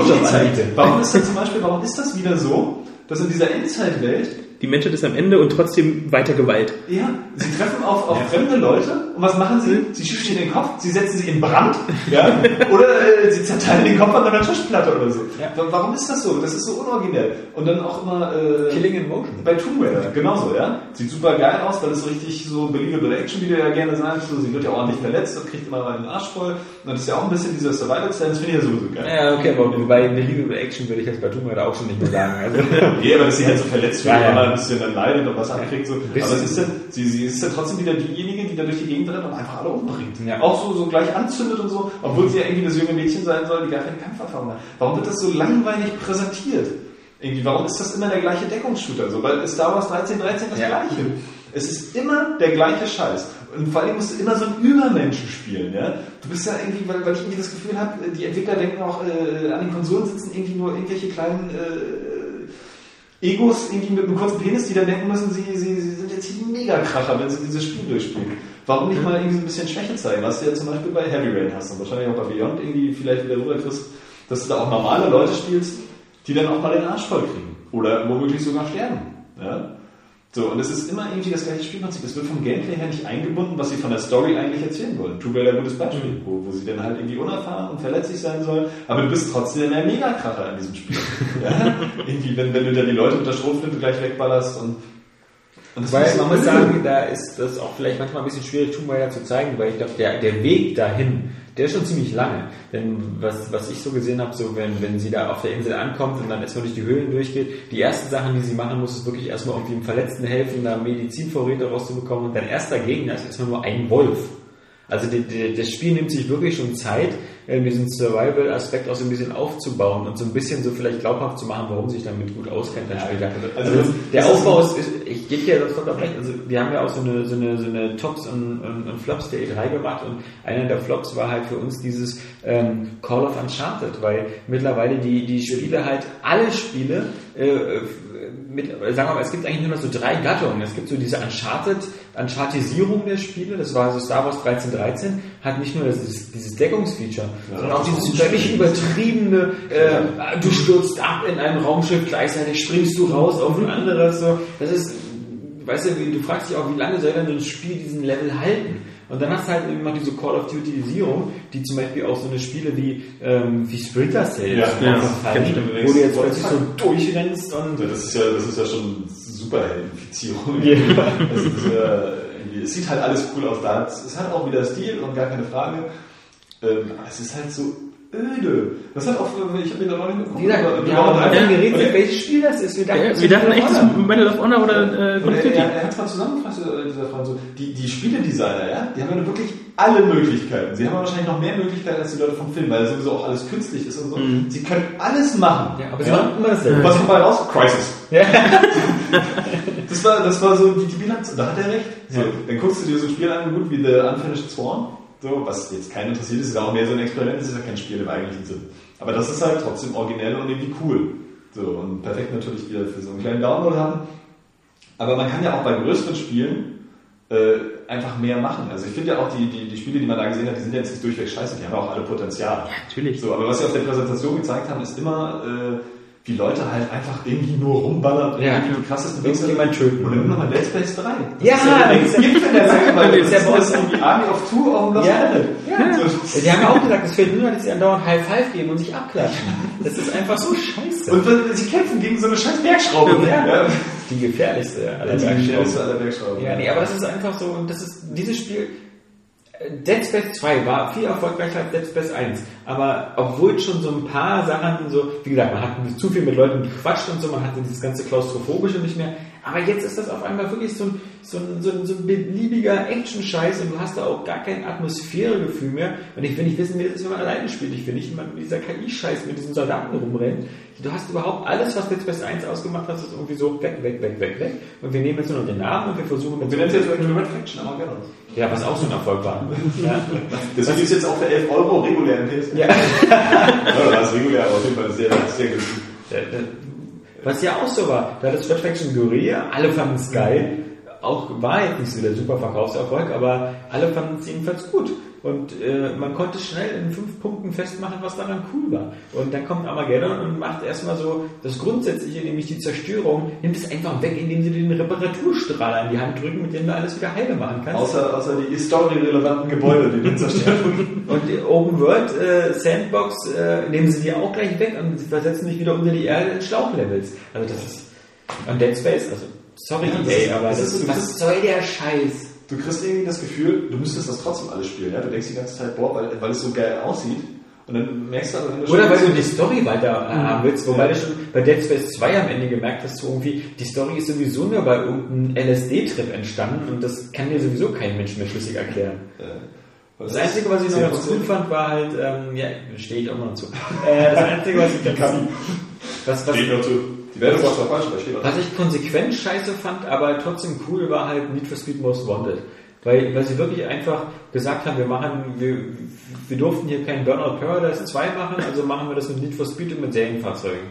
S3: Warum ist das zum Beispiel, warum ist das wieder so, dass in dieser Endzeitwelt
S5: Die Menschheit ist am Ende und trotzdem weiter Gewalt.
S3: ja, sie treffen auf, auf fremde Leute und was machen sie? Sie schießen ihnen den Kopf, sie setzen sie in Brand ja? oder äh, sie zerteilen den Kopf an einer Tischplatte oder so.
S6: Ja.
S3: Wa- Warum ist das so? Das ist so unoriginell. Und dann auch immer äh,
S6: Killing in Motion.
S3: bei Tomb Raider, genauso, ja. Sieht super geil aus, weil es richtig so believable Action, wie du ja gerne sagst. So, sie wird ja ordentlich verletzt und kriegt immer mal den Arsch voll. Und das ist ja auch ein bisschen dieser Survival-Style, das finde ich ja sowieso geil.
S6: Ja, okay, aber bei Believable Action würde ich jetzt bei Tomb Raider auch schon nicht mehr sagen. Also,
S3: Nee, aber dass sie halt so verletzt wird,
S6: Ja, ja.
S3: Ein bisschen dann leidet und was abkriegt. So. Aber es ist dann, sie, sie ist dann trotzdem wieder diejenige, die da durch die Gegend rennt und einfach alle umbringt.
S6: Ja.
S3: Auch so, so gleich anzündet und so, obwohl sie ja irgendwie das junge Mädchen sein soll, die gar keine Kampferfahrung hat. Warum wird das so langweilig präsentiert? Irgendwie, warum ist das immer der gleiche Deckungsshooter? So, weil Star Wars 13, 13 das
S6: Ja.
S3: gleiche. Es ist immer der gleiche Scheiß. Und vor allem musst du immer so einen Übermenschen spielen, ja? Du bist ja irgendwie, weil, weil ich irgendwie das Gefühl habe, die Entwickler denken auch, äh, an den Konsolen sitzen irgendwie nur irgendwelche kleinen äh, Egos irgendwie mit einem kurzen Penis, die dann denken müssen, sie, sie, sie sind jetzt hier die Megakracher, wenn sie dieses Spiel durchspielen. Warum nicht mal irgendwie so ein bisschen Schwäche zeigen, was du ja zum Beispiel bei Heavy Rain hast und wahrscheinlich auch bei Beyond irgendwie vielleicht wieder rüberkriegst, dass du da auch normale Leute spielst, die dann auch mal den Arsch voll kriegen. Oder womöglich sogar sterben. Ja? So, und es ist immer irgendwie das gleiche Spielprinzip. Es wird vom Gameplay her nicht eingebunden, was sie von der Story eigentlich erzählen wollen. Tomb Raider ein gutes Beispiel, wo, wo sie dann halt irgendwie unerfahren und verletzlich sein soll, aber du bist trotzdem der Megakracher in diesem Spiel. ja? Irgendwie, wenn, wenn du da die Leute mit der Schrotflinte gleich wegballerst und, und das
S6: Weil man muss sagen, da ist das auch vielleicht manchmal ein bisschen schwierig, Tomb Raider zu zeigen, weil ich glaube, der, der Weg dahin, der ist schon ziemlich lange. Denn was, was ich so gesehen habe, so wenn, wenn sie da auf der Insel ankommt und dann erstmal durch die Höhlen durchgeht, die ersten Sachen, die sie machen muss, ist wirklich erstmal irgendwie dem Verletzten helfen, da Medizinvorräte rauszubekommen und dein erster Gegner ist erstmal nur ein Wolf. Also die, die, das Spiel nimmt sich wirklich schon Zeit, äh, diesen Survival-Aspekt auch so ein bisschen aufzubauen und so ein bisschen so vielleicht glaubhaft zu machen, warum sich damit gut auskennt dann später.
S3: also
S6: Also, der Aufbau ist, ist ich gebe dir das vollkommen recht, also wir haben ja auch so eine, so eine, so eine Tops und, und, und Flops der E3 gemacht und einer der Flops war halt für uns dieses ähm, Call of Uncharted, weil mittlerweile die, die Spiele halt, alle Spiele äh, mit, sagen wir mal, es gibt eigentlich nur noch so drei Gattungen. Es gibt so diese Uncharted, Unchartisierung der Spiele, das war so Star Wars 1313, hat nicht nur das, dieses, Deckungsfeature, sondern auch dieses völlig übertriebene, äh, du stürzt ab in einem Raumschiff, gleichzeitig springst du raus auf ein anderes, so. Das ist, weißt du, du fragst dich auch, wie lange soll denn so ein Spiel diesen Level halten? Und dann hast du halt eben noch diese Call of Duty-Isierung, die zum Beispiel auch so eine Spiele wie, ähm, wie Splinter Cell
S3: Ja,
S5: ja,
S6: wo du jetzt plötzlich so durchrennst und
S3: das ist ja, das ist ja schon Superheldenfizierung.
S6: Ja.
S3: Das ist ja, irgendwie- es sieht halt alles cool aus. Da es ist halt auch wieder Stil und gar keine Frage. Ähm, es ist halt so öde. Das hat auch, ich habe mir da noch nicht geguckt.
S6: Wie gesagt, wir haben
S5: ja.
S6: geredet, welches Spiel das ist. Wir dachten,
S5: Ja, wir
S6: ist
S5: dachten echt, das ist Medal of Honor oder äh, Call of
S3: er,
S5: Duty.
S3: er, er hat es mal zusammengefasst, äh, dieser so, die, die Spieledesigner, ja, die haben ja wirklich alle Möglichkeiten. Sie haben ja wahrscheinlich noch mehr Möglichkeiten als die Leute vom Film, weil sowieso auch alles künstlich ist und so. Sie können alles machen.
S6: Ja, aber sie machen immer dasselbe.
S3: Und was kommt bei raus? Crisis.
S6: Ja.
S3: Das war, das war so die, die Bilanz. Da hat er recht. So,
S6: Ja.
S3: Dann guckst du dir so ein Spiel an, gut wie The Unfinished Sworn, so, was jetzt keinen interessiert ist, ist auch mehr so ein Experiment, das ist ja kein Spiel im eigentlichen Sinn. Aber das ist halt trotzdem originell und irgendwie cool. So, und perfekt natürlich wieder für so einen kleinen Download haben. Aber man kann ja auch bei größeren Spielen äh, einfach mehr machen. Also ich finde ja auch die, die, die Spiele, die man da gesehen hat, die sind ja jetzt nicht durchweg scheiße, die haben ja auch alle Potenzial.
S5: Natürlich.
S3: So, aber was sie auf der Präsentation gezeigt haben, ist immer, äh, wie Leute halt einfach irgendwie nur rumballern
S6: Ja.
S3: irgendwie die krassesten
S6: Irgendjemand töten.
S3: Und dann nimm nochmal Dead Space 3.
S6: Ja,
S3: das ist ja
S6: das ist ja-
S3: Gift in der Sache, weil
S6: Das
S3: das
S6: ist ja bei
S3: das
S6: uns-
S3: irgendwie Army of Two auf dem Lost
S6: Ja.
S3: Planet.
S6: Ja.
S3: So.
S6: Die haben ja auch gesagt, es fehlt nur noch, dass sie andauernd High Five geben und sich abklatschen. Das ist einfach so scheiße.
S3: Und wenn- sie kämpfen gegen so eine scheiß Bergschraube.
S6: Ja. die gefährlichste aller
S3: Die
S6: Bergschrauben.
S3: gefährlichste aller Bergschrauben.
S6: Ja, nee, aber das ist einfach so, und das ist, dieses Spiel, Dead Space 2 war viel erfolgreicher als Dead Space 1, aber obwohl schon so ein paar Sachen so, wie gesagt, man hat zu viel mit Leuten gequatscht und so, man hatte dieses ganze Klaustrophobische nicht mehr, aber jetzt ist das auf einmal wirklich so ein, so ein, so ein, so ein beliebiger Action-Scheiß und du hast da auch gar kein Atmosphäregefühl mehr und ich will nicht wissen, wie das ist, wenn man alleine spielt, ich will nicht immer mit dieser KI-Scheiß mit diesen Soldaten rumrennt, du hast überhaupt alles, was Dead Space 1 ausgemacht hat, ist irgendwie so weg, weg, weg, weg, weg und wir nehmen jetzt nur noch den Namen und wir versuchen mit
S3: Wir nennen es jetzt irgendwie Red Faction, aber gerne.
S6: ja, was auch so ein Erfolg war. Ja.
S3: Deswegen ist jetzt auch für 11 Euro regulär im PS.
S6: Ja.
S3: Ja, das ist regulär, aber auf jeden Fall sehr, sehr günstig.
S6: Was ja auch so war, da das Red Faction Guerilla, alle fanden es geil, auch war jetzt nicht so der super Verkaufserfolg, aber alle fanden es jedenfalls gut. Und äh, man konnte schnell in fünf Punkten festmachen, was daran cool war. Und dann kommt Armageddon und macht erstmal so das Grundsätzliche, nämlich die Zerstörung, nimmt es einfach weg, indem sie den Reparaturstrahler in die Hand drücken, mit dem du alles wieder heile machen kannst.
S3: Außer, außer die story-relevanten Gebäude, die du zerstört wurden.
S6: Und die Open World äh, Sandbox äh, nehmen sie dir auch gleich weg und sie versetzen dich wieder unter die Erde in Schlauchlevels. Also das ist und Dead Space, also sorry
S3: Ja,
S6: EA, aber
S3: das
S6: das
S3: ist- das
S6: was soll der Scheiß?
S3: Du kriegst irgendwie das Gefühl, du müsstest das trotzdem alles spielen. Ja? Du denkst die ganze Zeit, boah, weil, weil es so geil aussieht. Und dann merkst du aber, wenn du
S6: Oder weil du die Story weiter äh, haben willst, wobei
S3: Ja.
S6: du schon bei Dead Space 2 am Ende gemerkt hast, so irgendwie, die Story ist sowieso nur bei irgendeinem LSD-Trip entstanden und das kann dir sowieso kein Mensch mehr schlüssig erklären.
S3: Äh,
S6: Das Einzige, was ich noch ganz
S3: gut.
S6: cool fand, war halt, ähm, ja, stehe ich auch noch zu. Äh, das Einzige, was ich ganz, was, was.
S3: Die Wertung war zwar falsch, aber steht
S6: Was ich konsequent scheiße fand, aber trotzdem cool war halt Need for Speed Most Wanted. Weil, weil sie wirklich einfach gesagt haben, wir machen, wir, wir durften hier kein Burnout Paradise 2 machen, also machen wir das mit Need for Speed und mit Serienfahrzeugen.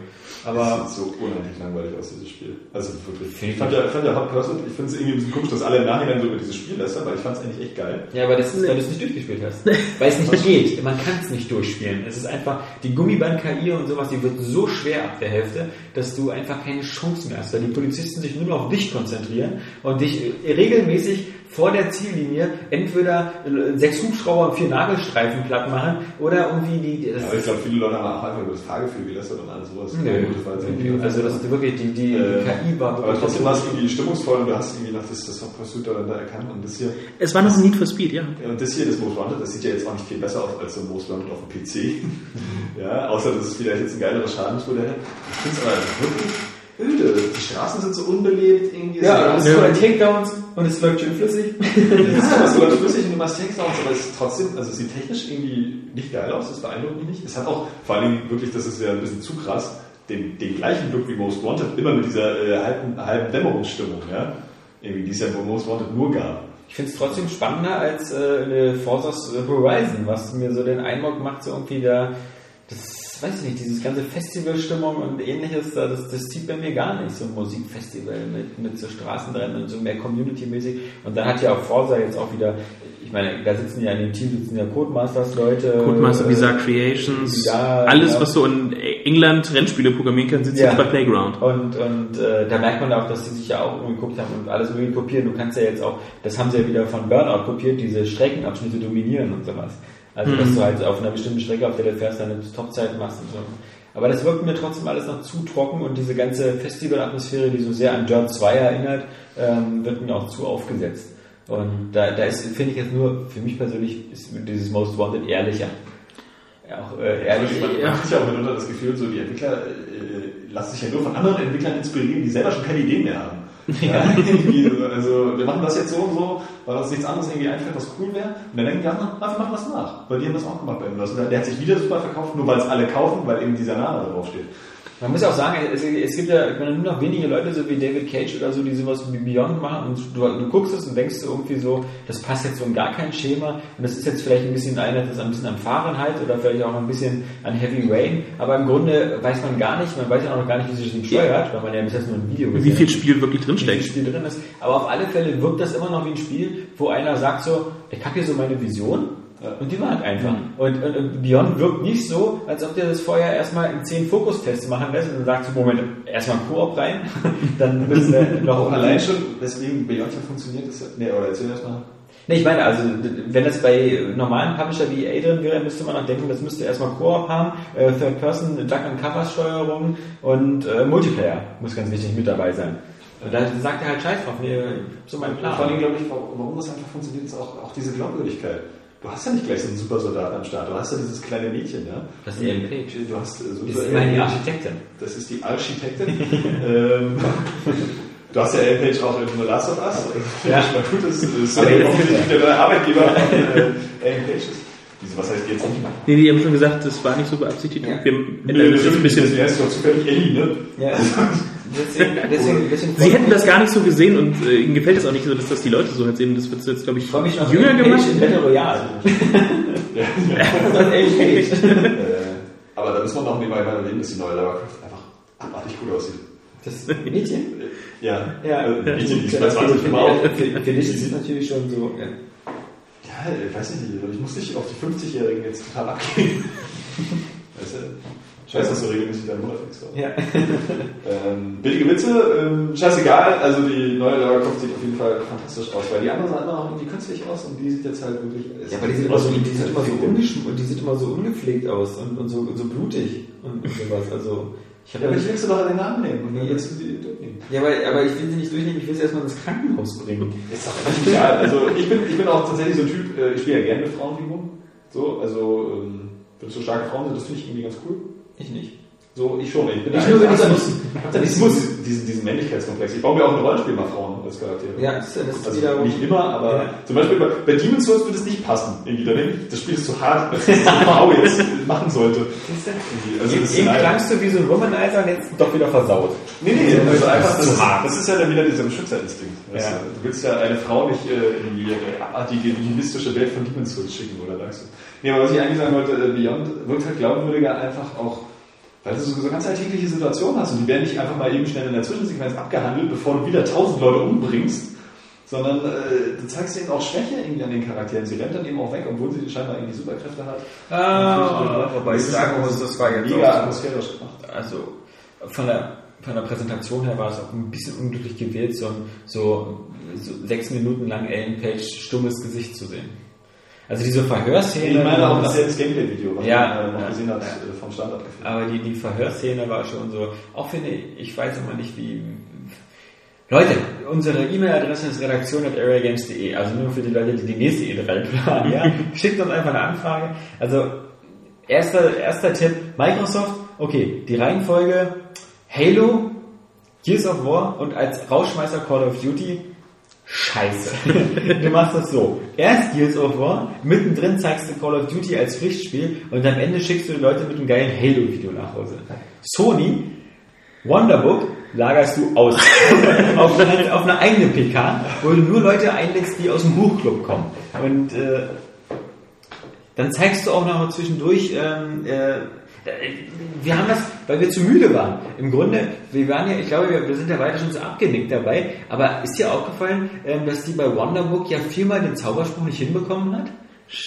S6: Aber
S3: das sieht so unheimlich langweilig aus, dieses Spiel. Also wirklich. Ich fand ja, ich fand ja Hot Pursuit, ich finde es irgendwie ein bisschen komisch, dass alle im Nachhinein so über dieses Spiel lästern, weil ich fand es eigentlich echt geil.
S6: Ja, aber das ist, weil du es nicht durchgespielt hast. Weil es nicht geht. Man kann es nicht durchspielen. Es ist einfach, die Gummiband-KI und sowas, die wird so schwer ab der Hälfte, dass du einfach keine Chance mehr hast, weil die Polizisten sich nur noch auf dich konzentrieren und dich regelmäßig vor der Ziellinie entweder sechs Hubschrauber und vier Nagelstreifen platt machen oder irgendwie die, das
S3: Aber ich glaube, viele Leute haben auch einfach über das Fahrgefühl gelästert und alles sowas.
S6: Nö.
S3: Gut, das war jetzt
S6: also das ist wirklich, die, die,
S3: Äh,
S6: die KI war
S3: Aber trotzdem war es irgendwie stimmungsvoll und du hast irgendwie noch das, das Hot Pursuit da, da erkannt und das hier,
S5: Es war noch ein Need for Speed, ja.
S3: ja, und das hier, das Most Wanted, das sieht ja jetzt auch nicht viel besser aus als so ein Most Wanted auf dem PC. ja, außer dass es vielleicht jetzt ein geileres Schadensmodell hat. Ich finde es aber wirklich öde. Die Straßen sind so unbelebt, irgendwie.
S6: ja,
S3: so,
S6: das ist voll Takedowns und es läuft schön flüssig.
S3: Ja, das läuft flüssig und du machst Takedowns, aber es ist trotzdem, also es sieht technisch irgendwie nicht geil aus, das beeindruckt mich nicht. Es hat auch, vor allen Dingen wirklich, das ist ja ein bisschen zu krass, den, den gleichen Look wie Most Wanted, immer mit dieser äh, halben, halben Dämmerungsstimmung, ja. Irgendwie, die es ja bei Most Wanted nur gab.
S6: Ich finde es trotzdem spannender als äh, eine Forza Horizon, was mir so den Eindruck macht, so irgendwie da, das weiß ich nicht, dieses ganze Festivalstimmung und ähnliches, da, das, das zieht bei mir gar nicht, so ein Musikfestival mit, mit so Straßenrennen und so mehr Community-mäßig. Und dann hat ja auch Forza jetzt auch wieder, ich meine, da sitzen ja in dem Team sitzen ja Codemasters-Leute.
S5: Codemaster,
S6: äh,
S5: Bizarre Creations,
S6: ja,
S5: alles,
S6: ja.
S5: was so in England Rennspiele programmieren kann, sitzt
S6: Ja.
S5: jetzt bei Playground.
S6: Und, und äh, da merkt man auch, dass sie sich ja auch umgeguckt haben und alles irgendwie kopieren. Du kannst ja jetzt auch, das haben sie ja wieder von Burnout kopiert, diese Streckenabschnitte dominieren und sowas. Also, dass du halt auf einer bestimmten Strecke, auf der du fährst, deine Topzeit machst und so. Aber das wirkt mir trotzdem alles noch zu trocken und diese ganze Festivalatmosphäre, die so sehr an Dirt 2 erinnert, ähm, wird mir auch zu aufgesetzt. Und da, da ist, finde ich jetzt nur, für mich persönlich, ist dieses Most Wanted ehrlicher. Ja, auch äh, ehrlich.
S3: Man man hat ja auch mitunter das Gefühl, so die Entwickler äh, lassen sich ja nur von anderen Entwicklern inspirieren, die selber schon keine Ideen mehr haben. Ja. so, also wir machen das jetzt so und so, weil uns nichts anderes irgendwie einfällt, was cool wäre. Und dann denken die anderen, ah, wir machen das nach. Weil die haben das auch gemacht bei Endless. Und Der hat sich wieder super verkauft, nur weil es alle kaufen, weil eben dieser Name da drauf steht.
S6: Man muss ja auch sagen, es, es gibt ja meine, nur noch wenige Leute, so wie David Cage oder so, die sowas wie Beyond machen und du, du guckst es und denkst so irgendwie so, das passt jetzt so in gar kein Schema und das ist jetzt vielleicht ein bisschen einer, das ein bisschen am Fahren halt oder vielleicht auch ein bisschen an Heavy Rain, aber im Grunde weiß man gar nicht, man weiß ja auch noch gar nicht, wie sich das steuert, weil man ja bis jetzt nur ein Video gesehen
S5: Wie viel Spiel wirklich
S6: wie viel
S5: drinsteckt.
S6: Spiel drin ist. Aber auf alle Fälle wirkt das immer noch wie ein Spiel, wo einer sagt so, ich habe hier so meine Vision Und die waren einfach. Und, und, und Beyond wirkt nicht so, als ob der das vorher erstmal in 10 Fokustests machen lässt und dann sagt so, Moment, erstmal Koop rein, dann müssen wir noch
S3: Auch allein schon, weswegen Beyond ja funktioniert, ja, nee, oder erzähl erst mal.
S6: Ne, ich meine, also wenn das bei normalen Publisher wie EA drin wäre, müsste man auch denken, das müsste erstmal Koop haben, äh, Third Person, Duck and Cover Steuerung und äh, Multiplayer muss ganz wichtig mit dabei sein. Und da sagt er halt Scheiß drauf, nee, so mein Plan.
S3: Vor allem glaube ich, warum, warum das einfach funktioniert, ist auch, auch diese Glaubwürdigkeit. Du hast ja nicht gleich so einen Supersoldat am Start, du hast ja dieses kleine Mädchen, ja.
S6: Das ist die Page.
S3: Du hast äh, so
S6: Die
S3: so
S6: ist
S3: Ellen-
S6: Architektin.
S3: Das ist die Architektin. ähm, du hast ja Ellen Page auch in The Last of Us.
S6: Ja.
S3: Schon mal gut, das ist
S6: Aber
S3: äh,
S6: jetzt-
S3: offensichtlich der neue Arbeitgeber von äh, ist. Wieso, was heißt jetzt nicht?
S5: Nee, die haben schon gesagt, das war nicht so beabsichtigt.
S6: Ja.
S5: Wir ändern das jetzt ein bisschen.
S3: Er ist doch zufällig Ellie, ne?
S6: Ja. deswegen, deswegen, deswegen
S5: Sie hätten das gar nicht so gesehen und äh, ihnen gefällt es auch nicht so, dass das die Leute so halt sehen. Das wird jetzt, glaube ich,
S6: Ich freue mich noch
S5: jünger gemacht.
S6: In Battle Royale. Das ist Ellen Page.
S3: Äh, aber da müssen wir noch nebenbei mal erwähnen, dass die neue Lara Croft einfach abartig gut aussieht.
S6: Das Mädchen?
S3: Ja,
S6: Ja.
S3: Äh, Mädchen, die ist bei 20 immer auch.
S6: Finde ich, sind natürlich schon so. Ja.
S3: Ja, ich weiß nicht, aber ich muss nicht auf die 50-Jährigen jetzt total abgehen. weißt du? Scheiße, dass du regelmäßig deinen Monat fixst.
S6: Ja.
S3: Ähm, billige Witze, ähm, scheißegal, also die neue Lara Croft sieht auf jeden Fall fantastisch aus, weil die andere sah immer noch irgendwie künstlich aus und die sieht jetzt halt wirklich.
S6: Ja, aber die sieht immer so, die sieht immer so ungeschm und die sieht immer so ungepflegt aus und, und so, so blutig und, und sowas. Also ich
S3: Ja, aber ich willst du doch den Namen nehmen und dann willst du die durchnehmen.
S6: ja, aber, aber ich will sie nicht durchnehmen, ich will sie erstmal ins Krankenhaus bringen.
S3: Ist doch völlig egal. Also ich bin, ich bin auch tatsächlich so ein Typ, äh, ich spiele ja gerne mit Frauenfiguren. So, also ähm, wenn es so starke Frauen sind, das finde ich irgendwie ganz cool.
S6: Ich nicht.
S3: So, ich schon. Ich bin
S6: Ich nur, wenn
S3: einfach-
S6: ich muss.
S3: Ich nicht so diesen, diesen Männlichkeitskomplex. Ich baue mir auch ein Rollenspiel mal Frauen als Charaktere.
S6: Ja, das ist,
S3: Also
S6: wiederum.
S3: nicht immer, aber
S6: Ja.
S3: zum Beispiel bei, bei Demon's Souls würde es nicht passen. Irgendwie, ich, das Spiel ist zu hart, dass eine Frau jetzt machen sollte. Also,
S6: Eben
S3: ein-
S6: klangst du wie so ein Womanizer und jetzt doch wieder versaut.
S3: Nee, nee,
S6: Das
S3: also
S6: ist
S3: einfach, das, ist, das ist ja dann wieder dieser Beschützerinstinkt.
S6: Ja.
S3: du? Willst ja eine Frau nicht äh, in die äh, abartige, nihilistische Welt von Demon's Souls schicken, oder sagst du? Nee, aber was ich eigentlich sagen wollte, äh, Beyond wirkt halt glaubwürdiger einfach auch, weil du so, ganz alltägliche Situationen hast und die werden nicht einfach mal eben schnell in der Zwischensequenz abgehandelt, bevor du wieder tausend Leute umbringst, sondern äh, du zeigst ihnen auch Schwäche irgendwie an den Charakteren. Sie rennt dann eben auch weg, obwohl sie scheinbar irgendwie Superkräfte hat.
S6: Ah, wobei ich sagen muss, das war jetzt
S3: mega atmosphärisch gemacht.
S6: also von der von der Präsentation her war es auch ein bisschen unglücklich gewählt, so, ein- so, so sechs Minuten lang Ellen Page stummes Gesicht zu sehen. Also diese Verhörszene.
S3: Ich meine auch das Gameplay-Video, was
S6: Ja,
S3: man äh, noch
S6: ja,
S3: gesehen hat,
S6: ja.
S3: äh, vom Standard gefilmt.
S6: aber die, die Verhörszene war schon so, auch finde ich, ich weiß immer nicht wie. Leute, unsere E-Mail-Adresse ist redaktion.areagames.de, also nur für die Leute, die die nächste E3 planen, ja. Schickt uns einfach eine Anfrage. Also, erster, erster Tipp, Microsoft, okay, die Reihenfolge Halo, Gears of War und als Rauschmeißer Call of Duty, scheiße. du machst das so. Erst Gears of War, mittendrin zeigst du Call of Duty als Pflichtspiel und am Ende schickst du die Leute mit einem geilen Halo-Video nach Hause. Sony, Wonderbook, lagerst du aus. auf, eine, auf eine eigene PK, wo du nur Leute einlädst, die aus dem Buchclub kommen. Und äh, dann zeigst du auch noch zwischendurch, ähm, äh, wir haben das, weil wir zu müde waren. Im Grunde, wir waren ja, ich glaube, wir, sind ja weiter schon so abgenickt dabei, aber ist dir aufgefallen, ähm, dass die bei Wonderbook ja viermal den Zauberspruch nicht hinbekommen hat?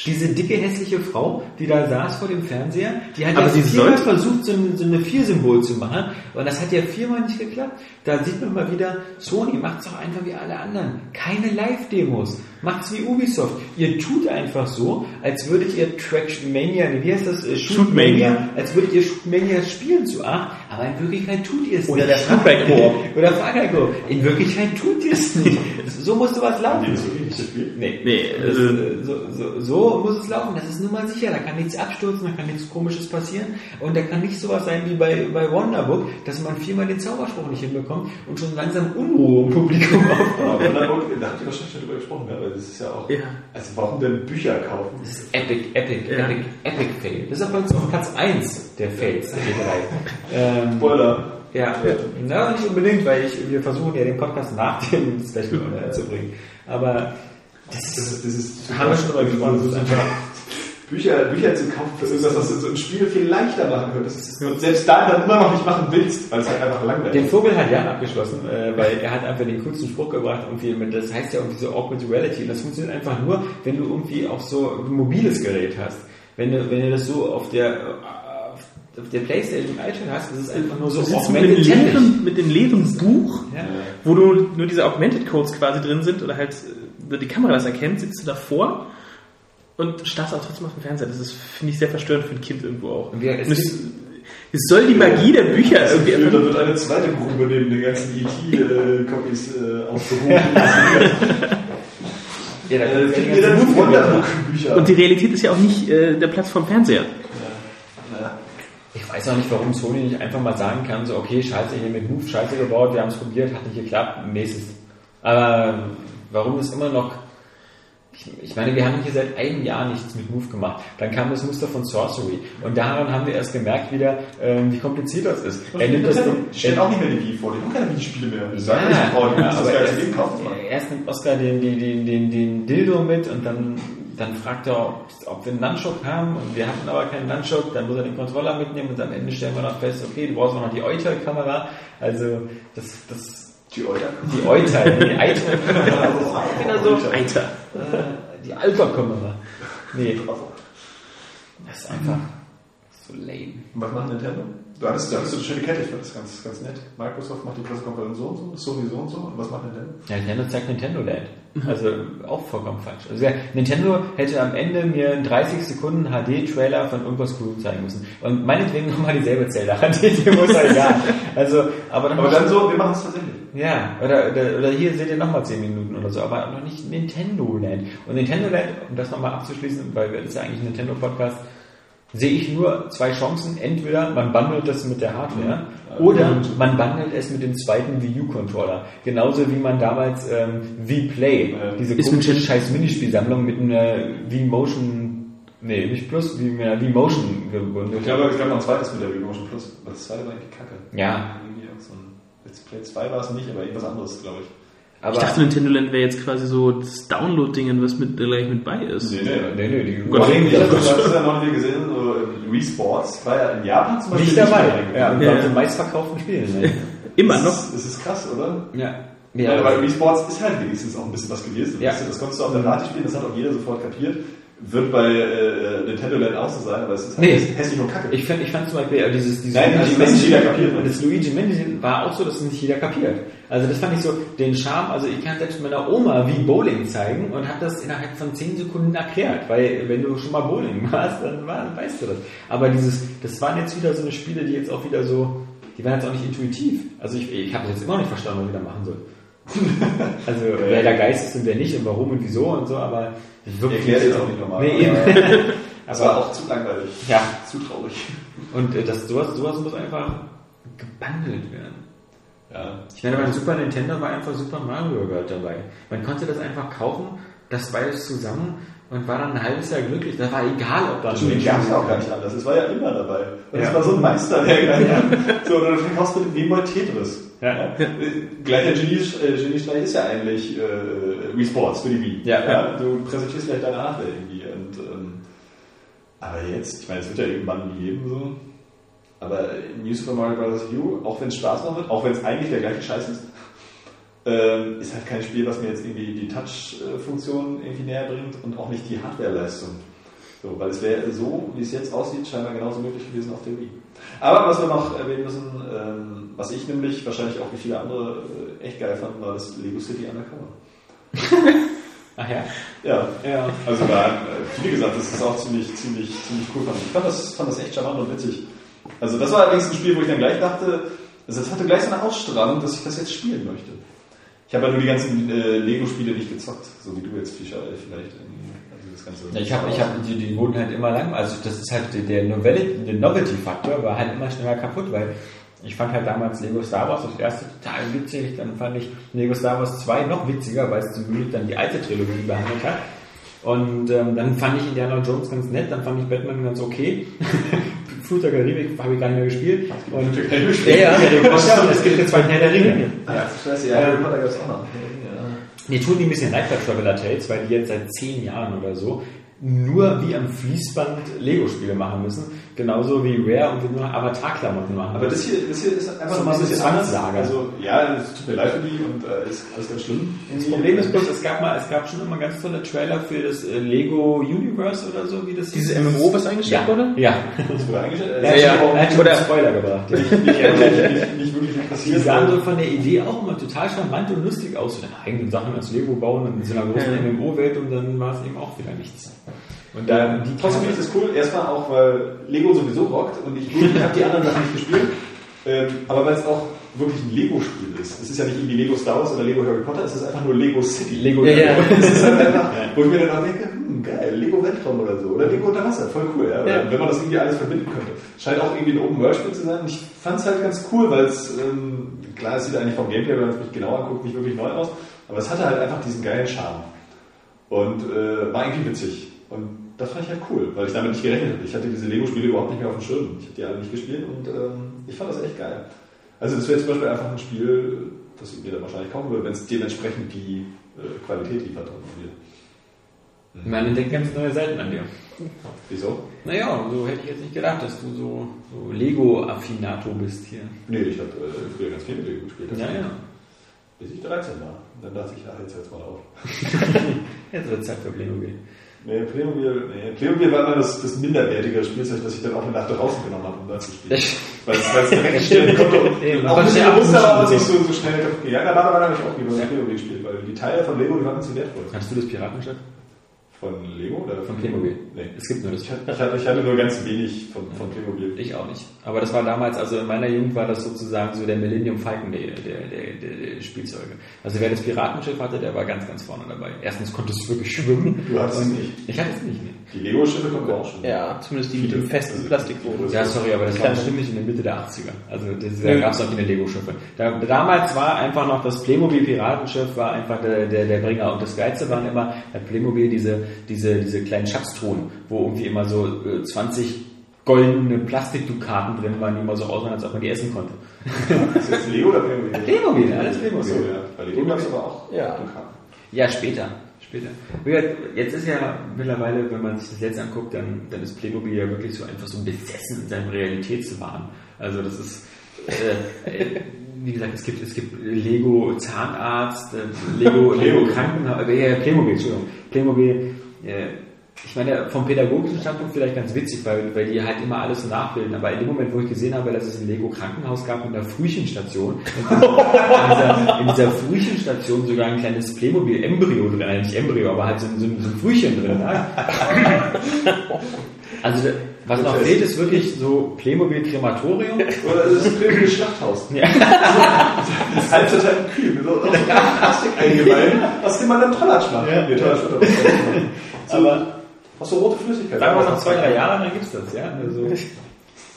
S6: Diese dicke, hässliche Frau, die da saß vor dem Fernseher, die hat
S5: Aber
S6: ja viermal versucht, so ein, so eine Vier-Symbol zu machen, und das hat ja viermal nicht geklappt. Da sieht man mal wieder, Sony macht's doch einfach wie alle anderen. Keine Live-Demos. Macht's wie Ubisoft. Ihr tut einfach so, als würdet ihr Trackmania, wie heißt das? Äh,
S5: Shootmania.
S6: als würdet ihr Shootmania spielen zu acht, aber in Wirklichkeit tut ihr es
S5: Oder
S6: nicht.
S5: der Far Cry Koop.
S6: Oder Far Cry Koop. In Wirklichkeit tut ihr es nicht. So muss sowas laufen.
S3: Spiel.
S6: Nee,
S5: Nee, also-
S6: so, so, so muss es laufen. Das ist nun mal sicher. Da kann nichts abstürzen, da kann nichts Komisches passieren. Und da kann nicht sowas sein wie bei, bei Wonderbook, dass man viermal den Zauberspruch nicht hinbekommt und schon langsam Unruhe im Publikum aufbaut.
S3: Aber Wonderbook, da habt ihr wahrscheinlich schon drüber gesprochen, ja, weil das ist ja auch.
S5: Ja.
S3: Also warum denn Bücher kaufen?
S6: Das ist Epic, Epic,
S5: Ja.
S6: Epic, Epic Fail. Das ist uns auf Platz 1 der Fails der E3. Ähm,
S3: Spoiler.
S6: Ja, na, nicht unbedingt, weil ich, wir versuchen ja den Podcast nach dem Special äh, zu bringen. Aber das
S3: Das
S6: ist,
S3: ist, das ist
S6: haben wir schon drüber gesprochen, das ist einfach,
S3: Bücher, Bücher zu kaufen für irgendwas, was du so ein Spiel viel leichter machen könntest. Und selbst da dann immer noch nicht machen willst, weil es halt einfach langweilig
S6: Den
S3: ist.
S6: Vogel hat Jan abgeschlossen, äh, weil er hat einfach den coolsten Spruch gebracht, irgendwie mit, das heißt ja irgendwie so Augmented Reality. Und das funktioniert einfach nur, wenn du irgendwie auch so ein mobiles Gerät hast. Wenn du, wenn du das so auf der, auf der Playstation im iTunes hast, ist es einfach nur so
S5: sitzt mit dem, leeren, mit dem leeren Buch,
S6: Ja.
S5: wo du nur diese Augmented Codes quasi drin sind oder halt die Kamera das erkennt, sitzt du davor und starrst auch trotzdem auf den Fernseher. Das ist, finde ich, sehr verstörend für ein Kind irgendwo auch.
S6: Wir- es
S5: es, es soll die Magie der Bücher irgendwie
S3: Da wird eine zweite Grube neben den ganzen E.T.-Copies äh, aufgehoben.
S6: Ja, da
S3: äh,
S6: ja
S3: wir
S6: ganze
S3: dann. Wonderbook-Bücher.
S5: Und die Realität ist ja auch nicht äh, der Platz vom Fernseher.
S6: Ich weiß auch nicht, warum Sony nicht einfach mal sagen kann, so, okay, scheiße, hier mit Move, scheiße gebaut, wir haben es probiert, hat nicht geklappt, nächstes. Aber warum ist immer noch, ich, ich meine, wir haben hier seit einem Jahr nichts mit Move gemacht. Dann kam das Muster von Sorcery. Und daran haben wir erst gemerkt wieder, ähm, wie kompliziert das ist. Er nimmt das,
S3: Stellen auch nicht mehr die Wii vor, die haben keine Wii-Spiele mehr. Die sagen,
S6: Ja,
S3: brauchen die,
S6: ja, aber erst,
S3: Ding kaufen
S6: erst nimmt Oscar den, den, den, den, den Dildo mit und dann, dann fragt er, ob, ob wir einen Nunchuk haben und wir hatten aber keinen Nunchuk, dann muss er den Controller mitnehmen und am Ende stellen wir noch fest, okay, du brauchst auch noch die Euter-Kamera, also das, das,
S3: Die Euter.
S6: die Euter, die Eiter, genau so,
S5: Alter.
S6: äh, die Alpha-Kamera. Nee, das ist einfach so lame.
S3: Was macht Nintendo? Du hattest, du hattest so eine schöne Kette, ich fand das ganz, ganz nett. Microsoft macht die Pressekonferenz so und so, Sony so und so. Und was macht Nintendo?
S6: Ja, Nintendo zeigt Nintendo Land. Also auch vollkommen falsch. Also ja, Nintendo hätte am Ende mir einen 30 Sekunden HD-Trailer von irgendwas cool zeigen müssen. Und meinetwegen nochmal dieselbe Zelda. Die muss ja egal. Also, aber dann,
S3: Aber dann so, wir machen es tatsächlich.
S6: ja, oder, oder, oder hier seht ihr nochmal 10 Minuten oder so, aber noch nicht Nintendo Land. Und Nintendo Land, um das nochmal abzuschließen, weil das ist ja eigentlich ein Nintendo Podcast, sehe ich nur zwei Chancen. Entweder man bundelt das mit der Hardware oder man bundelt es mit dem zweiten Wii U-Controller. Genauso wie man damals ähm, Wii Play,
S3: Ja.
S6: diese komische scheiß Minispielsammlung mit einer Wii Motion, nee, nicht Plus, wie mit einer Wii Motion gebundelt.
S3: Ich glaube, gab noch ein zweites mit der Wii Motion Plus. Das zweite war eigentlich kacke.
S6: Ja.
S3: Irgendwie auch so ein Let's Play 2 war es nicht, aber irgendwas anderes, glaube ich.
S6: Aber
S5: Ich dachte, Nintendo Land wäre jetzt quasi so das Download-Ding, was mit gleich mit bei ist.
S3: Nee,
S6: nee, nee, die
S3: Gott, ich
S6: überlegen
S3: habe
S6: das.
S3: ja noch nie gesehen, so Wii Sports war ja in Japan zum Beispiel
S6: Nicht dabei. Ja, und
S5: Ja.
S6: den meistverkauften Spielen. Ne?
S5: Immer
S3: Das
S5: noch.
S3: ist, das ist krass, oder?
S6: Ja.
S3: Ja,
S6: Ja,
S3: weil Wii Sports ist halt wenigstens auch ein bisschen was gewesen.
S6: Ja.
S3: Das konntest du auf der Party spielen, das hat auch jeder sofort kapiert. Wird bei äh, Nintendo Land auch so sein, aber es ist halt
S6: Nee.
S3: häss- hässlich und kacke.
S6: Ich fand, ich fand zum Beispiel äh, dieses, dieses
S3: Nein, also nicht jeder kapiert.
S6: und das Luigi Mansion war auch so, dass nicht jeder kapiert. Also das fand ich so den Charme. Also ich kann selbst meiner Oma wie Bowling zeigen und habe das innerhalb von 10 Sekunden erklärt, weil wenn du schon mal Bowling warst, dann war, weißt du das. Aber dieses, das waren jetzt wieder so eine Spiele, die jetzt auch wieder so, die waren jetzt auch nicht intuitiv. Also ich, ich habe jetzt immer noch nicht verstanden, was ich da machen soll. Also wer der Geist ist und wer nicht und warum und wieso und so, aber wirklich
S3: Erklärt jetzt auch nicht nochmal.
S6: Nee, eben.
S3: Das war auch zu langweilig.
S6: Ja.
S3: Zu traurig.
S6: Und äh, das, sowas, sowas muss einfach gebundelt werden.
S3: Ja.
S6: Ich meine, beim Super Nintendo war einfach Super Mario World dabei. Man konnte das einfach kaufen, das beides zusammen und war dann ein halbes Jahr glücklich. Das war egal, ob da
S3: Die gab es ja auch gar nicht anders. Es war ja immer dabei. Und
S6: Ja.
S3: es war so ein Meisterwerk. So, oder du kaufst mit dem Game Boy Tetris.
S6: Ja.
S3: Äh, Gleicher Genie, äh, Geniestreich ist ja eigentlich äh, Wii Sports für die Wii.
S6: Ja.
S3: Du präsentierst vielleicht deine Hardware irgendwie. Und, ähm, aber jetzt, ich meine, es wird ja irgendwann geben so. Aber New Super Mario Bros. U, auch wenn es Spaß machen wird, auch wenn es eigentlich der gleiche Scheiß ist, ähm, ist halt kein Spiel, was mir jetzt irgendwie die Touch-Funktion irgendwie näher bringt und auch nicht die Hardware-Leistung. So, weil es wäre so, wie es jetzt aussieht, scheinbar genauso möglich gewesen auf der Wii. Aber was wir noch erwähnen müssen, ähm, was ich nämlich wahrscheinlich auch wie viele andere äh, echt geil fand, war das Lego City Undercover.
S6: Ach ja.
S3: Ja,
S6: Ja.
S3: also da äh, viele gesagt, das ist auch ziemlich, ziemlich, ziemlich cool. Fand ich Ich fand das, fand das echt charmant und witzig. Also das war allerdings ein Spiel, wo ich dann gleich dachte, also das hatte gleich so eine Ausstrahlung, dass ich das jetzt spielen möchte. Ich habe ja nur die ganzen äh, Lego-Spiele nicht gezockt, so wie du jetzt Fischer, äh, vielleicht. irgendwie. Also das ganze
S6: Ja, Ich habe, habe, die, die wurden halt immer lang. Also das ist halt der Novelty-Faktor war halt immer schneller kaputt, weil ich fand halt damals Lego Star Wars das erste total witzig, dann fand ich Lego Star Wars 2 noch witziger, weil es zum Glück dann die alte Trilogie behandelt hat. Und ähm, dann fand ich Indiana Jones ganz nett, dann fand ich Batman ganz okay. Flut der Karibik habe ich gar nicht mehr gespielt. Und, ja, ja, es gibt jetzt zwei Herr der Ringe.
S3: Ja, scheiße, ja, Harry Potter gab es auch noch.
S6: Mir tun die ein bisschen leid bei Traveler Tales, weil die jetzt seit zehn Jahren oder so nur wie am Fließband Lego-Spiele machen müssen. Genauso wie Rare und wie nur Avatar-Klamotten machen
S3: Aber das hier, das hier ist einfach
S6: So
S3: ein
S6: diese
S3: bisschen anders.
S6: Zwangslage.
S3: Also, ja, es tut mir leid für die und äh, ist alles ganz schlimm.
S6: Das Problem ist bloß, es gab mal, es gab schon immer ganz tolle Trailer für das äh, Lego Universe oder so, wie das
S5: Dieses
S6: hieß.
S5: MMO, was eingestellt
S6: ja.
S5: wurde?
S6: Ja.
S3: Das wurde eigentlich äh,
S6: Ja, ja, er hat schon Spoiler gebracht. Ja.
S3: nicht, nicht, nicht, nicht, nicht wirklich
S6: Die
S3: interessiert.
S6: sahen so von der Idee auch immer total charmant und lustig aus, so deine eigenen Sachen als Lego bauen und in so einer großen
S5: Ja.
S6: MMO-Welt und dann war es eben auch wieder nichts. Und da, die
S3: Trotzdem finde ich das cool. Erstmal auch, weil Lego sowieso rockt und ich, ich habe die anderen Sachen nicht gespielt. Ähm, aber weil es auch wirklich ein Lego-Spiel ist. Es ist ja nicht irgendwie Lego Star Wars oder Lego Harry Potter, es ist einfach nur Lego City.
S6: Lego
S5: Ja, ja.
S3: Das ist halt einfach, wo ich mir dann auch denke, hm, geil, Lego Weltraum oder so. Oder Lego unter Wasser, voll cool. Ja?
S5: Ja.
S3: Wenn man das irgendwie alles verbinden könnte. Scheint auch irgendwie ein Open-World-Spiel zu sein. Und ich fand es halt ganz cool, weil es, ähm, klar, es sieht eigentlich vom Gameplay, wenn man es sich genau anguckt, nicht wirklich neu aus. Aber es hatte halt einfach diesen geilen Charme. Und äh, war irgendwie witzig. Und das fand ich halt cool, weil ich damit nicht gerechnet habe. Ich hatte diese Lego-Spiele überhaupt nicht mehr auf dem Schirm. Ich habe die alle nicht gespielt und ähm, ich fand das echt geil. Also das wäre zum Beispiel einfach ein Spiel, das ich mir dann wahrscheinlich kaufen würde, wenn es dementsprechend die äh, Qualität liefert. Dann wieder.
S6: Man entdeckt ganz neue Seiten an dir.
S3: Wieso?
S6: Naja, so hätte ich jetzt nicht gedacht, dass du so, so Lego-Affinato bist hier.
S3: Nee, ich habe äh, früher ganz viel mit Lego gespielt.
S6: Ja, ja.
S3: Bis ich 13 war. Dann dachte ich, ja, jetzt hört's mal auf.
S6: Jetzt wird Zeit für Playmobil.
S3: Nee, Playmobil, nee, Playmobil war immer das, das minderwertigere Spielzeug, das ich dann auch eine Nacht draußen genommen habe, um da zu spielen. Weil es, direkt stehen konnte. Und auch
S6: konnte
S3: runter,
S6: ja
S3: aber
S6: auch
S3: nicht so, so schnell kaputt gegangen. Ja, da habe ich auch lieber Playmobil gespielt, weil die Teile von Lego, die waren zu wertvoll.
S6: Hast du das Piratenschiff?
S3: Von Lego oder
S6: Von Playmobil.
S3: Nee.
S6: Es gibt nur das.
S3: Ich hatte, ich hatte, nur ganz wenig von, von Playmobil.
S6: Ich auch nicht. Aber das war damals, also in meiner Jugend war das sozusagen so der Millennium Falcon der, der, der, der, Spielzeuge. Also wer das Piratenschiff hatte, der war ganz, ganz vorne dabei. Erstens konnte es wirklich schwimmen.
S3: Du hattest es nicht.
S6: Ich hatte es nicht, nee.
S3: Die Lego-Schiffe kommen auch schon.
S5: Ja, zumindest die mit dem festen Plastikboden.
S6: Ja, sorry, aber das war
S5: Kleine-
S6: bestimmt nicht in der Mitte der 80er. Also das, da gab es noch keine Lego-Schiffe. Da, damals war einfach noch das Playmobil-Piratenschiff war einfach der, der, der Bringer. Und das Geilste waren immer bei Playmobil diese, diese, diese kleinen Schatztruhen, wo irgendwie immer so äh, 20 goldene Plastikdukaten drin waren, die immer so aussahen, als ob man die essen konnte.
S3: Ist das jetzt Lego oder Playmobil?
S6: Playmobil, alles Playmobil.
S3: Achso, ja. Bei Lego gab es aber auch
S5: Ja.
S3: Dukaten.
S6: Ja, später. Später. Jetzt ist ja mittlerweile, wenn man sich das jetzt anguckt, dann, dann ist Playmobil ja wirklich so einfach so besessen in seinem Realitätswahn. Also das ist, äh, wie gesagt, es gibt, es gibt Lego Zahnarzt, äh, Lego, Lego Krankenhaus, äh, Playmobil, Entschuldigung, Playmobil, äh, ich meine, vom pädagogischen Standpunkt vielleicht ganz witzig, weil, weil die halt immer alles so nachbilden. Aber in dem Moment, wo ich gesehen habe, dass es ein Lego Krankenhaus gab mit einer Frühchenstation, in, dieser, in dieser Frühchenstation sogar ein kleines Playmobil Embryo drin, äh, nicht Embryo, aber halt so, ein- so, ein- so ein Frühchen drin. Ne? Also was noch fehlt, ist wirklich so Playmobil Krematorium.
S3: Oder ist das Playmobil Schlachthaus?
S6: Ja.
S3: Das halb total kühl, mit so so Plastik eingeweiht, aus dem man dann Tollatsch macht.
S6: Ja.
S3: Wird aber So, Aus so rote Flüssigkeit.
S6: sagen wir noch zwei, drei Jahre, dann gibt's das, ja. Also,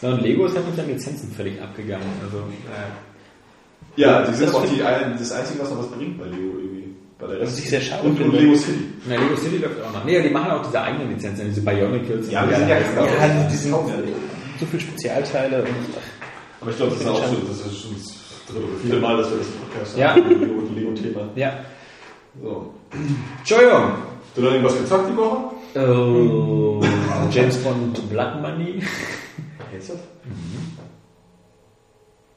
S6: ja, und Lego ist halt mit seinen Lizenzen völlig abgegangen. Also, äh,
S3: Ja, die sind
S5: Das
S3: auch die, ein- das Einzige, was noch was bringt bei Lego irgendwie. Bei der
S5: Was
S3: Rest.
S5: ich sehr schade
S3: und, und. Lego City.
S6: na, Lego City läuft auch noch. Nee, die machen auch diese eigenen Lizenzen, diese Bionicles.
S3: Ja,
S6: so
S3: sind ja.
S5: Ja, also die sind so viele Spezialteile und
S3: Aber ich glaube, das ist auch schon, das ist schon das dritte oder vierte Mal, dass wir das im Podcast
S6: Ja.
S3: haben. Lego und Lego-Thema.
S6: Ja.
S3: So.
S6: Entschuldigung.
S3: Hast du noch irgendwas gezockt die Woche?
S6: Oh, James Bond Blood Money.
S3: Jetzt das?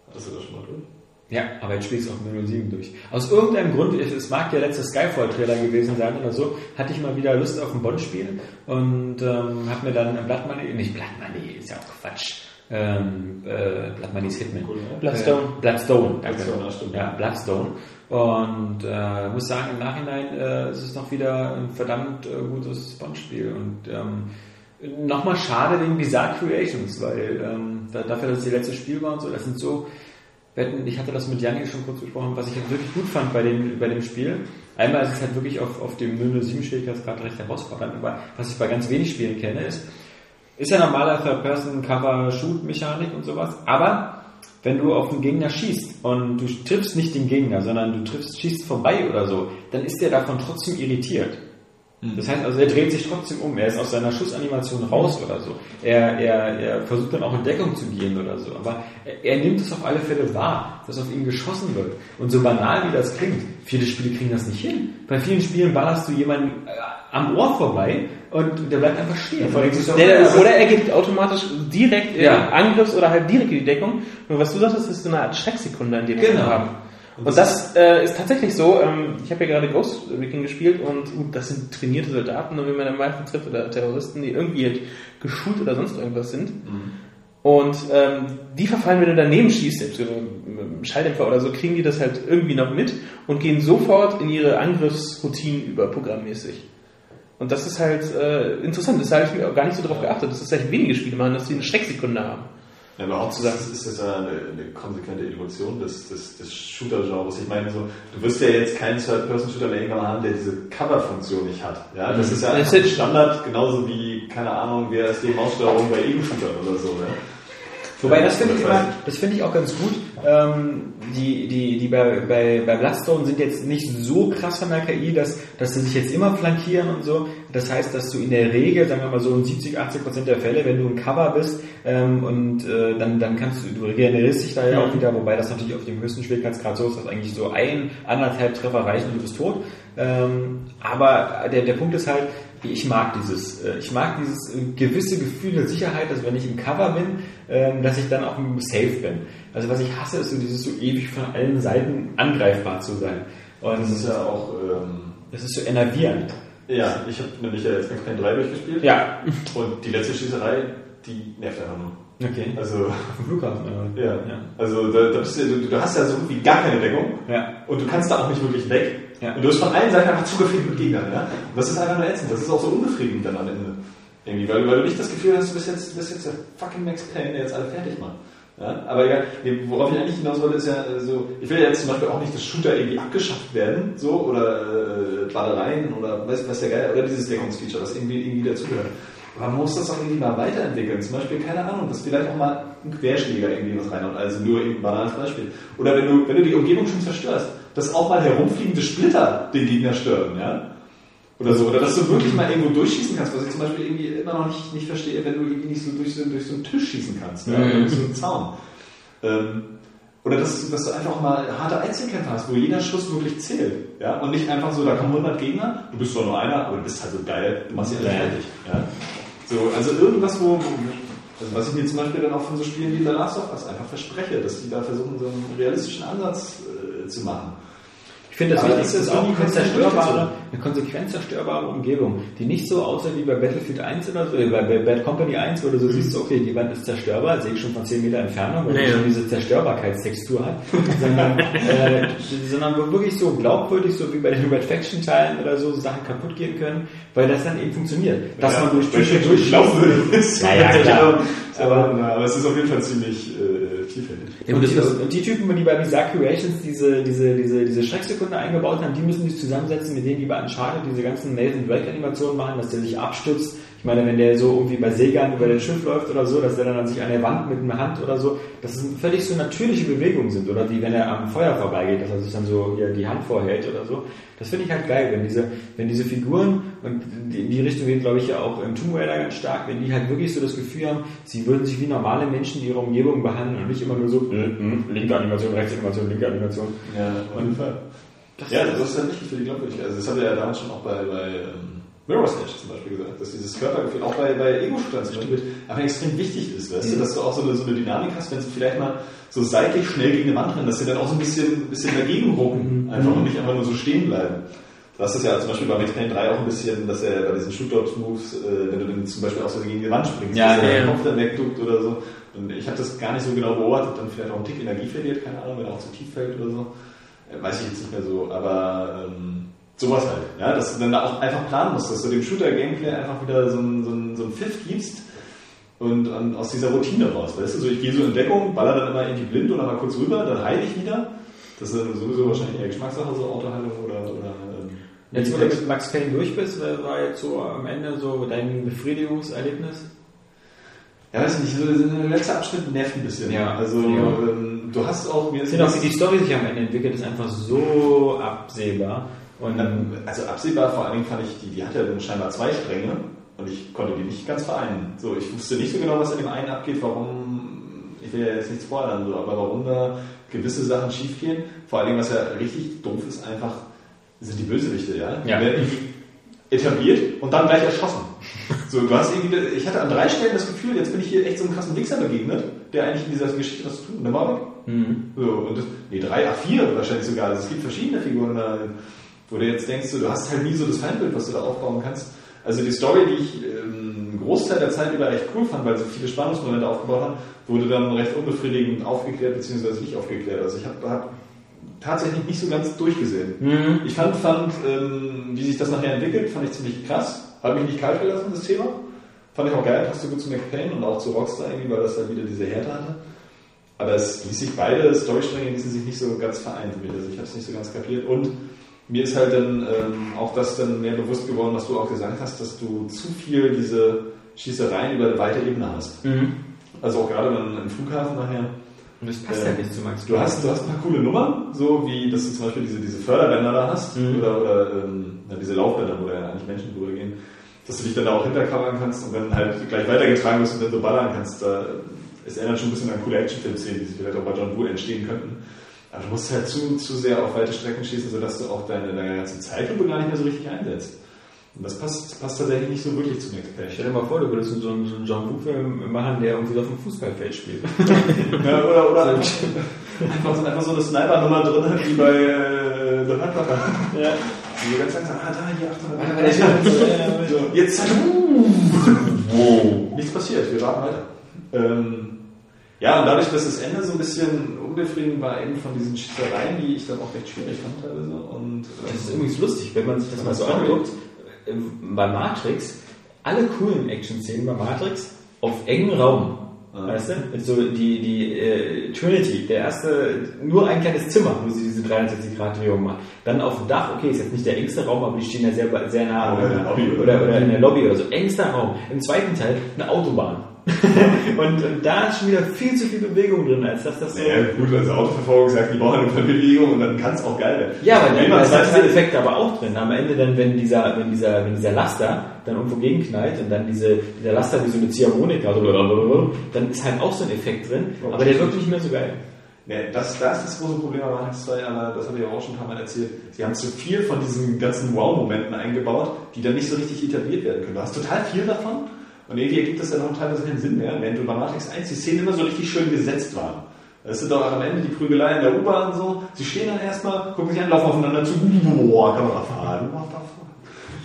S3: Hattest du das schon mal durch?
S6: Ja, aber jetzt spielst du auf 007 durch. Aus irgendeinem Grund, es mag der letzte Skyfall-Trailer gewesen sein oder so, hatte ich mal wieder Lust auf ein Bond-Spiel und ähm, habe mir dann Blood Money, nicht Blood Money, ist ja auch Quatsch. Ähm, äh, Blood Money ist Hitman.
S3: Cool, ne?
S5: Bloodstone.
S6: Äh, Bloodstone, danke.
S3: Bloodstone.
S6: Ja, Bloodstone. Und äh, muss sagen, im Nachhinein äh, ist es noch wieder ein verdammt äh, gutes Bond-Spiel. Und ähm, nochmal schade wegen Bizarre Creations, weil ähm, da, dafür, dass es die letzte Spiel war und so, das sind so Wetten, ich hatte das mit Janni schon kurz besprochen, was ich halt wirklich gut fand bei dem, bei dem Spiel. Einmal ist es halt wirklich auf, auf dem 007 Schwierigkeitsgrad recht herausfordernd, aber was ich bei ganz wenig Spielen kenne, ist, ist ja normaler Third-Person-Cover-Shoot-Mechanik und sowas, aber wenn du auf den Gegner schießt und du triffst nicht den Gegner, sondern du triffst, schießt vorbei oder so, dann ist der davon trotzdem irritiert. Das heißt also, er dreht sich trotzdem um. Er ist aus seiner Schussanimation raus oder so. Er, er, er versucht dann auch in Deckung zu gehen oder so. Aber er, er nimmt es auf alle Fälle wahr, dass auf ihn geschossen wird. Und so banal wie das klingt, viele Spiele kriegen das nicht hin. Bei vielen Spielen ballerst du jemanden äh, am Ohr vorbei und der bleibt einfach stehen.
S5: Der, oder er geht automatisch direkt in
S6: Ja.
S5: Angriffs- oder halt direkt in die Deckung. Nur was du sagtest, ist so eine Art Schrecksekunde, in der wir
S6: Genau.
S5: haben. Und das äh, ist tatsächlich so. Ähm, ich habe ja gerade Ghost Recon gespielt und gut, das sind trainierte Soldaten, und wie man dann meistens trifft, oder Terroristen, die irgendwie halt geschult oder sonst irgendwas sind. Und ähm, die verfallen, wenn du daneben schießt, selbst mit einem Schalldämpfer oder so, kriegen die das halt irgendwie noch mit und gehen sofort in ihre Angriffsroutinen über programmmäßig. Und das ist halt äh, interessant, das habe ich mir auch gar nicht so drauf geachtet, dass es echt wenige Spiele machen, dass sie eine Schrecksekunde haben.
S3: Ja, aber auch ist, ist das ja eine, eine konsequente Evolution des, des, des Shooter-Genres. Ich meine, so, du wirst ja jetzt keinen Third-Person-Shooter mehr irgendwann haben, der diese Cover-Funktion nicht hat. Ja, das ist ja
S5: Das
S3: einfach
S5: ist-
S3: Standard, genauso wie, keine Ahnung, wer ist die Maussteuerung bei Ego-Shootern oder so. Ja?
S6: Wobei, das finde ich immer, das finde ich auch ganz gut. Ähm, die, die, die bei, bei, bei Bloodstone sind jetzt nicht so krass von der KI, dass, dass sie sich jetzt immer flankieren und so. Das heißt, dass du in der Regel, sagen wir mal so in 70, 80 Prozent der Fälle, wenn du ein Cover bist, ähm, und äh, dann, dann kannst du, du regenerierst dich da ja auch wieder, wobei das natürlich auf dem höchsten Schwierigkeitsgrad so ist, dass eigentlich so ein, anderthalb Treffer reichen und du bist tot. Ähm, aber der, der Punkt ist halt, ich mag dieses, äh, ich mag dieses äh, gewisse Gefühl der Sicherheit, dass wenn ich im Cover bin, ähm, dass ich dann auch safe bin. Also was ich hasse, ist so dieses so ewig von allen Seiten angreifbar zu sein. Und
S3: Das ist ja auch, ähm,
S6: das ist so enervierend.
S3: ja, ich habe nämlich ja jetzt Payne 3 durchgespielt.
S6: Ja.
S3: Und die letzte Schießerei, die nervt einfach nur.
S6: Okay.
S3: Also,
S6: Flughafen.
S3: ja.
S6: Ja.
S3: Also, da, da bist du, du, hast ja so irgendwie gar keine Deckung.
S6: Ja.
S3: Und du kannst da auch nicht wirklich weg.
S6: Ja.
S3: Und du bist von allen Seiten einfach zugefegt mit Gegnern. Ja? Und das ist einfach nur ätzend. Das ist auch so unbefriedigend dann am Ende. Irgendwie, weil, weil du nicht das Gefühl hast, du bist jetzt, bist jetzt der fucking Max Payne, der jetzt alle fertig macht. Ja? Aber nee, worauf ich eigentlich hinaus wollte, ist ja äh, so, ich will ja jetzt zum Beispiel auch nicht, dass Shooter irgendwie abgeschafft werden, so, oder äh, Ballereien oder weiß, weiß der Geil, oder dieses Deckungsfeature, das irgendwie, irgendwie dazugehört. Aber man muss das auch irgendwie mal weiterentwickeln. Zum Beispiel, keine Ahnung, dass vielleicht auch mal ein Querschläger irgendwie was reinhaut. Also nur ein banales Beispiel. Oder wenn du, wenn du die Umgebung schon zerstörst, dass auch mal herumfliegende Splitter den Gegner stören, ja? Oder so. Oder dass du wirklich mal irgendwo durchschießen kannst, was ich zum Beispiel irgendwie immer noch nicht, nicht verstehe, wenn du irgendwie nicht so durch so, durch so einen Tisch schießen kannst, ja? oder durch so einen Zaun. Ähm, oder dass, dass du einfach mal harte Einzelkämpfe hast, wo jeder Schuss wirklich zählt. Ja? Und nicht einfach so, da kommen 100 Gegner, du bist zwar nur einer, aber du bist halt so geil, du machst sie alle fertig. Ja? So, also irgendwas, wo, wo also was ich mir zum Beispiel dann auch von so Spielen wie The Last of Us einfach verspreche, dass die da versuchen, so einen realistischen Ansatz äh, zu machen.
S6: Ich finde, das
S3: Aber
S6: Wichtigste ist auch eine
S3: konsequent
S6: zerstörbare, eine konsequent zerstörbare Umgebung, die nicht so aussieht wie bei Battlefield 1 oder so, äh, bei Bad Company 1, wo du so siehst, okay, die Wand ist zerstörbar, sehe ich schon von 10 Meter Entfernung, weil
S5: Ja,
S6: die schon diese Zerstörbarkeitstextur hat, sondern, äh, sondern wo wirklich so glaubwürdig, so wie bei den Red Faction Teilen oder so, Sachen kaputt gehen können, weil das dann eben funktioniert. Dass
S3: Ja,
S6: man durch durch
S3: glaubwürdig ist.
S6: Ja, ja, klar.
S3: aber, aber es ist auf jeden Fall ziemlich äh, tiefhändig.
S6: und, die, und die Typen, die bei Bizarre Creations diese, diese, diese, diese Schrecksekunde eingebaut haben, die müssen sich zusammensetzen mit denen, die bei Uncharted diese ganzen Nathan Drake Animationen machen, dass der sich abstützt. Ich meine, wenn der so irgendwie bei Seegang über den Schiff läuft oder so, dass der dann an sich an der Wand mit einer Hand oder so, dass es völlig so natürliche Bewegungen sind. Oder wie wenn er am Feuer vorbeigeht, dass er sich dann so hier die Hand vorhält oder so. Das finde ich halt geil, wenn diese, wenn diese Figuren, und in die Richtung geht glaube ich ja auch im Tomb Raider ganz stark, wenn die halt wirklich so das Gefühl haben, sie würden sich wie normale Menschen in ihrer Umgebung behandeln und nicht immer nur so, äh, linke Animation, rechte Animation, linke Animation.
S3: Ja, auf jeden Fall. ja, das ist ja wichtig für die Glaubwürdigkeit. Also das haben wir ja damals schon auch bei, bei ähm, Mirror's Edge zum Beispiel gesagt, dass dieses Körpergefühl auch bei, bei Ego-Shootern zum Beispiel einfach extrem wichtig ist, weißt du, dass du auch so eine, so eine Dynamik hast, wenn sie vielleicht mal so seitlich schnell gegen eine Wand rennen, dass sie dann auch so ein bisschen, bisschen dagegen rucken, einfach und nicht einfach nur so stehen bleiben. Das ist ja zum Beispiel bei Payne 3 auch ein bisschen, dass er bei diesen Shootout-Moves, äh, wenn du dann zum Beispiel auch so gegen die Wand springst,
S6: Ja,
S3: dass er
S5: ja,
S3: den
S5: ja.
S3: Kopf dann wegduckt oder so. Und ich habe das gar nicht so genau beobachtet, dann vielleicht auch ein Tick Energie verliert, keine Ahnung, wenn er auch zu tief fällt oder so. Äh, Weiß ich jetzt nicht mehr so, aber ähm, sowas halt. Ja, dass du dann da auch einfach planen musst, dass du dem Shooter-Gameplay einfach wieder so einen so einen- so einen Pfiff gibst und, und aus dieser Routine raus. Weißt du, so ich gehe so in Deckung, baller dann immer in die Blind oder mal kurz rüber, dann heile ich wieder. Das ist sowieso wahrscheinlich eher Geschmackssache, so Autoheilung oder, oder
S6: Jetzt, wo du mit Max Payne durch bist, war jetzt so am Ende so dein Befriedigungserlebnis?
S3: Ja, weiß nicht, so der letzte Abschnitt nervt ein bisschen.
S6: Ja.
S3: Also
S6: Ja.
S3: ähm, du hast auch mir
S6: finde auch, wie die Story sich am Ende entwickelt, ist einfach so absehbar. Und
S3: Also absehbar vor allen Dingen fand ich, die, die hat ja dann scheinbar zwei Stränge und ich konnte die nicht ganz vereinen. So, ich wusste nicht so genau, was in dem einen abgeht, warum, ich will ja jetzt nichts spoilern, so, aber warum da gewisse Sachen schiefgehen. Vor allen Dingen, was ja richtig dumpf ist, einfach sind die Bösewichte, ja. Die
S6: Ja.
S3: werden irgendwie etabliert und dann gleich erschossen. So, du hast irgendwie, ich hatte an drei Stellen das Gefühl, jetzt bin ich hier echt so einem krassen Wichser begegnet, der eigentlich in dieser Geschichte was zu tun, der war weg.
S6: Mhm.
S3: So, und das, nee, drei, ach vier wahrscheinlich sogar. Also es gibt verschiedene Figuren wo du jetzt denkst, so, du hast halt nie so das Feindbild, was du da aufbauen kannst. Also die Story, die ich ähm, einen Großteil der Zeit über echt cool fand, weil sie viele Spannungsmomente aufgebaut haben, wurde dann recht unbefriedigend aufgeklärt, beziehungsweise nicht aufgeklärt. Also ich habe hab tatsächlich nicht so ganz durchgesehen.
S6: Mhm.
S3: Ich fand, fand ähm, wie sich das nachher entwickelt, fand ich ziemlich krass. Hat mich nicht kalt gelassen, das Thema. Fand ich auch geil, passte gut zu McPain und auch zu Rockstar irgendwie, weil das halt wieder diese Härte hatte. Aber es ließ sich beide Storystränge ließen sich nicht so ganz mich. Also ich habe es nicht so ganz kapiert. Und mir ist halt dann ähm, auch das dann mehr bewusst geworden, was du auch gesagt hast, dass du zu viel diese Schießereien über eine weite Ebene hast.
S6: Mhm.
S3: Also auch gerade dann im Flughafen nachher.
S6: Und das passt
S3: Äh,
S6: ja nicht zu Max.
S3: Du hast, du hast ein paar coole Nummern, so wie, dass du zum Beispiel diese, diese Förderbänder da hast,
S6: Mhm.
S3: oder, oder ähm, diese Laufbänder, wo da ja eigentlich Menschen drüber gehen, dass du dich dann da auch hintercovern kannst und dann halt gleich weitergetragen wirst und dann so ballern kannst. Da, es erinnert schon ein bisschen an coole Actionfilm-Szenen, die sich vielleicht auch bei John Woo entstehen könnten. Aber du musst halt zu, zu sehr auf weite Strecken schießen, sodass du auch deine, deine ganze Zeitlupe gar nicht mehr so richtig einsetzt. Und das passt, passt tatsächlich nicht so wirklich zu Max Payne.
S6: Stell dir mal vor, du würdest so einen, so einen John Woo-Film machen, der irgendwie auf dem Fußballfeld spielt.
S3: Ja, oder, oder einfach, einfach, so, einfach so eine Sniper-Nummer drin, wie bei äh, The Hardlocker. Ja. Die ganz langsam, ah, da, hier, 800 so, Jetzt, wow. Nichts passiert, wir warten weiter. Ähm, ja, und dadurch, dass das Ende so ein bisschen unbefriedigend war, eben von diesen Schießereien, die ich dann auch recht schwierig fand teilweise. Und,
S6: Das ist
S3: ähm,
S6: übrigens lustig, wenn man sich das mal so anguckt. Äh, Bei Matrix, alle coolen Action-Szenen bei Matrix auf engem Raum.
S3: Ah.
S6: Weißt du? So die, die äh, Trinity, der erste, nur ein kleines Zimmer, wo sie diese 360-Grad-Drehung macht. Dann auf dem Dach, okay, ist jetzt nicht der engste Raum, aber die stehen ja sehr, sehr nah.
S3: Oder in der Lobby, oder?
S6: oder, oder in der Lobby oder so. Engster Raum. Im zweiten Teil eine Autobahn. und, und da ist schon wieder viel zu viel Bewegung drin, als dass das so.
S3: naja, gut, also Autoverfolgung sagt, die brauchen eine Bewegung und dann kann es auch geil werden.
S6: Ja, aber dann
S3: man
S6: da sind
S3: sagt,
S6: diese Effekte aber auch drin. Am Ende dann, wenn dieser, wenn dieser, wenn dieser Laster dann irgendwo gegenknallt und dann diese, dieser Laster wie so eine Ziehharmonika, so dann ist halt auch so ein Effekt drin, aber der wirkt nicht mehr so geil.
S3: Ja, das, das ist das große Problem bei Matrix 2, aber das habe ich auch schon ein paar Mal erzählt. Sie haben zu viel von diesen ganzen Wow-Momenten eingebaut, die dann nicht so richtig etabliert werden können. Du hast total viel davon und irgendwie ergibt das dann auch teilweise keinen Sinn mehr, wenn du bei Matrix 1 die Szenen immer so richtig schön gesetzt waren. Das sind doch am Ende die Prügelei in der U-Bahn und so. Sie stehen dann erstmal, gucken sich an, laufen aufeinander zu, boah, Kamerafahren, what the fuck.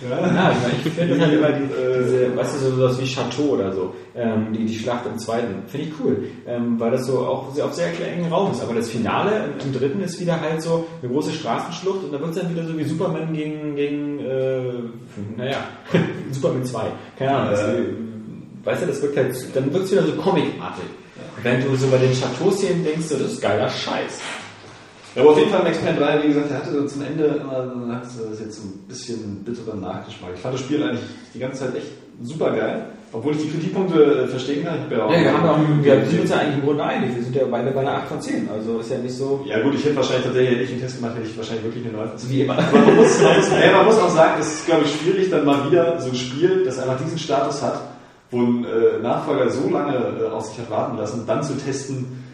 S3: Ja,
S6: Ja, ich, finde halt immer die, diese, weißt du, so sowas wie Chateau oder so, ähm, die, die Schlacht im zweiten, finde ich cool, ähm, weil das so auch sehr, auf sehr engen Raum ist. Aber das Finale im, im dritten ist wieder halt so eine große Straßenschlucht und da wird es dann wieder so wie Superman gegen, gegen äh, naja, Superman 2. Keine Ahnung.
S3: Äh.
S6: Weißt du, das wirkt halt, dann wird es wieder so comicartig. Wenn du so bei den Chateau-Szenen denkst, so, das ist geiler Scheiß.
S3: Ja, aber auf jeden Fall Max Payne 3, wie gesagt, der hatte so zum Ende immer so, hat das jetzt so ein bisschen bitteren Nachgeschmack. Ich fand das Spiel eigentlich die ganze Zeit echt super geil, obwohl ich die Kritikpunkte äh, verstehen kann. Ich ja auch
S6: Ja, wir, haben auch, wir sind uns ja eigentlich im Grunde einig. Wir sind ja beide bei einer 8 von 10. Also ist ja nicht so.
S3: Ja gut, ich hätte wahrscheinlich tatsächlich, ich einen Test gemacht, hätte ich wahrscheinlich wirklich eine 9
S6: Wie immer.
S3: Aber man muss, man, muss, ja, man muss auch sagen, es ist, glaube ich, schwierig, dann mal wieder so ein Spiel, das einfach diesen Status hat, wo ein äh, Nachfolger so lange äh, auf sich hat warten lassen, dann zu testen,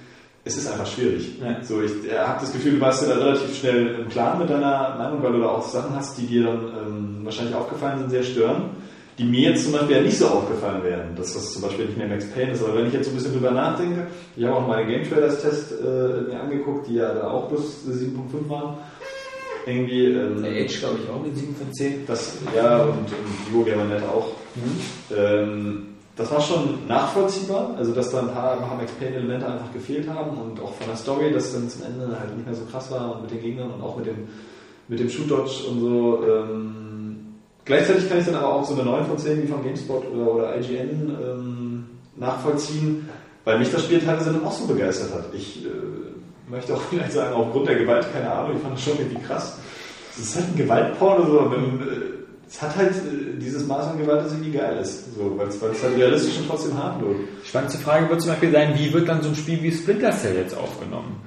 S3: es ist einfach schwierig.
S6: Ja.
S3: So, ich äh, habe das Gefühl, du warst ja da relativ schnell im Klaren mit deiner Meinung, weil du da auch Sachen hast, die dir dann ähm, wahrscheinlich aufgefallen sind, sehr stören, die mir jetzt zum Beispiel ja nicht so aufgefallen wären, dass das zum Beispiel nicht mehr Max Payne ist. Aber wenn ich jetzt so ein bisschen drüber nachdenke, ich habe auch meine Game Trailers Test äh, mir angeguckt, die ja da auch plus 7.5 waren. Irgendwie, ähm,
S6: Der Edge, glaube ich, auch mit 7 von 10.
S3: das, ja, und, und Eurogamer.net auch. Ähm, das war schon nachvollziehbar, also dass da ein paar, Max Payne-Elemente einfach gefehlt haben und auch von der Story, dass dann zum Ende halt nicht mehr so krass war und mit den Gegnern und auch mit dem, mit dem Shoot-Dodge und so. Ähm, gleichzeitig kann ich dann aber auch so eine 9 von 10 wie von GameSpot oder, oder IGN ähm, nachvollziehen, weil mich das Spiel teilweise dann auch so begeistert hat. Ich äh, möchte auch vielleicht sagen, aufgrund der Gewalt, keine Ahnung, ich fand das schon irgendwie krass. Es ist halt ein Gewaltporno, so, wenn, äh, es hat halt äh, dieses Maß an Gewalt, das irgendwie geil ist, so, weil es weil es halt realistisch und trotzdem harmlos.
S6: Spannendste Frage wird zum Beispiel sein, wie wird dann so ein Spiel wie Splinter Cell jetzt aufgenommen?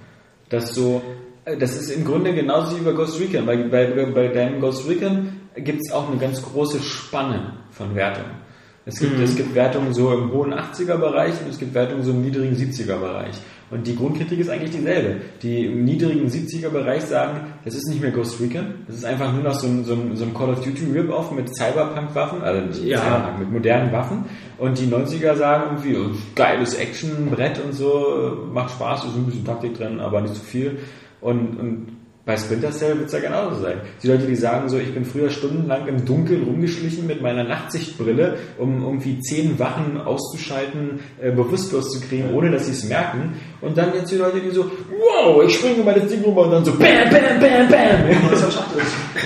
S6: Dass so, Äh, Das ist im Grunde genauso wie bei Ghost Recon. Bei, bei, bei deinem Ghost Recon gibt es auch eine ganz große Spanne von Wertungen. Es gibt, es gibt Wertungen so im hohen 80er-Bereich und es gibt Wertungen so im niedrigen 70er-Bereich. Und die Grundkritik ist eigentlich dieselbe. Die im niedrigen 70er-Bereich sagen, das ist nicht mehr Ghost Recon, das ist einfach nur noch so ein, so ein, so ein Call of Duty Rip-Off mit Cyberpunk-Waffen, also nicht
S5: Ja.
S6: Cyberpunk, mit modernen Waffen. Und die 90er sagen irgendwie, oh, geiles Action-Brett und so, macht Spaß, ist ein bisschen Taktik drin, aber nicht zu viel. Und, und bei Splinter Cell wird es ja genauso sein. Die Leute, die sagen so, ich bin früher stundenlang im Dunkeln rumgeschlichen mit meiner Nachtsichtbrille, um irgendwie zehn Wachen auszuschalten, äh, bewusstlos zu kriegen, ohne dass sie es merken. Und dann jetzt die Leute, die so, wow, ich springe über das Ding rüber und dann so, bam, bam, bam, bam.
S3: Das ist.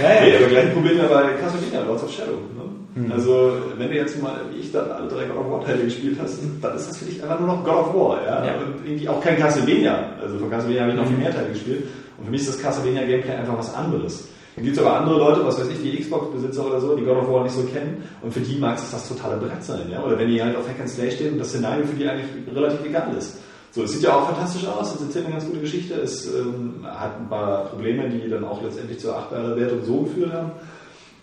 S6: Ja, ja.
S3: Nee, aber gleich Problem ja bei Castlevania, Lords of Shadow. Ne? Also, wenn du jetzt mal, wie ich dann alle drei God of War Teile gespielt hast, dann ist das für dich einfach nur noch God of War. Ja?
S6: Ja.
S3: Und irgendwie auch kein Castlevania. Also von Castlevania habe ich noch viel mehr Teile gespielt. Und für mich ist das Castlevania Gameplay einfach was anderes. Dann gibt es aber andere Leute, was weiß ich, die Xbox-Besitzer oder so, die God of War nicht so kennen. Und für die mag es das totale Brett sein. Ja? Oder wenn die halt auf Hack and Slay stehen und das Szenario für die eigentlich relativ egal ist. So, es sieht ja auch fantastisch aus, es erzählt eine ganz gute Geschichte, es ähm, hat ein paar Probleme, die dann auch letztendlich zur achtbaren Wertung so geführt haben.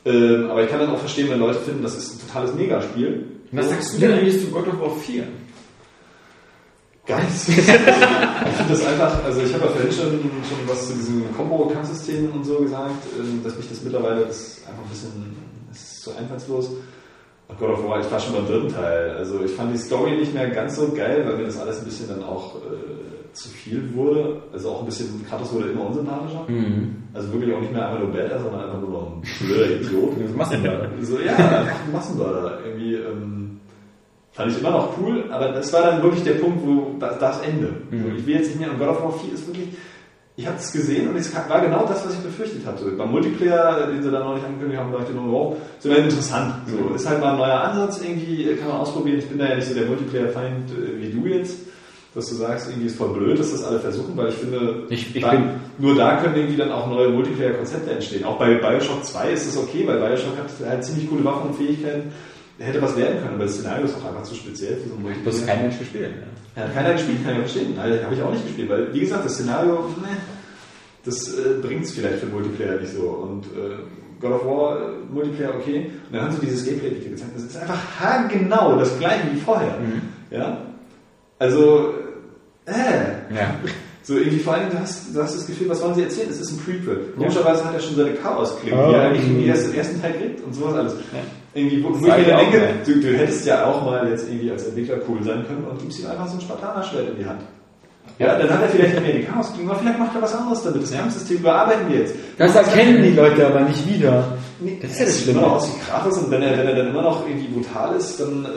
S3: Ähm, aber ich kann dann auch verstehen, wenn Leute finden, das ist ein totales Megaspiel.
S6: Was sagst du denn eigentlich zu God of War 4?
S3: Geist. ich finde das einfach, also ich habe ja vorhin schon, schon was zu diesem Combo-Kampfsystem und so gesagt, ähm, dass mich das mittlerweile das einfach ein bisschen, ist so einfallslos. Und God of War, ich war schon beim dritten Teil. Also ich fand die Story nicht mehr ganz so geil, weil mir das alles ein bisschen dann auch äh, zu viel wurde. Also auch ein bisschen, Kratos wurde immer unsympathischer. Also wirklich auch nicht mehr einfach nur Badass, sondern einfach nur noch ein blöder Idiot.
S6: Das Massenmörder.
S3: So, ja, einfach ein Massenmörder. Irgendwie, ähm, fand ich immer noch cool, aber das war dann wirklich der Punkt, wo das, das Ende.
S6: Mhm.
S3: Ich will jetzt nicht mehr, und God of War 4 ist wirklich, ich habe es gesehen und es war genau das, was ich befürchtet hatte. Beim Multiplayer, den sie dann noch nicht angekündigt haben, dachte ich nur, wow, so wäre interessant. So,
S6: Mhm.
S3: ist halt mal ein neuer Ansatz, irgendwie kann man ausprobieren. Ich bin da ja nicht so der Multiplayer-Feind äh, wie du jetzt, dass du sagst, irgendwie ist voll blöd, dass das alle versuchen, weil ich finde,
S6: Ich- ich
S3: da,
S6: bin-
S3: nur da können irgendwie dann auch neue Multiplayer-Konzepte entstehen. Auch bei Bioshock 2 ist es okay, weil Bioshock hat halt ziemlich coole Waffen und Fähigkeiten. Hätte was werden können, aber das Szenario ist auch einfach zu speziell für so ein
S6: Das kein Mensch gespielt. Ja.
S3: Hat keiner gespielt, kann ich verstehen. Nein, habe ich auch nicht gespielt, weil, wie gesagt, das Szenario, ne, das äh, bringt es vielleicht für Multiplayer nicht so. Und äh, God of War, äh, Multiplayer, okay. Und dann haben sie dieses Gameplay-Video gezeigt. Das ist einfach haargenau das gleiche wie vorher. Ja? Also, äh,
S6: Ja.
S3: So irgendwie vor allem, du hast, du hast das Gefühl, was wollen sie erzählen? Es ist ein Prequel. Komischerweise hat er schon seine Chaos-Klinge,
S6: Oh.
S3: die er eigentlich im ersten, Teil kriegt und sowas alles. Irgendwie, wo, wo ich mir denke, du, du hättest ja auch mal jetzt irgendwie als Entwickler cool sein können und gibst ihm einfach so ein Spartanerschwert in die Hand. Ja, dann hat er vielleicht mehr die Chaos-Klinge, aber vielleicht macht er was anderes damit. Das Kampfsystem überarbeiten wir jetzt.
S6: Das erkennen die Leute aber nicht wieder.
S3: Nee,
S6: Das ist ja das Schlimme.
S3: immer noch aus wie Kratos und wenn er, wenn er dann immer noch irgendwie brutal ist, dann. Äh,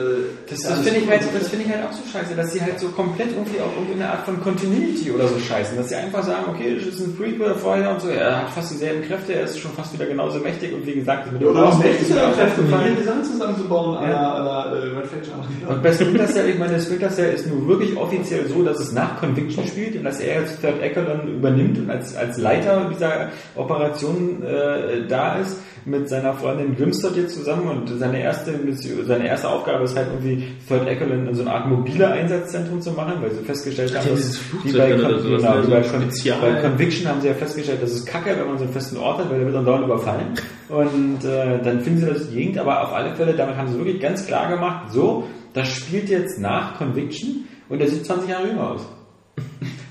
S6: Das,
S3: ist
S6: das finde ich, halt, das finde ich halt auch so scheiße, dass sie halt so komplett irgendwie auf irgendeine Art von Continuity oder so scheißen. Dass sie einfach sagen, okay, das ist ein Prequel vorher und so, er hat fast dieselben Kräfte, er ist schon fast wieder genauso mächtig und wie gesagt, mit
S3: oder auch
S6: Mächtig auch
S3: Kräfte, die Sachen zusammenzubauen,
S6: Ja.
S3: äh, Red Faction.
S6: Und bei Splinter Cell, ich meine, Splinter Cell ist nur wirklich offiziell so, dass es nach Conviction spielt und dass er jetzt Third Ecker dann übernimmt und als, als Leiter dieser Operation äh, da ist mit seiner Freundin Grimstad jetzt zusammen und seine erste seine erste Aufgabe ist halt irgendwie Third Eckland in so eine Art mobile Einsatzzentrum zu machen, weil sie festgestellt haben, dass
S5: Flugzeug
S6: bei, Con genau,
S5: so
S6: bei, Con bei Conviction haben sie ja festgestellt, dass es kacke, wenn man so einen festen Ort hat, weil der wird dann dauernd überfallen und äh, dann finden sie das Gegend, aber auf alle Fälle, damit haben sie wirklich ganz klar gemacht, so, das spielt jetzt nach Conviction und er sieht 20 Jahre jünger aus.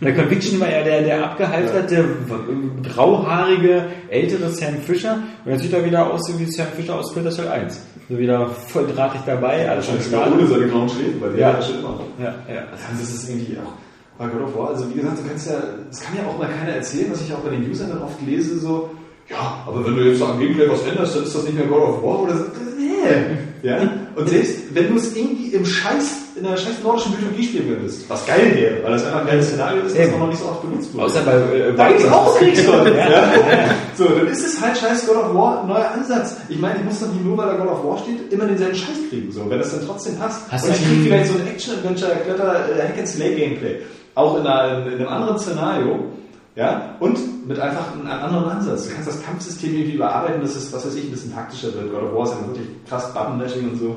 S6: Bei Conviction war er der, der abgehalterte, w- grauhaarige, ältere Sam Fisher und jetzt sieht er wieder aus wie Sam Fisher aus Splinter Cell 1. So wieder voll drahtig dabei, alles schon Start.
S3: ohne seine grauen Schläfen, weil der
S6: Ja.
S3: ja schon immer.
S6: Ja, ja.
S3: Also das ist irgendwie auch bei God of War, also wie gesagt, du kannst ja, das kann ja auch mal keiner erzählen, was ich auch bei den Usern dann oft lese, so, ja, aber wenn du jetzt am Gameplay was änderst, dann ist das nicht mehr God of War oder so. Nee. Ja? Und selbst wenn du es irgendwie im Scheiß, in einer scheiß nordischen Mythologie spielen würdest, was geil wäre, weil das einfach ein geiles Szenario ist, das auch noch nicht so oft benutzt wurde.
S6: Außer bei äh,
S3: Da ist auch Kriegsgott.
S6: Ja.
S3: So, dann ist es halt scheiß God of War, ein neuer Ansatz. Ich meine, ich muss doch nicht nur, weil da God of War steht, immer denselben Scheiß kriegen, so, wenn das dann trotzdem passt.
S6: Hast
S3: Und ich krieg
S6: die-
S3: vielleicht so ein Action-Adventure, Kletter, äh. Auch in, einer, in einem anderen Szenario. Ja, und mit einfach einem anderen Ansatz. Du kannst das Kampfsystem irgendwie überarbeiten, dass es, was weiß ich, ein bisschen taktischer wird. God of War ist ja wirklich krass Button-Mashing und so.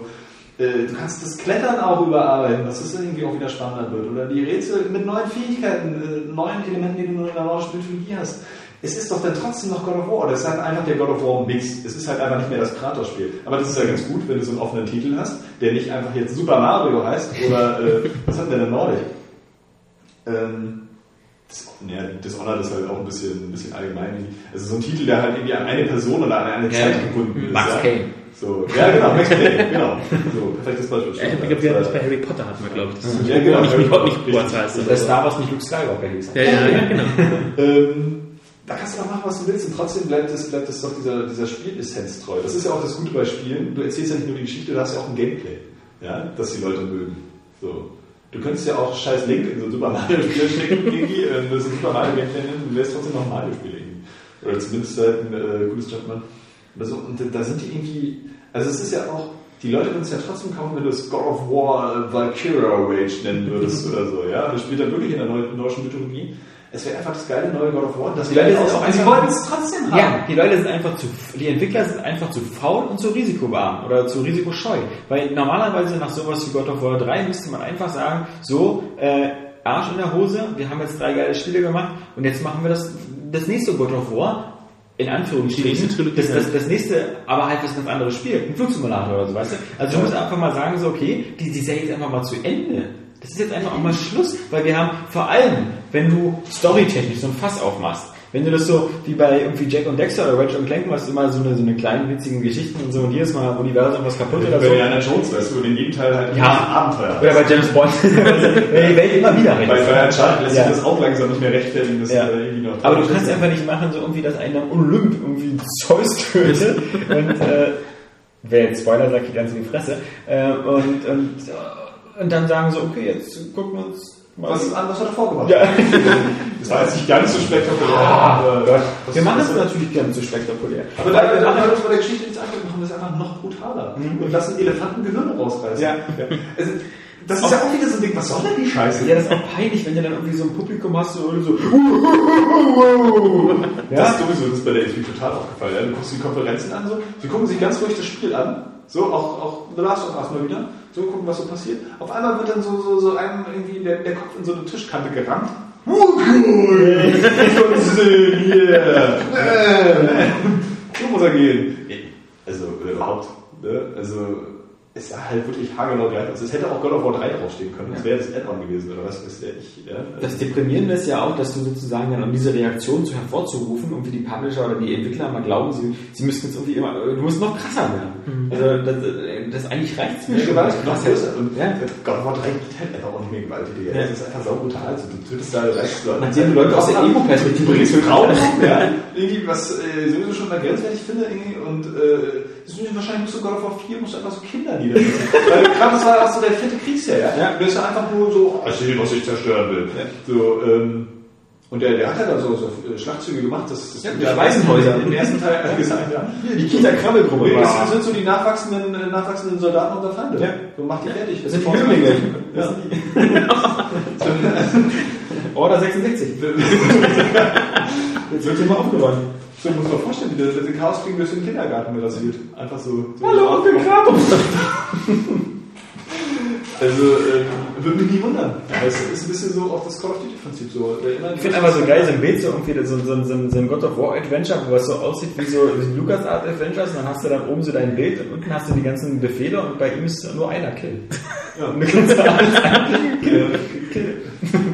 S3: Äh, du kannst das Klettern auch überarbeiten, dass es irgendwie auch wieder spannender wird. Oder die Rätsel mit neuen Fähigkeiten, äh, neuen Elementen, die du in der normalen Mythologie hast. Es ist doch dann trotzdem noch God of War. Das ist halt einfach der God of War Mix. Es ist halt einfach nicht mehr das Kratos-Spiel. Aber das ist ja ganz gut, wenn du so einen offenen Titel hast, der nicht einfach jetzt Super Mario heißt oder äh, was hat denn der Nordic? Ähm, ja, Dishonored ist halt auch ein bisschen, ein bisschen allgemein. Also so ein Titel, der halt irgendwie an eine Person oder an eine Zeit gebunden ist.
S6: Max
S3: ja?
S6: Payne.
S3: So, ja, genau, Max Payne, genau. So, perfektes Beispiel.
S5: Ja, ich glaube, wir das bei Harry Potter hatten wir, glaube ich. Das
S3: Ja, genau.
S5: Nicht, nicht, nicht
S3: Richtig.
S5: Hogwarts heißt
S6: Das
S5: das.
S6: Star Wars nicht Luke Skywalker hieß.
S5: Ja, ja, ja, genau.
S3: Ähm, da kannst du doch machen, was du willst und trotzdem bleibt es, bleibt es doch dieser, dieser Spielessenz treu. Das ist ja auch das Gute bei Spielen. Du erzählst ja nicht nur die Geschichte, du hast ja auch ein Gameplay, ja, das die Leute mögen. So. Du könntest ja auch scheiß Link in so ein Super Mario Spiel stecken, irgendwie, äh, das ist ein Super Mario Gameplay nennen, du lässt trotzdem noch ein Mario Spiel irgendwie. Oder zumindest halt ein äh, gutes Jumpman. Also, und da sind die irgendwie, also es ist ja auch, die Leute würden es ja trotzdem kaufen, wenn du es God of War Valkyria Rage nennen würdest oder so, ja. Das spielt dann wirklich in der neu- nordischen Mythologie. Es wäre einfach das geile neue God of War. Das
S6: Die Leute sind auch
S3: sie
S6: einfach-
S3: wollten es trotzdem haben.
S6: Ja, die Leute sind einfach zu, die Entwickler sind einfach zu faul und zu risikoarm oder zu risikoscheu. Weil normalerweise nach sowas wie God of War 3 müsste man einfach sagen, so, äh, Arsch in der Hose, wir haben jetzt drei geile Spiele gemacht und jetzt machen wir das, das nächste God of War, in Anführungsstrichen, das, das,
S5: ja.
S6: das nächste, aber halt was ganz anderes Spiel, ein Flugsimulator oder so, weißt du? Also du musst einfach mal sagen, so, okay, die, die Serie ist einfach mal zu Ende. Das ist jetzt einfach auch mal Schluss, weil wir haben vor allem, wenn du storytechnisch so ein Fass aufmachst, wenn du das so wie bei irgendwie Jack und Dexter oder Ratchet und Clank machst, immer so eine, so eine kleinen witzigen Geschichten und so und jedes Mal Universum was kaputt oder
S3: Bei
S6: so.
S3: Indiana Jones, weißt du, in jedem Teil halt
S6: Ja.
S3: ein Abenteuer.
S6: Oder bei James Bond. Wenn die Welt immer wieder
S3: Bei
S6: rennt.
S3: bei Uncharted lässt
S6: Ja.
S3: sich das auch langsam nicht mehr rechtfertigen, dass
S6: Ja.
S3: irgendwie noch...
S6: Aber du kannst einfach nicht machen, so irgendwie, dass einer Olymp irgendwie Zeus tötet. und äh, wer jetzt Spoiler sagt, die Fresse. Äh, und, und, und dann sagen so, okay, jetzt gucken wir uns mal
S3: Was, was hat er vorgemacht?
S6: Ja.
S3: Das war jetzt nicht ganz so spektakulär.
S6: Ah,
S3: aber
S6: Gott.
S3: das-
S6: Wir machen
S3: das-
S6: es natürlich ganz so spektakulär.
S3: Aber da, machen wir uns bei der Geschichte nichts anderes, machen wir es einfach noch brutaler. Und lassen Elefanten Gehirne rausreißen.
S6: Ja.
S3: Also, das ist ja auch wieder so ein Ding, was soll denn die Scheiße?
S6: Ja, das ist auch peinlich, wenn du dann irgendwie so ein Publikum hast, so, so
S3: Das
S6: ja?
S3: ist sowieso, das ist bei der HP total aufgefallen. Ja? Du guckst die Konferenzen an, so, sie gucken sich ganz ruhig das Spiel an, so, auch, auch The Last of Us mal wieder, so gucken, was so passiert. Auf einmal wird dann so, so, so einem irgendwie der, der Kopf in so eine Tischkante gerammt. So muss er gehen. Also, oder überhaupt, ne? Also, es sah halt wirklich haargenau gleich aus. Es hätte auch God of War 3 draufstehen können. Das wäre das Add-on gewesen, oder was weiß der ich. Ja?
S6: Das Deprimierende ist ja auch, dass du sozusagen dann, um diese Reaktion zu hervorzurufen, irgendwie die Publisher oder die Entwickler mal glauben, sie, sie müssten jetzt irgendwie immer, du musst noch krasser werden. Also, das, das eigentlich reicht's mir
S3: Ja,
S6: schon.
S3: Gewalt noch
S6: Krass,
S3: größer. Und
S6: ja.
S3: God of War 3 geht halt einfach auch nicht mehr gewalttätiger.
S6: Ja.
S3: Das ist einfach saubrutal. Also, du tötest da reichst Leute.
S6: Nachdem du Leute aus der Ego-Perspektive
S3: bringst
S6: getötet
S3: Frauen
S6: hast.
S3: um, ja. Irgendwie, was äh, sowieso schon mal grenzwertig finde, irgendwie. Und äh, das ist wahrscheinlich musst du God of War 4 musst du einfach so Kinder niedersetzen. Weil gerade das war auch so der fette Kriegsherr, ja.
S6: Ja.
S3: Und der ist ja einfach nur so, ich sehe, was ich zerstören will. So, ähm, und der, der hat ja dann so, so äh, Schlagzüge gemacht, das, das
S6: Ja, die Waisenhäuser.
S3: im ersten Teil gesagt, ja.
S6: Die Kita-Krabbelgruppe.
S3: Nee, das sind so die nachwachsenden, äh, nachwachsenden Soldaten unserer Feinde.
S6: Ja.
S3: So macht die fertig.
S6: Das sind die Jünglinge.
S3: Ja.
S6: Order 66. Jetzt wird hier mal aufgeräumt.
S3: So muss man vorstellen, wie der, der Chaos kriegen durch den Kindergarten rasiert. Einfach so. so
S6: Hallo, Onkel Kratos.
S3: Also, äh, würde mich nie wundern. Das ist ein bisschen so auch das Call of Duty-Prinzip so.
S6: Ich finde aber so geil, so ein Bild, so irgendwie so, so, so, so ein God of War Adventure, wo es so aussieht wie so Lucas Art Adventures und dann hast du dann oben so dein Bild und unten hast du die ganzen Befehle und bei ihm ist nur einer Kill.
S3: Ja.
S6: Und du kannst alles ein- Kill, Kill,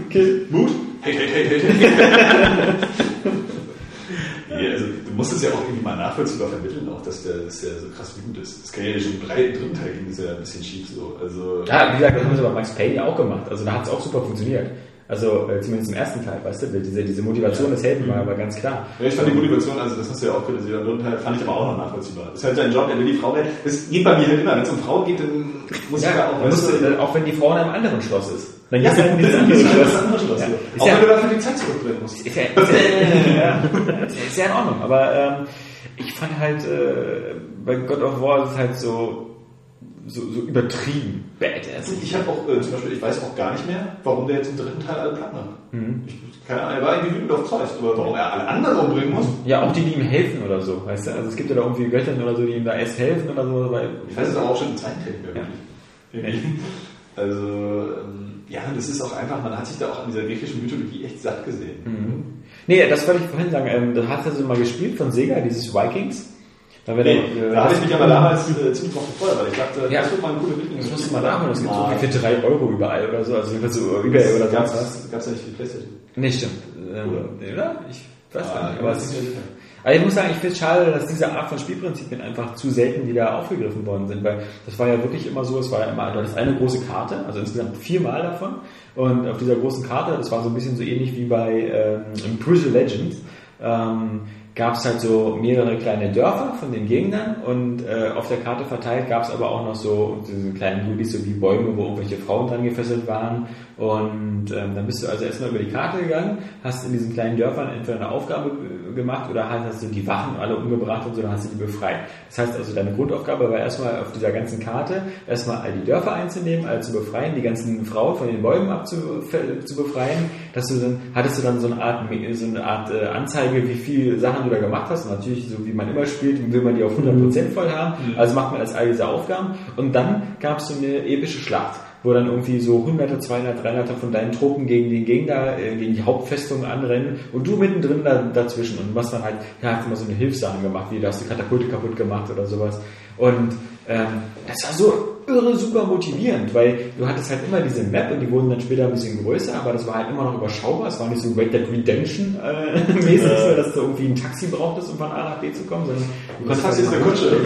S6: Kill.
S3: Mut? Hey, hey, hey, hey, also, du musst es ja auch irgendwie mal nachvollziehbar vermitteln, auch, dass der, dass der so krass wütend ist. Das kann ja schon im dritten Teil ging das ja ein bisschen schief so. Also,
S6: Ja, wie gesagt, das haben sie bei Max Payne ja auch gemacht. Also da hat es auch super funktioniert. Also äh, zumindest im ersten Teil, weißt du, diese, diese Motivation des Helden war aber ganz klar.
S3: Ja, ich fand die Motivation, also das hast du ja auch kritisiert, am dritten Teil fand ich aber auch noch nachvollziehbar. Das ist halt sein Job, er will die Frau retten. Das geht bei mir halt immer, wenn es um Frauen geht, dann muss ich ja auch,
S6: man
S3: weißt
S6: musste,
S3: du,
S6: auch wenn die Frau in einem anderen Schloss ist. Dann
S3: ja,
S6: in dieses
S3: das ist
S6: Schloss.
S3: andere Schloss.
S6: Ja.
S3: ja.
S6: Ist
S3: Auch
S6: ja-
S3: wenn du dafür die Zeit zurückbringen musst.
S6: Ist ja, ja, ist ja in Ordnung, aber ähm, ich fand halt, äh, bei God of War ist es halt so, so, so übertrieben badass.
S3: Ich habe auch, äh, zum Beispiel, ich weiß auch gar nicht mehr, warum der jetzt im dritten Teil alle platt macht.
S6: Mhm.
S3: Ich, keine Ahnung, er war irgendwie wütend auf Zeus, aber warum er alle anderen umbringen muss,
S6: Ja, auch die, die ihm helfen oder so, weißt du? Also es gibt ja da irgendwie Göttinnen oder so, die ihm da erst helfen oder so. Weil,
S3: ich weiß es aber auch schon im zweiten Teil
S6: Ja.
S3: wirklich. Irgendwie. Also, ähm, ja, das ist auch einfach, man hat sich da auch an dieser griechischen Mythologie echt satt gesehen.
S6: Mhm. Nee, das wollte ich vorhin sagen. Ähm, da hast du mal gespielt von Sega, dieses Vikings. Da,
S3: Nee,
S6: da,
S3: da habe ich mich aber damals äh, ziemlich drauf gefreut, weil ich dachte,
S6: Ja.
S3: das wird mal eine coole Widmung.
S6: Das musst du mal nachholen, das gibt für 3 Euro überall oder so, also so Ebay oder sonst was.
S3: Gab es ja nicht für die Playstation.
S6: Nee, stimmt. Ähm, oder? Ich weiß gar
S3: Ah,
S6: nicht. Aber, es ist. Aber ich muss sagen, ich finde es schade, dass diese Art von Spielprinzipien einfach zu selten wieder aufgegriffen worden sind, weil das war ja wirklich immer so, es war ja immer, du hattest eine große Karte, also insgesamt viermal davon. Und auf dieser großen Karte, das war so ein bisschen so ähnlich wie bei ähm, Crucial Legends, ähm, gab es halt so mehrere kleine Dörfer von den Gegnern und äh, auf der Karte verteilt gab es aber auch noch so diese kleinen Goodies, so wie Bäume, wo irgendwelche Frauen dran gefesselt waren und ähm, dann bist du also erstmal über die Karte gegangen, hast in diesen kleinen Dörfern entweder eine Aufgabe äh, gemacht oder halt hast du die Wachen alle umgebracht und so, dann hast du die befreit. Das heißt also, deine Grundaufgabe war erstmal auf dieser ganzen Karte erstmal all die Dörfer einzunehmen, all zu befreien, die ganzen Frauen von den Bäumen abzu- zu befreien, dass du dann, hattest du dann so eine Art, so eine Art äh, Anzeige, wie viel Sachen du da gemacht hast. Und natürlich, so wie man immer spielt, will man die auf 100% voll haben. Also macht man erst all diese Aufgaben. Und dann gab es so eine epische Schlacht wo dann irgendwie so hunderte, 200, 300 von deinen Truppen gegen den Gegner, äh, gegen die Hauptfestung anrennen und du mittendrin da, dazwischen und du hast dann halt, ja, hast immer so eine Hilfssachen gemacht, wie du hast die Katapulte kaputt gemacht oder sowas. Und ähm, das war so irre super motivierend, weil du hattest halt immer diese Map und die wurden dann später ein bisschen größer, aber das war halt immer noch überschaubar. Es war nicht so Red Dead Redemption äh, mäßig, so, dass du irgendwie ein Taxi brauchtest, um von A nach B zu kommen, sondern du
S3: Das
S6: konntest
S3: hast
S6: halt
S3: eine Kutsche,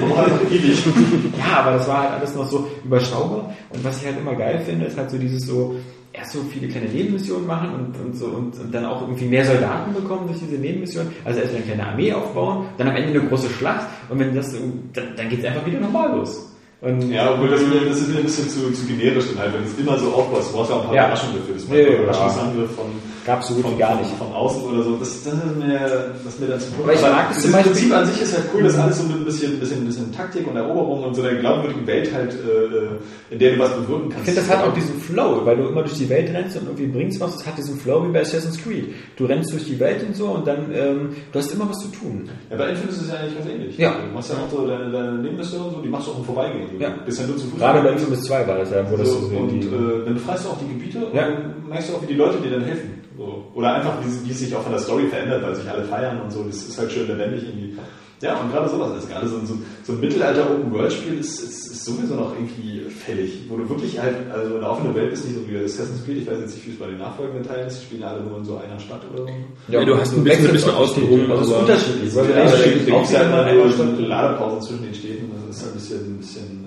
S3: ewig.
S6: ja, aber das war halt alles noch so überschaubar. Und was ich halt immer geil finde, ist halt so dieses so, erst so viele kleine Nebenmissionen machen und, und so und, und dann auch irgendwie mehr Soldaten bekommen durch diese Nebenmissionen. Also erst eine kleine Armee aufbauen, dann am Ende eine große Schlacht und wenn das dann, dann geht's einfach wieder normal los. Und
S3: Ja, obwohl das, das ist mir ein bisschen zu, zu generisch dann halt, wenn es immer so aufbaust, du brauchst ja auch ein paar
S6: Ja.
S3: Überraschungen dafür. Das
S6: Ja, ja.
S3: Überraschungsangriff von,
S6: gab's so gut
S3: von,
S6: wie gar nicht.
S3: Von, von außen oder so. Das, das ist mir, das ist mir dann zu
S6: Aber ich mag das zum Beispiel-
S3: Prinzip an sich ist halt cool, dass alles so mit ein bisschen, bisschen, bisschen Taktik und Eroberung und so einer glaubwürdigen Welt halt, äh, in der du was bewirken kannst.
S6: Ich finde, das hat auch diesen Flow, weil du immer durch die Welt rennst und irgendwie bringst was. Das hat diesen Flow wie bei Assassin's Creed. Du rennst durch die Welt und so und dann, ähm, du hast immer was zu tun.
S3: Ja, bei Infinite ist es ja eigentlich ganz ähnlich.
S6: Ja.
S3: Du machst ja auch so deine, deine Nebenmission und so, die machst du auch im Vorbeigehen. Du
S6: Ja.
S3: bist ja nur zu Fuß.
S6: Gerade bei Infamous 2 war das ja, wo das
S3: so,
S6: so
S3: und äh, dann befreist du auch die Gebiete
S6: Ja.
S3: und dann merkst du auch, wie die Leute dir dann helfen. So. Oder einfach, wie, wie es sich auch von der Story verändert, weil sich alle feiern und so. Das ist halt schön lebendig irgendwie. Ja, und gerade sowas, also gerade so, ein- so, so ein Mittelalter-Open-World-Spiel ist, ist, ist sowieso noch irgendwie fällig, wo du wirklich halt, also eine offene Welt bist, nicht so wie Assassin's Creed, ich weiß jetzt nicht, wie es bei den nachfolgenden Teilen ist, die spielen alle nur in so einer Stadt oder so.
S5: Ja, du hast ein bisschen- ein bisschen außenrum,
S6: Das ist
S5: aber-
S6: unterschiedlich.
S3: Aber
S6: reden
S3: gibt
S6: auch
S3: es
S6: mal eine Stunde.
S3: Ladepausen zwischen den Städten, das ist halt ein bisschen, ein bisschen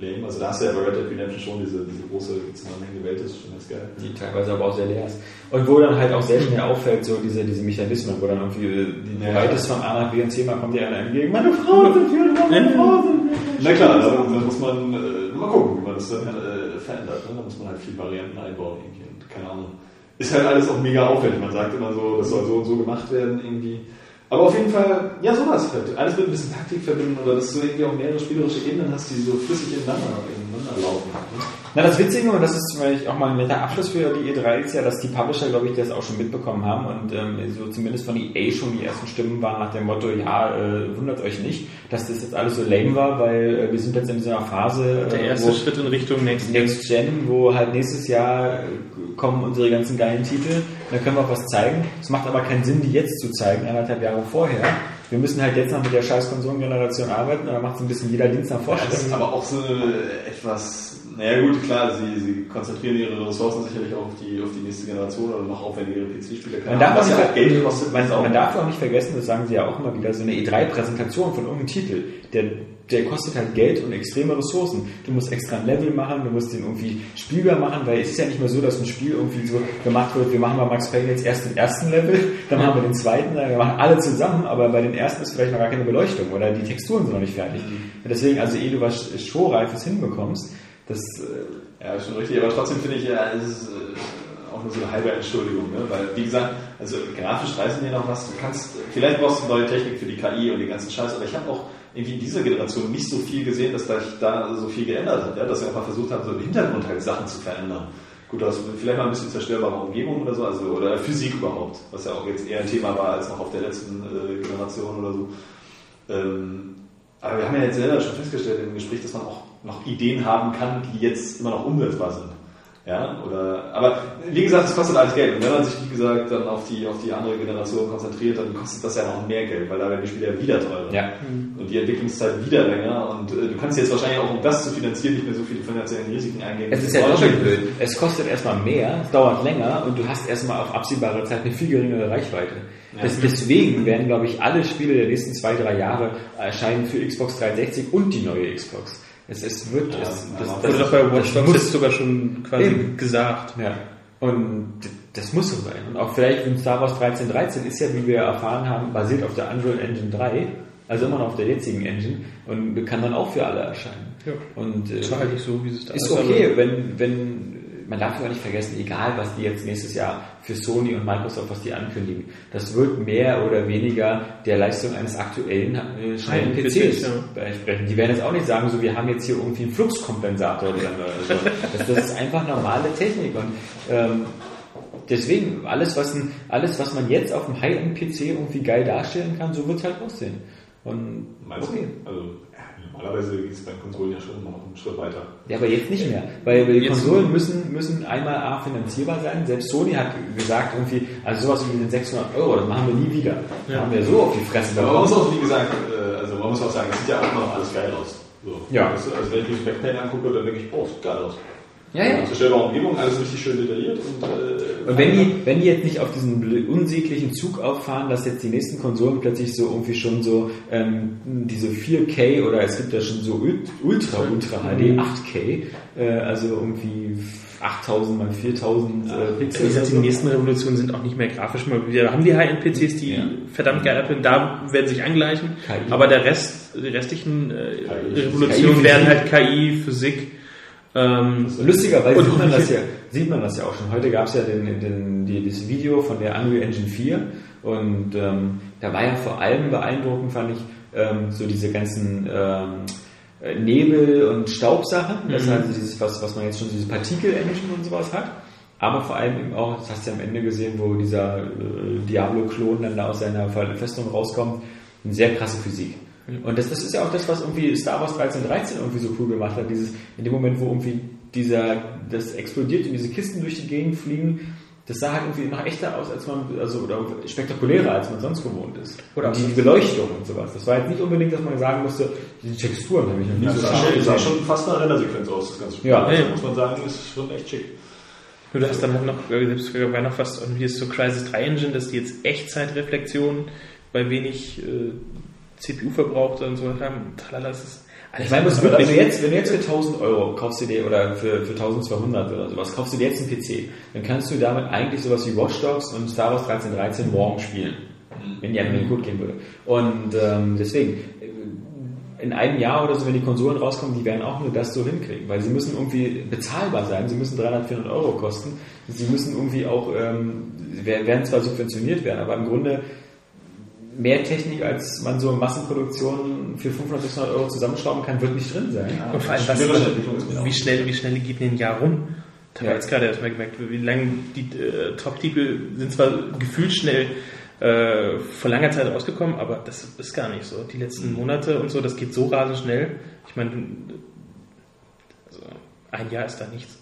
S3: lame. Also da hast du ja bei Red Dead Redemption schon diese, diese große zusammenhängende Welt, das ist schon ganz geil.
S6: die teilweise aber auch sehr leer ist. Und wo dann halt auch sehr schnell auffällt, so diese, diese Mechanismen, wo dann irgendwie äh, die
S3: Ja.
S6: Breite von A nach B und C mal kommt dir einer entgegen, meine Frau sind hier, meine Frau sind
S3: Na klar, da, da muss man äh, mal gucken, wie man das dann äh, verändert. Ne? Da muss man halt viele Varianten einbauen irgendwie und keine Ahnung. Ist halt alles auch mega aufwendig. Man sagt immer so, das soll so und so gemacht werden irgendwie. Aber auf jeden Fall, ja, sowas halt. Alles mit ein bisschen Taktik verbinden oder dass du irgendwie auch mehrere spielerische Ebenen hast, die so flüssig ineinander, ineinander laufen. Ne?
S6: Na, das Witzige, und das ist vielleicht auch mal ein netter Abschluss für die E3, ist ja, dass die Publisher, glaube ich, das auch schon mitbekommen haben und ähm, so zumindest von EA schon die ersten Stimmen waren nach dem Motto, ja, äh, wundert euch nicht, dass das jetzt alles so lame war, weil äh, wir sind jetzt in dieser Phase,
S5: Der
S6: äh,
S5: erste
S6: wo
S5: Schritt in Richtung Next Gen.
S6: Next Gen, wo halt nächstes Jahr äh, kommen unsere ganzen geilen Titel, da können wir auch was zeigen. Es macht aber keinen Sinn, die jetzt zu zeigen, anderthalb Jahre vorher. Wir müssen halt jetzt noch mit der scheiß Konsolengeneration arbeiten und dann macht so ein bisschen jeder Dienst nach
S3: Das
S6: Vorstellung.
S3: ist aber auch so etwas, naja gut, klar, sie, sie konzentrieren ihre Ressourcen sicherlich auch auf die, auf die nächste Generation oder noch aufwendigere PC-Spiele.
S6: Man darf, auch nicht,
S3: ja Geld kostet.
S6: man, man darf auch nicht vergessen, das sagen sie ja auch immer wieder, so eine E3-Präsentation von irgendeinem Titel, der, der kostet halt Geld und extreme Ressourcen. Du musst extra ein Level machen, du musst den irgendwie spielbar machen, weil es ist ja nicht mehr so, dass ein Spiel irgendwie so gemacht wird, wir machen bei Max Payne jetzt erst den ersten Level, dann machen wir den zweiten, dann wir machen alle zusammen, aber bei den ersten ist vielleicht noch gar keine Beleuchtung oder die Texturen sind noch nicht fertig. Und deswegen, also ehe du was Showreifes hinbekommst, das äh,
S3: Ja, ist schon richtig, aber trotzdem finde ich ja, es ist äh, auch nur so eine halbe Entschuldigung, ne? weil wie gesagt, also grafisch reißen wir noch was, du kannst, vielleicht brauchst du neue Technik für die KI und den ganzen Scheiß, aber ich habe auch irgendwie in dieser Generation nicht so viel gesehen, dass da, da so viel geändert hat, ja? dass wir einfach versucht haben, so im Hintergrund halt Sachen zu verändern. Gut, das vielleicht mal ein bisschen zerstörbare Umgebung oder so, also oder Physik überhaupt, was ja auch jetzt eher ein Thema war als noch auf der letzten äh, Generation oder so. Ähm, aber wir haben ja jetzt selber schon festgestellt im Gespräch, dass man auch noch Ideen haben kann, die jetzt immer noch umsetzbar sind. Ja, oder, aber wie gesagt, es kostet alles Geld. Und wenn man sich, wie gesagt, dann auf die, auf die andere Generation konzentriert, dann kostet das ja noch mehr Geld, weil da werden die Spiele ja wieder teurer.
S6: Ja.
S3: Und die Entwicklungszeit wieder länger. Und äh, du kannst jetzt wahrscheinlich auch, um das zu finanzieren, nicht mehr so viele finanziellen Risiken eingehen.
S6: Es ist ja doppelt blöd. Es kostet erstmal mehr, es dauert länger und du hast erstmal auf absehbare Zeit eine viel geringere Reichweite. Das, deswegen werden, glaube ich, alle Spiele der nächsten zwei, drei Jahre erscheinen für Xbox 360 und die neue Xbox. Es, es wird,
S3: Ja,
S6: es,
S3: das
S5: Wurde doch bei Watch
S6: das
S5: Dogs sogar schon quasi
S6: Eben.
S5: gesagt.
S6: Ja. Und das muss so sein. Und auch vielleicht in Star Wars 1313 ist ja, wie wir erfahren haben, basiert auf der Unreal Engine 3, also immer noch auf der jetzigen Engine und kann dann auch für alle erscheinen.
S5: Ja.
S6: Und äh,
S5: Das war halt nicht so, wie es da
S6: ist
S5: alles
S6: okay, wenn, wenn, man darf ja auch nicht vergessen, egal was die jetzt nächstes Jahr für Sony und Microsoft, was die ankündigen, das wird mehr oder weniger der Leistung eines aktuellen äh, schnellen PCs
S5: PCs, ja.
S6: entsprechen. Die werden jetzt auch nicht sagen, so wir haben jetzt hier irgendwie einen Fluxkompensator drin oder so. Das, das ist einfach normale Technik und ähm, deswegen alles was, ein, alles, was man jetzt auf dem High-End-PC irgendwie geil darstellen kann, so wird es halt aussehen. Und
S3: Meinst
S6: okay.
S3: du? Also, normalerweise geht es bei den Konsolen ja schon noch einen Schritt weiter.
S6: Ja, aber jetzt nicht mehr. Weil die
S5: Jetzt-
S6: Konsolen müssen, müssen einmal A finanzierbar sein. Selbst Sony hat gesagt, irgendwie, also sowas wie den 600 Euro, das machen wir nie wieder. Da
S5: Ja.
S6: haben wir so auf die Fresse
S3: Aber man muss auch, wie gesagt, äh, also man muss auch sagen, es sieht ja auch immer noch alles geil aus. So.
S6: Ja.
S3: Also, wenn ich mir das Backplane angucke, dann denke ich, oh, sieht geil aus.
S6: Ja, ja.
S3: Also stellbare Umgebung, alles richtig schön detailliert und, äh,
S6: Und wenn die, wenn die jetzt nicht auf diesen unsäglichen Zug auffahren, dass jetzt die nächsten Konsolen plötzlich so irgendwie schon so ähm, diese 4K oder es gibt ja schon so Ult- Ultra, Ultra HD 8K, äh, also irgendwie 8000 mal 4000 äh, Pixel.
S5: gesagt,
S6: oder
S5: die
S6: so.
S5: nächsten Revolutionen sind auch nicht mehr grafisch mal. Wir haben die High-End-PCs, die
S6: Ja.
S5: verdammt geil abbilden, da werden sich angleichen.
S6: KI.
S5: Aber der Rest, die restlichen äh,
S3: KI,
S5: Revolutionen
S6: Physik.
S5: werden halt KI, Physik. Ähm,
S6: Und lustigerweise sieht man, das ja, sieht man das ja auch schon. Heute gab es ja den, den, die, das Video von der Unreal Engine 4 und ähm, da war ja vor allem beeindruckend, fand ich, ähm, so diese ganzen ähm, äh, Nebel- und Staubsachen. Das
S5: Mhm.
S6: ist also dieses, was, was man jetzt schon, diese Partikel-Engine und sowas hat. Aber vor allem eben auch, das hast du ja am Ende gesehen, wo dieser äh, Diablo-Klon dann da aus seiner Festung rauskommt, eine sehr krasse Physik. Und das, das ist ja auch das, was irgendwie Star Wars 1313 irgendwie so cool gemacht hat. Dieses, in dem Moment, wo irgendwie dieser, das explodiert und diese Kisten durch die Gegend fliegen, das sah halt irgendwie noch echter aus, als man, also, oder spektakulärer, als man sonst gewohnt ist.
S5: Oder
S6: und die, die Beleuchtung und sowas. Das war jetzt nicht unbedingt, dass man sagen musste, die Texturen habe ich noch nie
S3: das
S6: so
S3: sah, schon, sah schon fast nach Rendersequenz aus, das ganze Spiel.
S6: Ja.
S3: also,
S5: Ja.
S3: muss man sagen, ist schon echt schick.
S5: Nur da ist dann halt noch, selbst war noch fast irgendwie ist so Crisis 3 Engine, dass die jetzt Echtzeitreflexion bei wenig äh, CPU-Verbrauch und so haben. Tralala, das ist alles
S6: Ich meine,
S5: das
S6: du
S5: wirklich-
S6: jetzt, wenn du jetzt für 1000 Euro kaufst du dir, oder für, für 1200 oder sowas, kaufst du dir jetzt einen PC, dann kannst du damit eigentlich sowas wie Watch Dogs und Star Wars 1313 morgen spielen. Wenn die Anwendung gut gehen würde. Und ähm, deswegen, in einem Jahr oder so, wenn die Konsolen rauskommen, die werden auch nur das so hinkriegen, weil sie müssen irgendwie bezahlbar sein, sie müssen 300, 400 Euro kosten, sie müssen irgendwie auch, ähm, werden zwar subventioniert werden, aber im Grunde mehr Technik, als man so in Massenproduktion für 500, 600 Euro zusammenschrauben kann, wird nicht drin sein.
S5: Und vor allem, was, wie, schnell, wie schnell geht denn ein Jahr rum? Da
S6: Ja.
S5: jetzt gerade erst mal gemerkt, wie lange die äh, Top-Titel sind zwar gefühlt schnell äh, vor langer Zeit rausgekommen, aber das ist gar nicht so. Die letzten Monate und so, das geht so rasend schnell. Ich meine, also ein Jahr ist da nichts.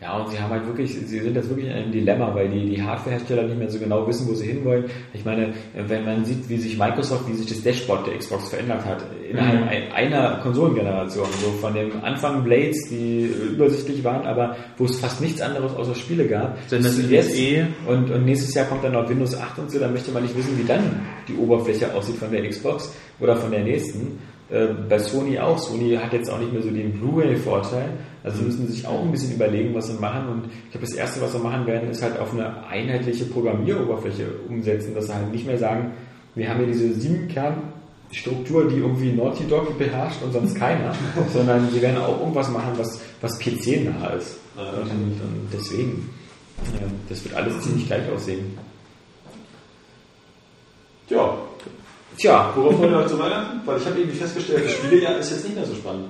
S6: Ja, und sie haben halt wirklich, sie sind jetzt wirklich in einem Dilemma, weil die, die Hardwarehersteller nicht mehr so genau wissen, wo sie hinwollen. Ich meine, wenn man sieht, wie sich Microsoft, wie sich das Dashboard der Xbox verändert hat, innerhalb
S5: Mhm.
S6: ein- einer Konsolengeneration, so von dem Anfang Blades, die übersichtlich waren, aber wo es fast nichts anderes außer Spiele gab,
S5: Denn das ist
S6: jetzt.
S5: eh-
S6: Und, und nächstes Jahr kommt dann noch Windows 8 und so, dann möchte man nicht wissen, wie dann die Oberfläche aussieht von der Xbox oder von der nächsten. Äh, bei Sony auch. Sony hat jetzt auch nicht mehr so den Blu-ray-Vorteil. Also müssen sie sich auch ein bisschen überlegen, was sie machen. Und ich glaube, das Erste, was sie machen werden, ist halt auf eine einheitliche Programmieroberfläche umsetzen, dass sie halt nicht mehr sagen, wir haben hier diese sieben Kernstruktur, die irgendwie Naughty Dog beherrscht und sonst keiner, sondern sie werden auch irgendwas machen, was, was PC-nah ist. Und, und deswegen, ja, das wird alles ziemlich gleich aussehen.
S3: Tja,
S6: Tja,
S3: worauf wollen wir heute zu Weihnachten? Weil ich habe irgendwie festgestellt, das Spielejahr ist jetzt nicht mehr so spannend.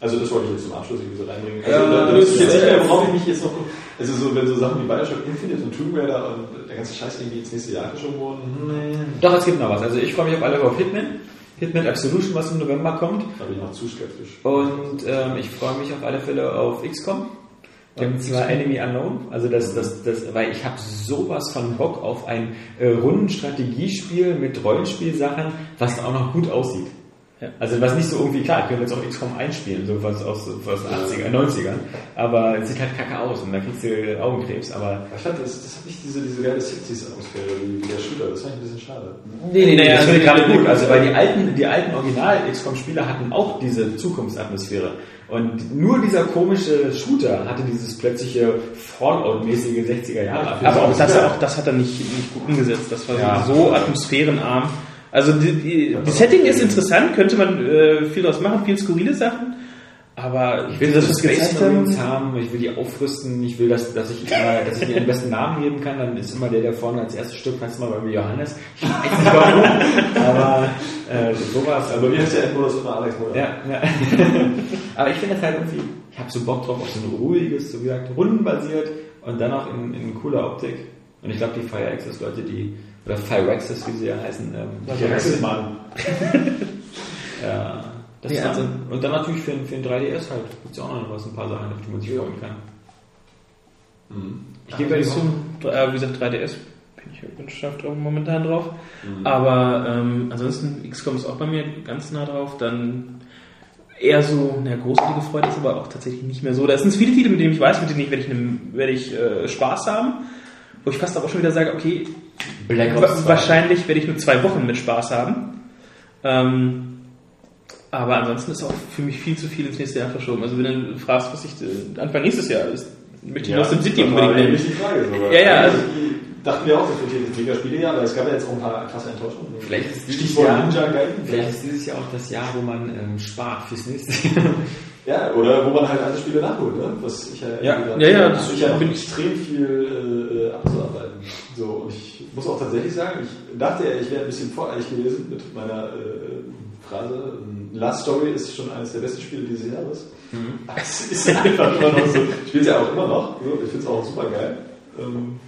S3: Also das wollte ich jetzt zum Abschluss irgendwie so reinbringen. Also
S6: Ja,
S3: da, da wüsste ich jetzt nicht mehr, worauf ich mich jetzt noch... Also so, wenn so Sachen wie Bioshock Infinite und Tomb Raider und der ganze Scheiß irgendwie ins nächste Jahr geschoben wurden, nee.
S6: Doch, es gibt noch was. Also ich freue mich auf alle auf Hitman. Hitman Absolution, was im November kommt.
S3: Da bin ich noch zu skeptisch.
S6: Und ähm, ich freue mich auf alle Fälle auf XCOM. Und zwar Enemy Unknown. Also das, das, das, weil ich habe sowas von Bock auf ein äh, Rundenstrategiespiel mit Rollenspielsachen, was auch noch gut aussieht.
S5: Ja.
S6: Also was nicht so irgendwie, klar, ich könnte jetzt auch XCOM einspielen, so was aus, aus 80er, 90ern, aber es sieht halt kacke aus und dann kriegst du Augenkrebs, aber
S3: Ich fand, das, das hat nicht diese, diese geile 60s-Atmosphäre wie der Shooter. Das fand ich ein bisschen schade.
S6: Nee, nee,
S5: Naja,
S6: das finde ich gerade gut. Also, weil die alten, die alten Original-XCOM-Spieler hatten auch diese Zukunftsatmosphäre. Und nur dieser komische Shooter hatte dieses plötzliche Fallout-mäßige 60er Jahre.
S5: Aber auch das, auch das hat er nicht, nicht gut umgesetzt. Das war
S6: Ja.
S5: so atmosphärenarm. Also die, die, die Setting ist interessant, könnte man äh, viel draus machen, viel skurrile Sachen. Aber
S6: Ich will
S5: das,
S6: das Space Marines haben, ich will die aufrüsten, ich will, dass, dass ich immer, dass ich mir den besten Namen geben kann, dann ist immer der, der vorne als erstes Stück, kannst du mal bei mir Johannes. Ich weiß nicht warum, aber äh, sowas.
S3: Aber wie heißt der Endmodus immer Alex Moder?
S6: Ja, ja. Aber ich finde das halt irgendwie, ich habe so Bock drauf auf so ein ruhiges, so wie gesagt, rundenbasiert und dann auch in, in cooler Optik. Und ich glaube, die Fire Access Leute, die, oder Fire Access, wie sie ja heißen, ähm,
S3: Der Wechselmann.
S6: ja, das
S5: Ja,
S6: ist
S5: also-.
S6: Und dann natürlich für, den- für den 3DS halt, gibt's ja auch noch was, ein paar Sachen, auf die man sich freuen kann. Ich gebe ja die
S5: zum, äh, wie gesagt, 3DS bin ich wünschenschaft momentan drauf. Aber ähm, ansonsten, XCOM ist auch bei mir ganz nah drauf. Dann eher so, na, großartige Freude ist aber auch tatsächlich nicht mehr so. Da sind viele Titel, mit denen ich weiß, mit denen ich, werde ich, ne, werde ich äh, Spaß haben. Wo ich fast aber auch schon wieder sage, okay,
S6: Black Ops 2.
S5: wahrscheinlich werde ich nur zwei Wochen mit Spaß haben. Ähm, aber ansonsten ist auch für mich viel zu viel ins nächste Jahr verschoben. Also wenn du fragst, was ich äh, Anfang nächstes Jahr ist, möchte ich Lost in City
S3: das war
S5: unbedingt nehmen.
S3: nämlich die Frage sogar.
S5: Ja, ja, also-
S3: Die dachten wir auch, das wird hier das Mega-Spiele, ja, aber es gab ja jetzt auch ein paar krasse Enttäuschungen.
S6: Vielleicht ist dieses
S3: Stichwort
S6: Jahr-
S3: Ninja Gaiden.
S6: Vielleicht ist dieses Jahr auch das Jahr, wo man ähm, spart fürs nächste Jahr.
S3: Ja, oder wo man halt alle Spiele nachholt, ne? Was ich ja,
S6: Ja.
S3: gesagt
S5: Ja, ja, das
S3: ich ja noch
S5: bin-
S3: extrem viel äh, abzuarbeiten. So, und ich muss auch tatsächlich sagen, ich dachte ja, ich wäre ein bisschen voreilig gewesen mit meiner äh, Phrase. Last Story ist schon eines der besten Spiele dieses Jahres. Aber Es ist einfach immer noch so. Ich spiele es ja auch immer noch. So. Ich finde es auch super geil. Ähm,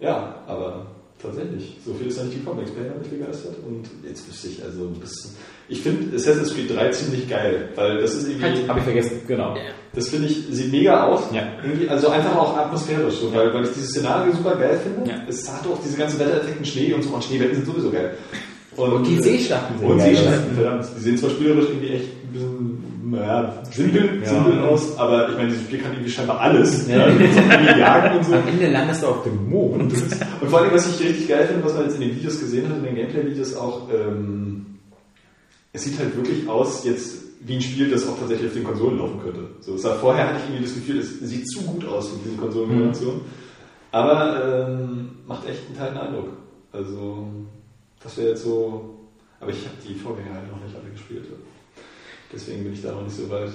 S3: ja, aber tatsächlich, so viel ist ja nicht gekommen. Explain hat mich begeistert und jetzt wüsste ich, also bis, ich finde Assassin's Creed 3 ziemlich geil, weil das ist irgendwie.
S6: Habe ich vergessen, genau.
S3: Das finde ich, sieht mega aus.
S6: Ja.
S3: Irgendwie, also einfach auch atmosphärisch, so, weil, weil ich dieses Szenario super geil finde.
S6: Ja.
S3: Es hat auch diese ganzen Wettereffekten, Schnee und so, und Schneewetten sind sowieso geil.
S6: Und die Seeschlachten sehen
S3: Und
S6: geil
S3: Seeschlachten, verdammt. Die sehen zwar spielerisch irgendwie echt ein bisschen, naja, simpel,
S6: Ja.
S3: simpel aus, aber ich meine, dieses Spiel kann irgendwie scheinbar alles.
S6: Ja.
S3: Ja. Jagen und so.
S6: Am Ende landest du auf dem Mond.
S3: Und vor allem, was ich richtig geil finde, was man jetzt in den Videos gesehen hat, in den Gameplay-Videos auch, ähm, es sieht halt wirklich aus jetzt wie ein Spiel, das auch tatsächlich auf den Konsolen laufen könnte. So, es sah, vorher hatte ich irgendwie das Gefühl, es sieht zu gut aus für diese Konsolengeneration. Aber ähm, macht echt einen teilen Eindruck. Also, das wäre jetzt so. Aber ich habe die Vorgänger halt noch nicht alle gespielt. Deswegen bin ich da noch nicht so weit.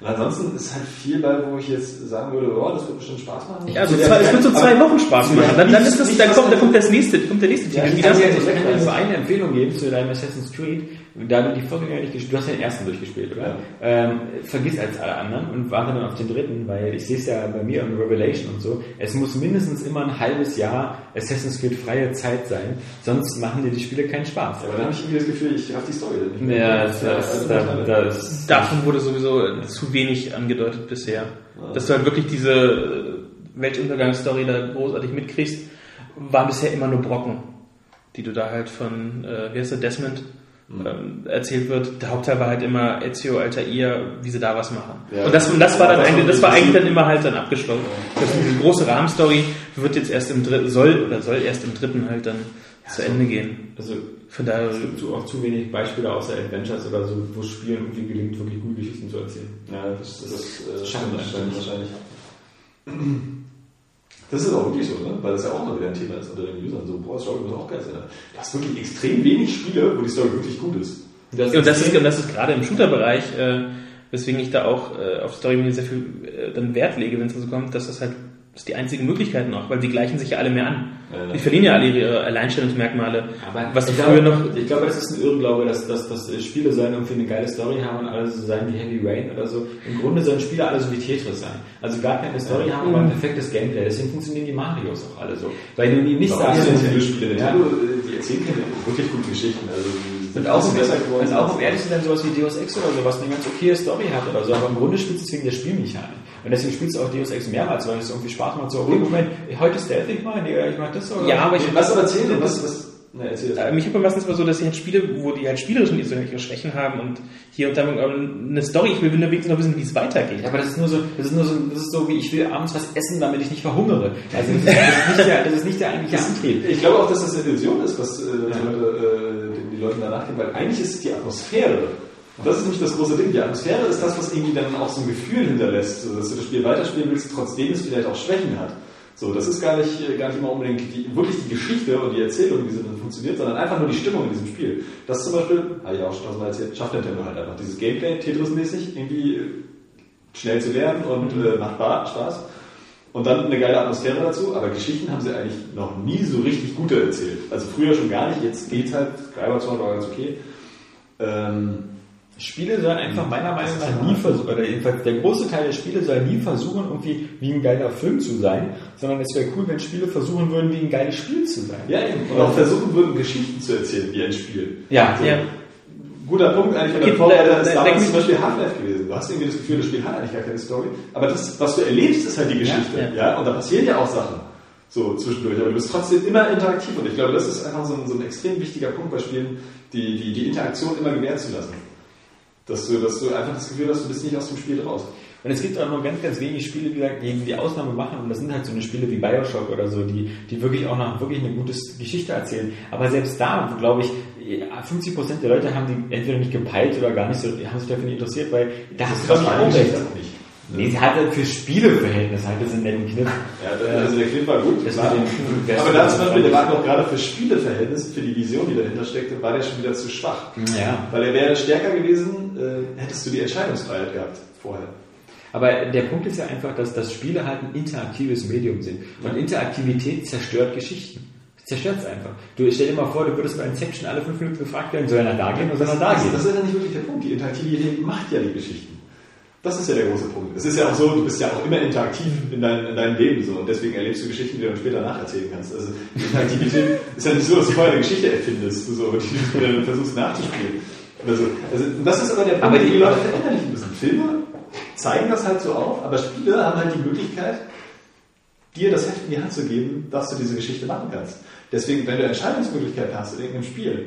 S3: Und ansonsten ist halt viel bei, wo ich jetzt sagen würde, oh, das wird bestimmt Spaß machen.
S5: Ja, also zwei, es wird so zwei Wochen Spaß machen. Dann, dann ist das, dann kommt, dann kommt das nächste, kommt der nächste
S3: Ja,
S5: Titel
S6: Ich
S5: wieder.
S6: kann, dir, ich kann dir nur eine Empfehlung geben zu deinem Assassin's Creed, da du die Vorgänger nicht gespielt du hast ja den ersten durchgespielt, oder?
S3: Ja.
S6: Ähm, vergiss als alle anderen und warte dann auf den dritten, weil ich sehe es ja bei mir in Revelation und so, es muss mindestens immer ein halbes Jahr Assassin's Creed freie Zeit sein, sonst machen dir die Spiele keinen Spaß.
S3: Aber dann habe ich irgendwie das Gefühl, ich raff die Story nicht mehr.
S6: Ja, das, das,
S3: Also,
S6: das, das,
S5: Davon wurde sowieso zu wenig angedeutet bisher. Dass du halt wirklich diese äh, Weltuntergangsstory da großartig mitkriegst, waren bisher immer nur Brocken, die du da halt von, äh, wie heißt der, Desmond ähm, erzählt wird. Der Hauptteil war halt immer Ezio, Altair, wie sie da was machen.
S3: Ja.
S5: und das, und das war dann
S3: Das
S5: eigentlich,
S3: war
S5: das war eigentlich dann immer halt dann abgeschlossen. Das ist diese große Rahmenstory wird jetzt erst im dritten, soll oder soll erst im dritten halt dann zu Ende gehen.
S6: also
S5: Von daher,
S6: es gibt so auch zu wenig Beispiele außer Adventures oder so, wo Spielen irgendwie gelingt, wirklich gute Geschichten zu erzählen.
S3: Ja, das, das, das äh,
S6: wir
S3: stimmt
S6: wahrscheinlich.
S3: wahrscheinlich. Das ist auch wirklich so, ne? weil das ja auch mal wieder ein Thema ist unter den Usern. So, boah, Story muss auch geil sein. Du hast wirklich extrem wenig Spiele, wo die Story wirklich gut ist.
S6: Das
S5: und das ist, und das ist gerade im Shooter-Bereich, äh, weswegen ich da auch äh, auf Story sehr viel äh, dann Wert lege, wenn es so kommt, dass das halt das ist die einzige Möglichkeit noch, weil die gleichen sich ja alle mehr an.
S3: Ja, ja.
S5: Die verlieren ja alle ihre Alleinstellungsmerkmale.
S6: Aber
S5: was
S6: ich
S5: früher
S6: glaube,
S5: noch.
S6: Ich glaube, das ist ein Irrglaube, dass, dass, dass Spiele sollen irgendwie eine geile Story haben und alle so sein wie Heavy Rain oder so. Im Grunde sollen Spiele alle so wie Tetris sein. Also gar keine Story haben, aber ein perfektes Gameplay. Deswegen funktionieren die Marios auch alle so. Weil du die nicht
S3: Warum
S6: sagst,
S3: sind diese Spiele denn?
S6: ja,
S3: Die, die erzählen keine wirklich gute Geschichten. Also, die sind
S6: Und auch,
S3: geworden.
S6: und auch um ehrlich zu sein, sowas wie Deus Ex oder so, was eine ganz okaye Story hat oder so, aber im Grunde spielst du es wegen der Spielmechanik. Und deswegen spielst du auch Deus Ex mehrmals, weil es irgendwie Spaß macht, so, okay, Moment, heute stealth ich mal, nee, ich mach das oder
S5: Ja, aber ich,
S3: Was aber erzählen, was, was, das.
S5: Äh, Mich hat man meistens mal so, dass ich halt Spiele, wo die halt spielerisch nicht so ihre Schwächen haben und hier und da ähm, eine Story, ich will wenigstens noch wissen, wie es weitergeht.
S6: Ja, aber das ist nur so, das ist nur so, das ist so wie ich will abends was essen, damit ich nicht verhungere. Also das ist, das ist, nicht, der, das ist nicht der eigentliche Antrieb.
S3: Ich glaube auch, dass das eine Illusion ist, was äh, die, Leute, äh, die, Leute danach gehen, weil eigentlich ist es die Atmosphäre. Und das ist nämlich das große Ding. Die Atmosphäre ist das, was irgendwie dann auch so ein Gefühl hinterlässt, dass du das Spiel weiterspielen willst, trotzdem es vielleicht auch Schwächen hat. So, das ist gar nicht, äh, gar nicht immer unbedingt die, wirklich die Geschichte und die Erzählung, wie sie dann funktioniert, sondern einfach nur die Stimmung in diesem Spiel. Das zum Beispiel, habe ich auch schon tausendmal erzählt, schafft Nintendo halt einfach. Dieses Gameplay, Tetris-mäßig, irgendwie äh, schnell zu lernen und
S6: Mhm.
S3: äh, macht Spaß. Und dann eine geile Atmosphäre dazu, aber Geschichten haben sie eigentlich noch nie so richtig gute erzählt. Also früher schon gar nicht, jetzt geht's halt, Skyward Sword war ganz okay. Ähm,
S6: Spiele sollen einfach meiner Meinung nach nie versuchen, oder jedenfalls der große Teil der Spiele soll nie versuchen, irgendwie wie ein geiler Film zu sein, sondern es wäre cool, wenn Spiele versuchen würden, wie ein geiles Spiel zu sein.
S3: ja, eben. Und auch versuchen würden, Geschichten zu erzählen, wie ein Spiel.
S6: Ja,
S3: So.
S5: Ja.
S3: Guter Punkt eigentlich von der Vorreiter
S5: da-
S3: ist
S5: da-
S3: damals
S5: da-
S3: zum Beispiel Half-Life gewesen. Du hast irgendwie das Gefühl, das Spiel hat eigentlich gar keine Story. Aber das, was du erlebst, ist halt die Geschichte.
S5: Ja,
S3: Ja,
S5: ja.
S3: Und da passieren ja auch Sachen. So zwischendurch. Aber du bist trotzdem immer interaktiv. Und ich glaube, das ist einfach so ein, so ein extrem wichtiger Punkt bei Spielen, die, die, die Interaktion immer gewähren zu lassen. Dass du, dass du einfach das Gefühl hast, du bist nicht aus dem Spiel raus.
S6: Und es gibt auch nur ganz, ganz wenige Spiele, die gegen die Ausnahme machen. Und das sind halt so eine Spiele wie Bioshock oder so, die, die wirklich auch noch wirklich eine gute Geschichte erzählen. Aber selbst da, glaube ich, 50 Prozent der Leute haben die entweder nicht gepeilt oder gar nicht so, haben sich dafür nicht interessiert, weil da hast du, glaube ich, auch recht.
S3: nicht.
S6: Nee, sie hatte für Spieleverhältnisse halt das einen netten Kniff.
S3: Ja, also der Clip war gut.
S6: Das
S3: klar.
S6: dem-
S3: aber da zum Beispiel, der war doch gerade für Spieleverhältnisse, für die Vision, die dahinter steckte, war der schon wieder zu schwach.
S6: Ja.
S3: Weil er wäre stärker gewesen, äh, hättest du die Entscheidungsfreiheit gehabt vorher.
S6: Aber der Punkt ist ja einfach, dass, dass Spiele halt ein interaktives Medium sind. Und Interaktivität zerstört Geschichten. Zerstört es einfach. Du stell dir mal vor, du würdest bei Inception alle fünf Minuten gefragt werden, soll er da gehen oder soll er da gehen?
S3: das ist ja nicht wirklich der Punkt. Die Interaktivität macht ja die Geschichten. Das ist ja der große Punkt. Es ist ja auch so, du bist ja auch immer interaktiv in, dein, in deinem Leben so und deswegen erlebst du Geschichten, die du dann später nacherzählen kannst. Also die Interaktivität ist ja nicht so, dass du vorher eine Geschichte erfindest, so, die du dann versuchst nachzuspielen. Oder so. Also, das ist aber der Punkt,
S6: Aber
S3: den
S6: die-
S3: die Leute verinnerlichen müssen. Filme zeigen das halt so auf, aber Spiele haben halt die Möglichkeit, dir das Heft in die Hand zu geben, dass du diese Geschichte machen kannst. Deswegen, wenn du Entscheidungsmöglichkeiten hast in irgendeinem Spiel,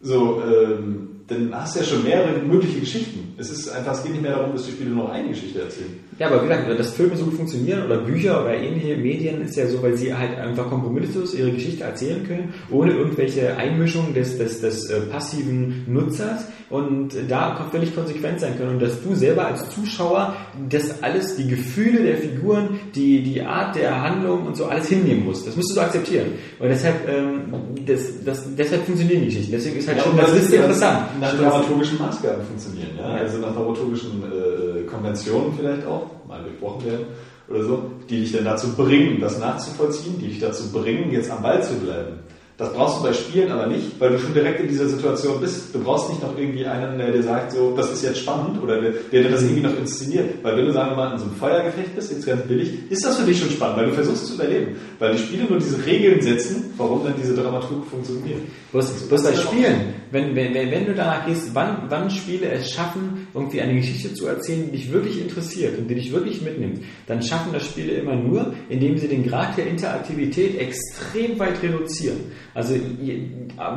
S3: so, ähm, dann hast du ja schon mehrere mögliche Geschichten. Es ist einfach, es geht nicht mehr darum, dass die Spiele nur eine Geschichte erzählen.
S6: Ja, aber wie gesagt, dass Filme so gut funktionieren oder Bücher oder ähnliche Medien ist ja so, weil sie halt einfach kompromisslos ihre Geschichte erzählen können, ohne irgendwelche Einmischung des, des, des äh, passiven Nutzers und da völlig konsequent sein können und dass du selber als Zuschauer das alles, die Gefühle der Figuren, die, die Art der Handlung und so alles hinnehmen musst. Das musst du so akzeptieren. Und deshalb, ähm, das, das, deshalb funktionieren die Geschichten. Deswegen ist halt schon das ist interessant.
S3: Nach dramaturgischen Maßgaben funktionieren, ja? also nach dramaturgischen äh, Konventionen vielleicht auch, mal durchbrochen werden oder so, die dich dann dazu bringen, das nachzuvollziehen, die dich dazu bringen, jetzt am Ball zu bleiben. Das brauchst du bei Spielen aber nicht, weil du schon direkt in dieser Situation bist. Du brauchst nicht noch irgendwie einen, der dir sagt, so, das ist jetzt spannend oder der, der dir das irgendwie noch inszeniert. Weil wenn du, sagen wir mal, in so einem Feuergefecht bist, jetzt ganz billig, ist das für dich schon spannend, weil du versuchst zu überleben. Weil die Spiele nur diese Regeln setzen, warum dann diese Dramaturg funktioniert.
S6: Bloß, bloß bei Spielen, wenn, wenn, wenn du danach gehst, wann, wann Spiele es schaffen, irgendwie eine Geschichte zu erzählen, die dich wirklich interessiert und die dich wirklich mitnimmt, dann schaffen das Spiele immer nur, indem sie den Grad der Interaktivität extrem weit reduzieren. Also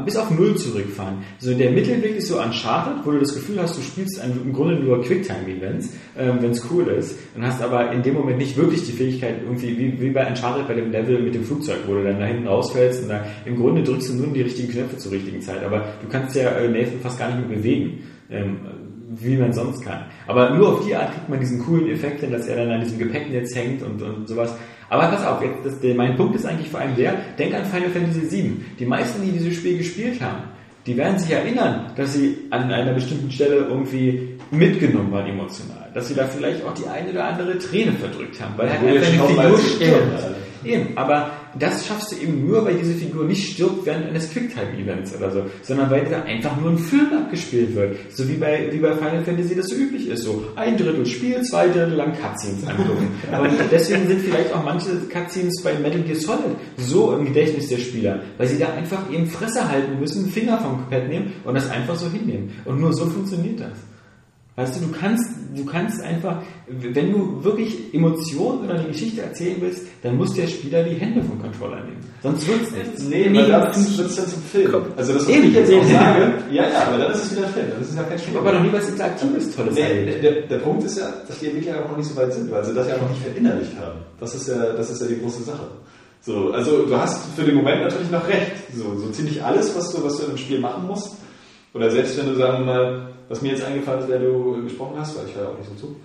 S6: bis auf Null zurückfahren. So der Mittelweg ist so Uncharted, wo du das Gefühl hast, du spielst im Grunde nur Quicktime-Events, ähm, wenn es cool ist, und hast aber in dem Moment nicht wirklich die Fähigkeit, irgendwie wie, wie bei Uncharted bei dem Level mit dem Flugzeug, wo du dann da hinten rausfällst und da im Grunde drückst du nur die richtigen Knöpfe zur richtigen Zeit. Aber du kannst ja äh, Nathan fast gar nicht mehr bewegen. Ähm, wie man sonst kann. Aber nur auf die Art kriegt man diesen coolen Effekt hin, dass er dann an diesem Gepäcknetz hängt und, und sowas. Aber pass auf, jetzt, das, der, mein Punkt ist eigentlich vor allem der, denk an Final Fantasy VII. Die meisten, die dieses Spiel gespielt haben, die werden sich erinnern, dass sie an einer bestimmten Stelle irgendwie mitgenommen waren emotional. Dass sie da vielleicht auch die eine oder andere Träne verdrückt haben, weil halt einfach eine Figur stirbt. Eben, aber das schaffst du eben nur, weil diese Figur nicht stirbt während eines Quicktime-Events oder so, sondern weil da einfach nur ein Film abgespielt wird. So wie bei, wie bei Final Fantasy das so üblich ist. So ein Drittel Spiel, zwei Drittel lang Cutscenes angucken. Aber deswegen sind vielleicht auch manche Cutscenes bei Metal Gear Solid so im Gedächtnis der Spieler, weil sie da einfach eben Fresse halten müssen, Finger vom Pad nehmen und das einfach so hinnehmen. Und nur so funktioniert das. Weißt du, du kannst, du kannst einfach, wenn du wirklich Emotionen oder die Geschichte erzählen willst, dann muss der Spieler die Hände vom Controller nehmen. Sonst wird's nichts.
S3: Nee, weil dann wird es dann zum Film. Also das, was
S6: Eben,
S3: ich jetzt auch sage, ja, ja, aber dann ist es wieder Film. Dann ist es ja kein Spiel.
S6: Aber noch nie was Interaktives Tolles
S3: Nee,
S6: erlebt.
S3: der, der Punkt ist ja, dass die Entwickler auch noch nicht so weit sind, weil sie das ja noch nicht verinnerlicht haben. Das ist ja, das ist ja die große Sache. So, also du hast für den Moment natürlich noch recht. So, so ziemlich alles, was du, was du in einem Spiel machen musst, oder selbst wenn du sagen wir mal, was mir jetzt eingefallen ist, wer du gesprochen hast, weil ich höre ja auch nicht so zu,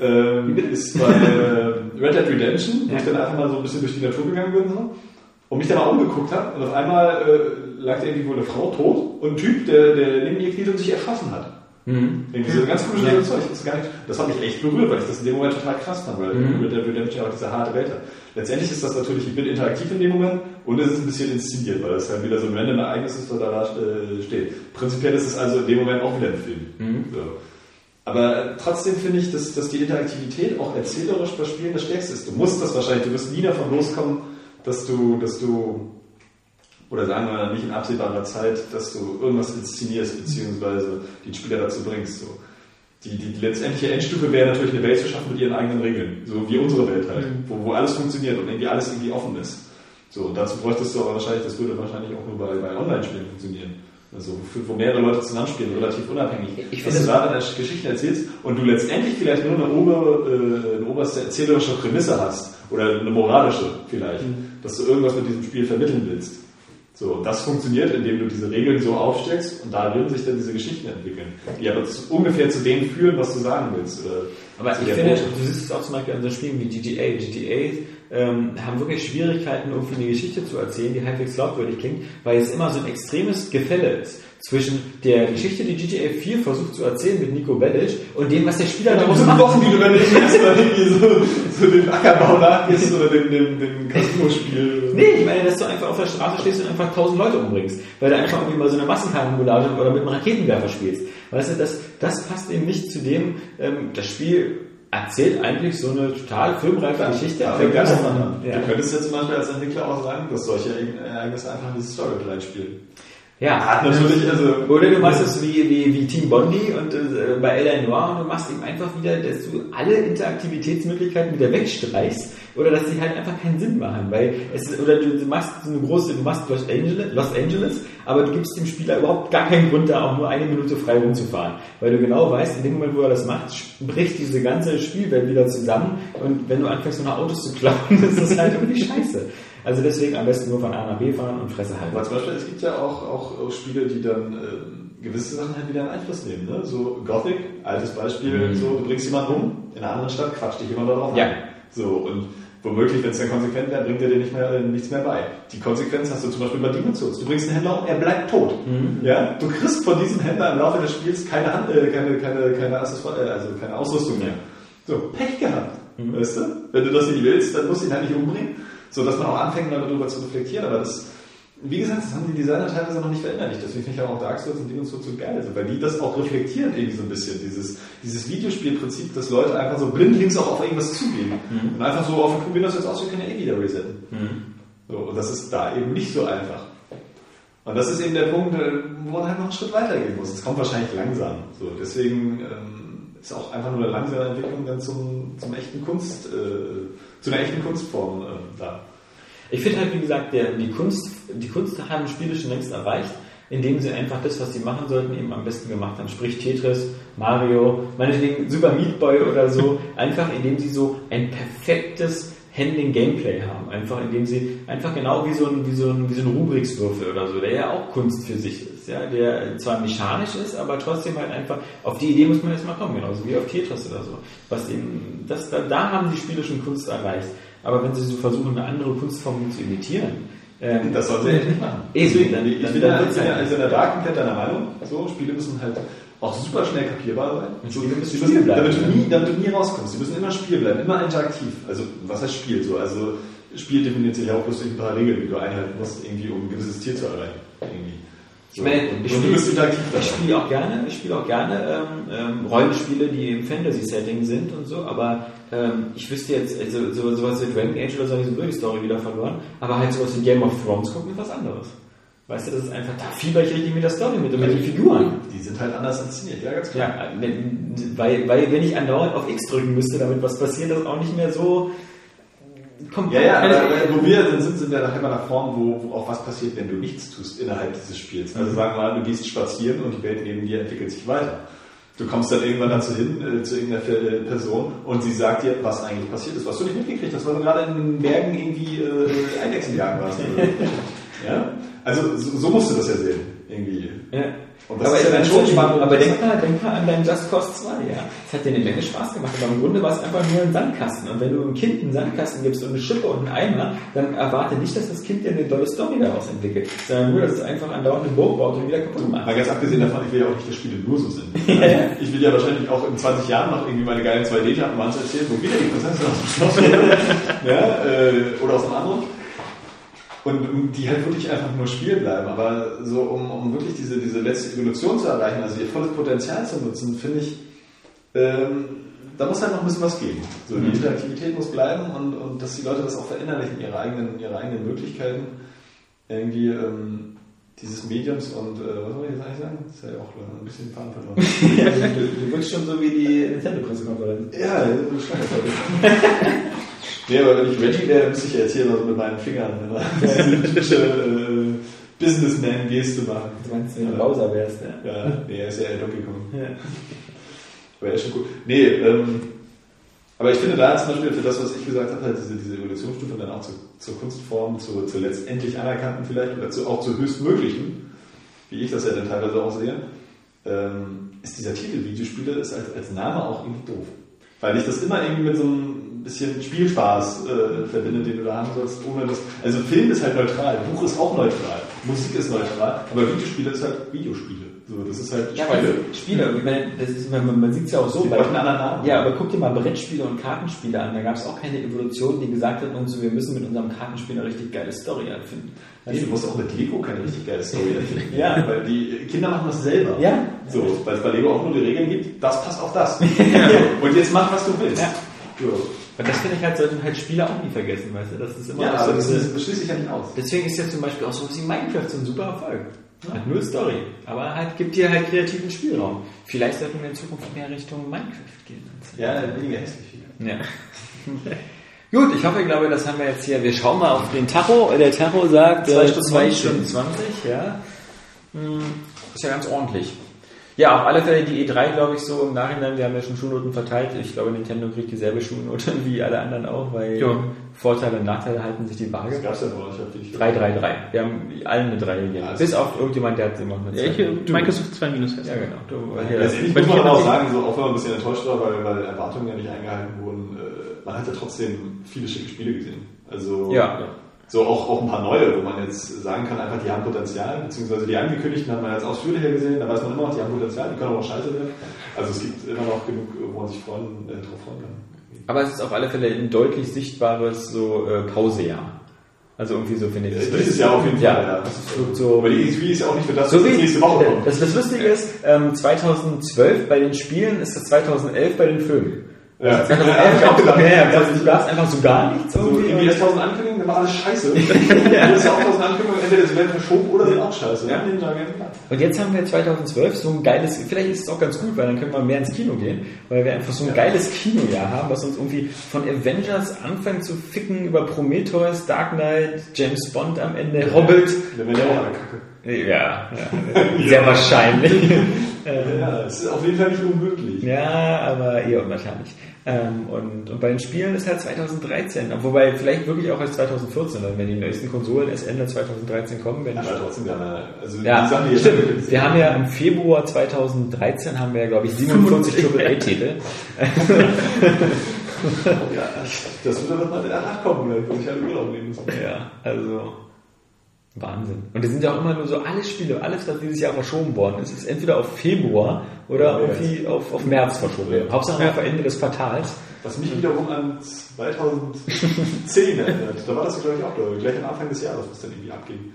S3: ähm, ist bei äh, Red Dead Redemption, wo ich dann einfach mal so ein bisschen durch die Natur gegangen bin so, und mich dann mal umgeguckt habe und auf einmal äh, lag da irgendwie wohl eine Frau tot und ein Typ, der, der neben ihr kniet und sich erschossen hat.
S6: Mhm.
S3: Irgendwie so ganz komische
S6: Ja.
S3: Zeug. Das, das hat mich echt berührt, weil ich das in dem Moment total krass fand, weil
S6: Mhm.
S3: Red Dead Redemption ja auch diese harte Welt hat. Letztendlich ist das natürlich ein bisschen interaktiv in dem Moment und es ist ein bisschen inszeniert, weil das halt wieder so ein random Ereignis ist, das da äh, steht. Prinzipiell ist es also in dem Moment auch wieder ein Film.
S6: Mhm.
S3: So. Aber trotzdem finde ich, dass, dass die Interaktivität auch erzählerisch bei Spielen das Stärkste ist. Du musst das wahrscheinlich, du wirst nie davon loskommen, dass du, dass du, oder sagen wir mal, nicht in absehbarer Zeit, dass du irgendwas inszenierst, beziehungsweise die Spieler dazu bringst. So. Die, die, die letztendliche Endstufe wäre natürlich eine Welt zu schaffen mit ihren eigenen Regeln, so wie unsere Welt halt, wo, wo alles funktioniert und irgendwie alles irgendwie offen ist. So, und dazu bräuchtest du aber wahrscheinlich, das würde wahrscheinlich auch nur bei, bei Online-Spielen funktionieren. Also für, wo mehrere Leute zusammenspielen, relativ unabhängig.
S5: Ich
S3: dass
S5: finde
S3: du da deine Geschichten erzählst und du letztendlich vielleicht nur eine, ober, äh, eine oberste erzählerische Prämisse hast oder eine moralische vielleicht, dass du irgendwas mit diesem Spiel vermitteln willst. So, das funktioniert, indem du diese Regeln so aufsteckst und darin sich dann diese Geschichten entwickeln, die aber zu, ungefähr zu dem führen, was du sagen willst.
S6: Aber ich finde, du siehst es auch zum Beispiel an so Spielen wie GTA. GTA ähm, haben wirklich Schwierigkeiten, irgendwie eine Geschichte zu erzählen, die halbwegs glaubwürdig klingt, weil es immer so ein extremes Gefälle ist zwischen der Geschichte, die GTA 4 versucht zu erzählen mit Nico Bellic und dem, was der Spieler daraus
S3: so
S6: macht.
S3: Wochen, die du dann irgendwie so, so dem Ackerbau nachgehst oder dem, dem, dem Casino-Spiel.
S6: Nee, ich meine, dass du einfach auf der Straße stehst und einfach tausend Leute umbringst, weil du einfach irgendwie mal so eine Massenkanonade oder mit einem Raketenwerfer spielst. Weißt du, das, das passt eben nicht zu dem, ähm, das Spiel erzählt eigentlich so eine total filmreife Geschichte,
S3: Ja, fängt ganz an.
S6: Ja.
S3: Du könntest jetzt zum Beispiel als Entwickler auch sagen, dass solche Ereignisse einfach in diese Storyline spielen.
S6: Ja,
S3: Hat natürlich, also.
S6: Oder du machst es wie, wie, wie Team Bondi und äh, bei L.A. Noir und du machst eben einfach wieder, dass du alle Interaktivitätsmöglichkeiten wieder wegstreichst oder dass die halt einfach keinen Sinn machen, weil es oder du, du machst so eine große, du machst Los Angeles, Los Angeles, aber du gibst dem Spieler überhaupt gar keinen Grund, da auch nur eine Minute frei rumzufahren, weil du genau weißt, in dem Moment, wo er das macht, bricht diese ganze Spielwelt wieder zusammen und wenn du anfängst, so nach Autos zu klauen, ist das halt irgendwie scheiße. Also deswegen am besten nur von A nach B fahren und Fresse halten.
S3: Aber zum Beispiel, es gibt ja auch, auch, Spiele, die dann ähm, gewisse Sachen halt wieder in Einfluss nehmen. Ne? So Gothic, altes Beispiel, so du bringst jemanden um, in einer anderen Stadt quatscht dich jemand darauf
S6: Ja.
S3: an. So, und womöglich, wenn es dann konsequent wäre, bringt er dir nicht mehr, äh, nichts mehr bei. Die Konsequenz hast du zum Beispiel bei Demon's Souls. Du bringst einen Händler um, er bleibt tot. Ja? Du kriegst von diesem Händler im Laufe des Spiels keine, Hand, äh, keine, keine, keine, äh, also keine Ausrüstung mehr. So, Pech gehabt. Weißt du? Wenn du das nicht willst, dann musst du ihn halt nicht umbringen. So dass man auch anfängt, darüber zu reflektieren. Aber das, wie gesagt, das haben die Designer teilweise noch nicht verinnerlicht. Deswegen finde ich auch Dark Souls und Demon's Souls so geil. Also, weil die das auch reflektieren irgendwie so ein bisschen. Dieses, dieses Videospielprinzip, dass Leute einfach so blindlings auch auf irgendwas zugehen. Und einfach so auf probieren das jetzt aus, wir können ja eh wieder resetten. So, und das ist da eben nicht so einfach. Und das ist eben der Punkt, äh, wo man halt noch einen Schritt weitergehen muss. Es kommt wahrscheinlich langsam. So, deswegen ähm, ist auch einfach nur eine langsame Entwicklung dann zum, zum echten Kunst, äh, zu einer echten Kunstform äh, da.
S6: Ich finde halt, wie gesagt, der, die, Kunst, die Kunst haben Spiele schon längst erreicht, indem sie einfach das, was sie machen sollten, eben am besten gemacht haben. Sprich Tetris, Mario, meinetwegen Super Meat Boy oder so. Einfach indem sie so ein perfektes Handling-Gameplay haben. Einfach indem sie einfach genau wie so ein, wie so ein, wie so ein Rubrikswürfel oder so, der ja auch Kunst für sich ist. Ja, der zwar mechanisch ist, aber trotzdem halt einfach, auf die Idee muss man erstmal kommen, genauso wie auf Tetris oder so. Was eben, das, da, da haben die Spiele schon Kunst erreicht. Aber wenn sie so versuchen, eine andere Kunstform zu imitieren, ähm,
S3: Das soll sie echt nicht machen.
S6: Eben,
S3: Deswegen,
S6: dann-
S3: ich
S6: dann-
S3: bin
S6: dann
S3: bin ja also da komplett deiner Meinung. So, Spiele müssen halt auch super schnell kapierbar sein.
S6: Und Spiele müssen Spiel bleiben,
S3: damit, du nie, damit du nie rauskommst. Sie müssen immer Spiel bleiben, immer interaktiv. Also, was heißt Spiel? So, also, Spiel definiert sich auch bloß durch ein paar Regeln, die du einhalten musst, irgendwie, um ein gewisses Ziel zu erreichen. Irgendwie.
S6: Ich meine, ich spiele- spiele auch gerne, ich spiele auch gerne ähm, ähm, Rollenspiele, die im Fantasy-Setting sind und so, aber ähm, ich wüsste jetzt, also so, sowas wie Dragon Age oder so, habe ich so die Story wieder verloren, aber halt sowas wie Game of Thrones mir was anderes. Weißt du, das ist einfach, da fieber ich richtig mit der Story mit mit den Figuren.
S3: Die sind halt anders inszeniert, ja, ganz klar.
S6: Ja, wenn- weil, weil wenn ich andauernd auf X drücken müsste, damit was passiert, das auch nicht mehr so komplett.
S3: ja, aber aber wo wir dann sind, sind wir nachher in einer Form, wo, wo auch was passiert, wenn du nichts tust innerhalb dieses Spiels. Also sagen wir mal, du gehst spazieren und die Welt neben dir entwickelt sich weiter. Du kommst dann irgendwann dazu hin, äh, zu irgendeiner Fe- Person und sie sagt dir, was eigentlich passiert ist, was du nicht mitgekriegt hast, weil du gerade in den Bergen irgendwie äh, Eidechsen jagen warst. ja? Also so, so musst du das ja sehen, irgendwie.
S6: Ja.
S3: Und das
S6: aber,
S3: ist ja dann schon spannend.
S6: aber denk mal, denk mal an dein Just Cause 2, ja. Es hat dir eine Menge Spaß gemacht, aber im Grunde war es einfach nur ein Sandkasten. Und wenn du einem Kind einen Sandkasten gibst und eine Schippe und einen Eimer, dann erwarte nicht, dass das Kind dir eine tolle Story daraus entwickelt, sondern nur, dass es einfach andauernd eine Burg baut und wieder kaputt macht.
S3: Mal ganz abgesehen davon, ich will ja auch nicht, dass Spiele nur so sind. Ich will ja wahrscheinlich auch in 20 Jahren noch irgendwie meine geilen 2D-Jump-Runs erzählen, wo wieder die Prinzessin aus dem Schloss ja, äh, oder aus einem anderen. Und die halt wirklich einfach nur spielen bleiben. Aber so, um, um wirklich diese, diese letzte Evolution zu erreichen, also ihr volles Potenzial zu nutzen, finde ich, ähm, da muss halt noch ein bisschen was geben. So, die Interaktivität muss bleiben und, und dass die Leute das auch verinnerlichen, ihre eigenen, ihre eigenen Möglichkeiten irgendwie ähm, dieses Mediums und äh, was soll ich jetzt eigentlich sagen? Das ist ja auch ein bisschen den Faden verloren.
S6: Du, wirkst schon so wie die Nintendo-Pressekonferenz.
S3: ja, das ist scheiße. Nee, aber wenn ich Reggie wäre, müsste ich ja jetzt hier so mit meinen Fingern diese typische äh, Businessman-Geste machen.
S6: Du meinst, wenn du Bowser wärst, ja.
S3: Ja, nee, er ist ja eher Donkey Kong.
S6: ja.
S3: Aber er ist schon gut. Nee, ähm, aber ich finde da zum Beispiel für das, was ich gesagt habe, halt diese, diese Evolutionsstufe dann auch zu, zur Kunstform, zu, zu letztendlich anerkannten vielleicht oder zu, auch zu höchstmöglichen, wie ich das ja dann teilweise auch sehe, ähm, ist dieser Titel Videospiele ist als, als Name auch irgendwie doof. Weil ich das immer irgendwie mit so einem bisschen Spielspaß äh, verbinde, den du da haben sollst, ohne das. Also Film ist halt neutral, Buch ist auch neutral, Musik ist neutral, aber Videospiele ist halt Videospiele. So, das ist halt
S6: Ja,
S3: Spiele.
S6: Spiele, ich meine, das ist, man, man sieht es ja auch so. Bei-. Ja, aber guck dir mal Brettspiele und Kartenspiele an. Da gab es auch keine Evolution, die gesagt hat, uns, wir müssen mit unserem Kartenspiel eine richtig geile Story erfinden.
S3: Nee, du musst auch mit Lego keine richtig geile Story erfinden.
S6: Ja.
S3: Weil die Kinder machen das selber.
S6: Ja.
S3: So, weil es bei Lego auch nur die Regeln gibt, das passt auf das. Und jetzt mach, was du willst.
S6: Ja.
S3: So.
S6: Und das finde ich halt, sollten halt Spieler auch nie vergessen, weißt du? Das ist immer
S3: Ja, aber
S6: so
S3: das,
S6: diese-
S3: das schließt sich ja nicht aus.
S6: Deswegen ist ja zum Beispiel auch so wie Minecraft so ein super Erfolg. Hat null Story. Aber halt gibt dir halt kreativen Spielraum. Vielleicht sollten wir in Zukunft mehr Richtung Minecraft gehen.
S3: Ja, weniger hässlich.
S6: Ja. Gut, ich hoffe, ich glaube, das haben wir jetzt hier. Wir schauen mal auf den Tacho. Der Tacho sagt
S3: Zwei
S6: äh,
S3: Stunden
S6: 2
S3: 20.
S6: Stunden 20, ja. Hm, Ist ja ganz ordentlich. Ja, auf alle Fälle die E3, glaube ich, so im Nachhinein, wir haben ja schon Schulnoten verteilt. Ich glaube, Nintendo kriegt dieselbe Schulnote wie alle anderen auch, weil
S5: Ja.
S6: Vorteile und Nachteile halten sich die
S3: Das
S6: Waage.
S3: gab's ja die
S6: 3, 3, 3. Wir haben allen eine 3 gegeben.
S3: Ja, also-
S6: Bis auf irgendjemand, der hat immer mit
S5: Ja, ich,
S6: zwei.
S5: Microsoft 2 Minus fest.
S6: Ja, genau. Du, weil
S3: Ja,
S6: das,
S3: Letztendlich
S5: bei
S3: muss man auch sagen, so, auch wenn man ein bisschen enttäuscht war, weil, weil Erwartungen ja nicht eingehalten wurden, äh, man hat ja trotzdem viele schicke Spiele gesehen. Also
S6: Ja.
S3: So auch, auch ein paar neue, wo man jetzt sagen kann, einfach die haben Potenzial, beziehungsweise die angekündigten haben wir jetzt ausführlicher gesehen, da weiß man immer noch, die haben Potenzial, die können auch scheiße werden. Also es gibt immer noch genug, wo man sich freuen, äh, drauf freuen kann.
S6: aber es ist auf alle Fälle ein deutlich sichtbares so äh, Pausejahr. Also irgendwie so finde ich das.
S3: Äh, Dieses Jahr auf jeden Fall,
S6: Ja,
S3: ja.
S6: das ist so.
S3: Aber die E3 ist ja auch nicht für das,
S6: So
S3: was
S6: wie
S3: nächste Woche kommt.
S6: das, das Lustige ist, ähm, 2012 bei den Spielen ist das 2011 bei den Filmen.
S3: Ja.
S6: 2011
S3: Hab ich auch gedacht.
S6: Ja, ja, also du gab's einfach so gar nichts
S3: So,
S6: irgendwie.
S3: irgendwie erst tausend Ankündigungen, dann war alles scheiße. Dann ist ja auch tausend Ankündigungen, entweder sie werden verschoben oder sind auch scheiße.
S6: Ja. Und jetzt haben wir 2012 so ein geiles, vielleicht ist es auch ganz gut, weil dann können wir mehr ins Kino gehen, weil wir einfach so ein geiles Kinojahr haben, was uns irgendwie von Avengers anfängt zu ficken über Prometheus, Dark Knight, James Bond am Ende, Hobbit.
S3: Da werden ja auch alle kacke.
S6: Ja, ja sehr wahrscheinlich.
S3: Ja, es ist auf jeden Fall nicht unmöglich.
S6: Ja, aber eher unwahrscheinlich. Ähm, und, und bei den Spielen ist halt 2013, wobei vielleicht wirklich auch erst 2014, weil wenn die neuesten Konsolen erst Ende 2013 kommen, wenn
S3: Aber trotzdem, ja, also
S6: ja,
S3: die Sachen,
S6: stimmt. Wir haben ja im Februar 2013 haben wir, glaube ich, 47 AAA-Titel.
S3: ja, das wird aber mal wieder hart kommen, dann würde ich halt Urlaub nehmen müssen.
S6: Ja, also Wahnsinn. Und das sind ja auch immer nur so alle Spiele, alles, was dieses Jahr verschoben worden ist, ist entweder auf Februar oder
S3: Ja,
S6: irgendwie auf, auf März verschoben.
S3: Ja.
S6: Hauptsache auf Ende des Quartals.
S3: Was mich wiederum an 2010 erinnert. Da war das, glaube ich, auch glaube ich, gleich am Anfang des Jahres, was dann irgendwie abging.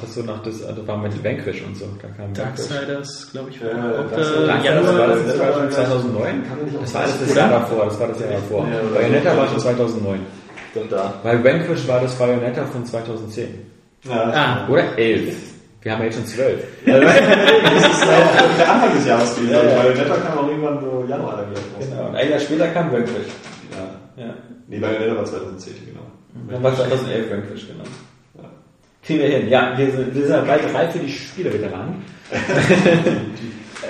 S6: Hast du noch das, also war mit Vanquish und so, da kam.
S5: Darksiders, glaube ich,
S3: Ja,
S5: war
S3: Darksiders.
S5: Januar.
S6: war das, das war schon
S3: Kann
S6: 2009?
S3: man nicht
S6: Das war alles das Jahr davor, das war das Jahr davor.
S3: Ja,
S6: Bayonetta war schon 2009.
S3: Dann da.
S6: Weil Vanquish war das Bayonetta von 2010.
S3: Ja,
S5: Ah,
S6: Oder 11. Wir haben ja jetzt schon 12.
S3: das ist auch der Anfang des Jahres gewesen.
S6: Ja, ja.
S3: Weil Netter kam auch irgendwann so Januar dann wieder.
S6: Genau. Und ein Jahr später kam Vanquish.
S3: Ja.
S6: Ja.
S3: Nee, Bayonetta war 2010, genau.
S6: Dann war 2011 Vanquish, genau.
S3: Ja.
S6: Kriegen wir hin. Ja, wir sind, wir sind ja bald reif für die Spieleveteranen.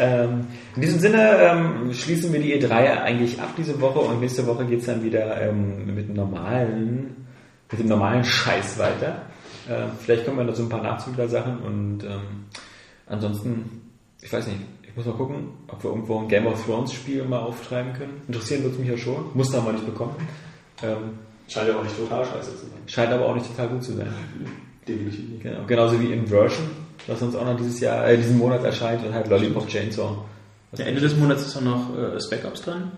S6: ähm, in diesem Sinne ähm, schließen wir die E3 eigentlich ab diese Woche und nächste Woche geht's dann wieder ähm, mit normalen, mit dem normalen Scheiß weiter. Ähm, vielleicht kommen wir noch so ein paar Nachzügler-Sachen und ähm, ansonsten, ich weiß nicht, ich muss mal gucken, ob wir irgendwo ein Game of Thrones Spiel mal auftreiben können. Interessieren wird mich ja schon, muss da mal nicht bekommen. Ähm,
S3: Scheint ja auch nicht total scheiße zu sein.
S6: scheint aber auch nicht total gut zu sein.
S3: Definitiv nicht.
S6: Genau, genauso wie Inversion, was uns auch noch dieses Jahr, äh, diesen Monat erscheint und halt Lollipop Chainsaw.
S5: Ja, Ende des Monats ist auch noch äh, Spec Ops dran.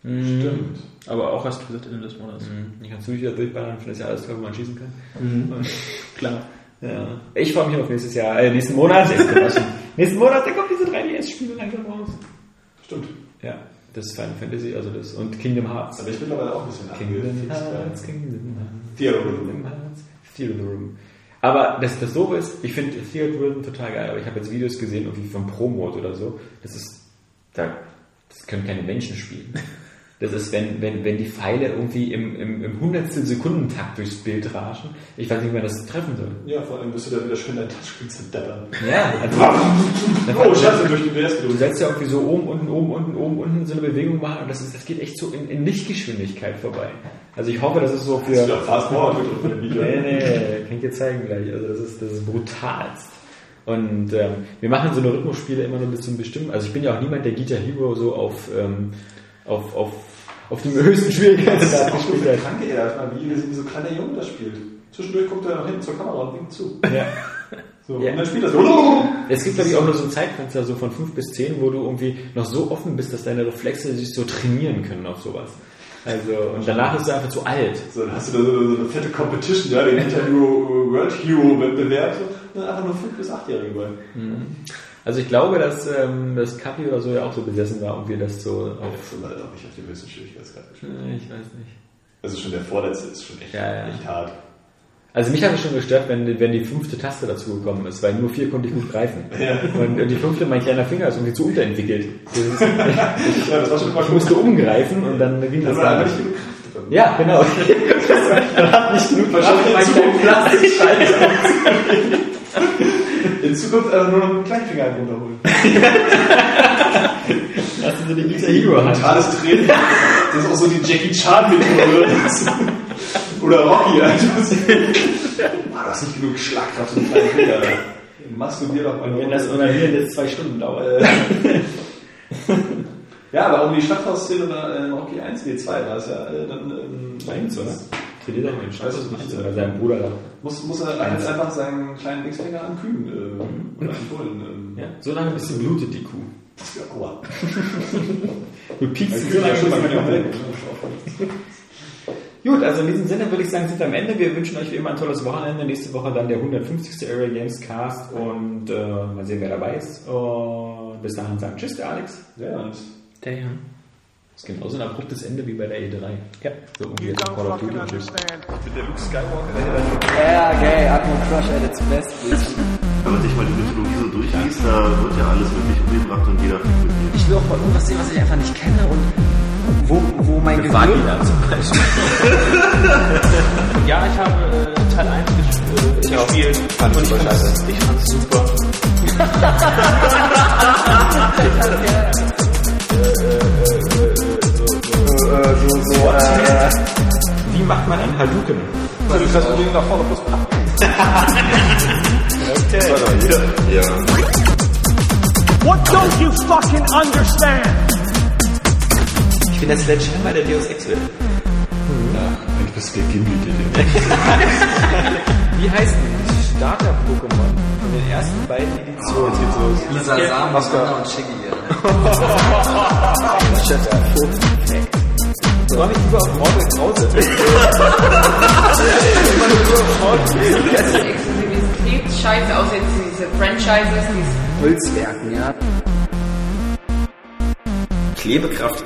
S3: Stimmt.
S5: Aber auch hast du gesagt Ende des Monats.
S6: Mhm. Ich kann es wieder durchballern, finde das ja alles toll, wo man schießen kann.
S5: Klar.
S6: Ja. Ich freue mich auf nächstes Jahr, äh, nächsten Monat. Nächsten Monat, da kommt diese 3DS-Spiele langsam raus.
S3: Stimmt.
S6: Ja, das ist Final Fantasy, also das, und Kingdom Hearts.
S3: Aber ich bin mittlerweile auch ein bisschen
S6: Kingdom
S3: angefixt.
S6: Hearts, Kingdom Hearts.
S3: Theater
S6: Kingdom Hearts, Room. Aber das, das Doofe ist, ich finde Theater Room total geil, aber ich habe jetzt Videos gesehen, irgendwie vom Pro-Mode oder so. Das ist, da, das können keine Menschen spielen. Das ist, wenn, wenn, wenn die Pfeile irgendwie im, im, im hundertstel Sekundentakt durchs Bild raschen. Ich weiß nicht, wie man das treffen soll.
S3: Ja, vor allem wirst du da wieder schön dein Touchscreen zerdeppern.
S6: Ja, also,
S3: Oh, Scheiße, durch den WS
S6: Du setzt ja irgendwie so oben, unten, oben, unten, oben, unten so eine Bewegung machen und das, ist, das geht echt so in, in Lichtgeschwindigkeit vorbei. Also ich hoffe, das ist so für...
S3: Ja, fast forward von dem Video.
S6: Nee, nee, kann ich dir zeigen gleich. Also das ist, das ist brutalst. Und ähm, wir machen so eine Rhythmusspiele immer nur bis zum Bestimmen. Also ich bin ja auch niemand, der Guitar Hero so auf, ähm, auf, auf, auf dem höchsten Schwierigkeitsgrad gespielt hat.
S3: Kranke, ey, mal wie, wie so ein kleiner Junge das spielt. Zwischendurch guckt er nach hinten zur Kamera und winkt zu.
S6: Ja.
S3: So,
S6: Ja.
S3: Und dann spielt er so.
S6: Es gibt, glaube ich, auch nur so ein Zeitfenster so von 5 bis 10, wo du irgendwie noch so offen bist, dass deine Reflexe sich so trainieren können auf sowas. Also, und danach ist er einfach zu alt.
S3: So, dann hast du da so, so eine fette Competition, ja, den Interview World Hero Wettbewerb. So, und dann einfach nur 5- bis 8-Jährige bei.
S6: Also ich glaube, dass ähm, das Kapi oder so ja auch so besessen war, irgendwie das so
S3: Ja,
S6: auf...
S3: das ist leider auch nicht auf dem höchsten Schwierigkeitsgrad gespielt.
S6: Ich weiß nicht.
S3: Also schon der vorletzte ist schon echt,
S6: Ja, ja.
S3: echt hart.
S6: Also mich hat es schon gestört, wenn, wenn die fünfte Taste dazugekommen ist, weil nur vier konnte ich gut greifen.
S3: Ja.
S6: Und die fünfte, mein kleiner Finger ist irgendwie zu unterentwickelt. Ist,
S3: Ja, schon mal
S6: ich musste umgreifen und dann ging das
S3: aber
S6: nicht.
S3: genug Kraft drin.
S6: Ja, genau. Das hat nicht genug
S3: Wahrscheinlich
S6: Kraft,
S3: in
S6: meinen kleinen Plastikschalter.
S3: In Zukunft einfach nur noch einen Kleinfinger runterholen.
S6: Lassen Sie die Guitar Hero Hand.
S3: Totales Training. Das ist auch so die Jackie Chan Methode. Oder Rocky, Alter. Ah, du hast nicht genug Schlagkraft im kleinen Finger. Alter. Masturbier doch mal.
S6: Wenn das Onanieren jetzt zwei Stunden dauert.
S3: Ja, aber um die Schlachthaus-Szene in äh, Rocky 1 W2 war es ja äh, dann. Ähm,
S6: Eins, oder? Trainiert doch mal
S3: Ich weiß es nicht.
S6: Bei seinem Bruder da.
S3: Muss, muss er jetzt einfach seinen kleinen Wichsfinger an Kühen äh, oder an Bullen. Ähm,
S6: Ja, so lange bis sie blutet, die Kuh.
S3: Das wäre aua.
S6: Du piekst
S3: Kühen
S6: so lange,
S3: schon mal
S6: sie blutet.
S3: melden.
S6: Gut, also in diesem Sinne würde ich sagen, sind wir am Ende. Wir wünschen euch wie immer ein tolles Wochenende. Nächste Woche dann der 150. Area Games Cast und äh, mal sehen, wer dabei ist. Und bis dahin sagen Tschüss, der Alex.
S3: Ja, und
S5: Der Jan.
S6: Das ist genauso ein abruptes Ende wie bei der E3.
S5: Ja.
S6: So irgendwie jetzt Call of Duty und Tschüss.
S1: Ja, gay, Atmo Crush at its best.
S7: Wenn man sich mal die Mythologie so durchliest, da wird ja alles wirklich umgebracht und jeder fliegt mit jedem.
S1: Ich will auch mal irgendwas sehen, was ich einfach nicht kenne und wo, wo mein Gehirn...
S6: Vagina zum Beispiel.
S5: Ja, ich habe äh, Teil 1 ges äh, gespielt.
S6: Fand
S5: und
S6: ich
S5: ich
S6: super
S5: fand's, ich fand's super.
S6: Wie macht man einen Hadouken?
S3: das Problem nach vorne plus
S7: Ja.
S8: What don't you fucking understand?
S6: Ich bin der Sledgehammer der Deus Ex Welt.
S3: Du bist gegimmelt.
S6: Wie heißt denn Starter-Pokémon von den ersten beiden Editionen? Los.
S1: Lisa Sam, Oscar und Shiggy. Ja.
S6: freue mich lieber auf Mortal Krause.
S2: Exklusivität scheiße, außer jetzt diese Franchises, diese
S9: Holzwerken, ja.
S10: Klebekraft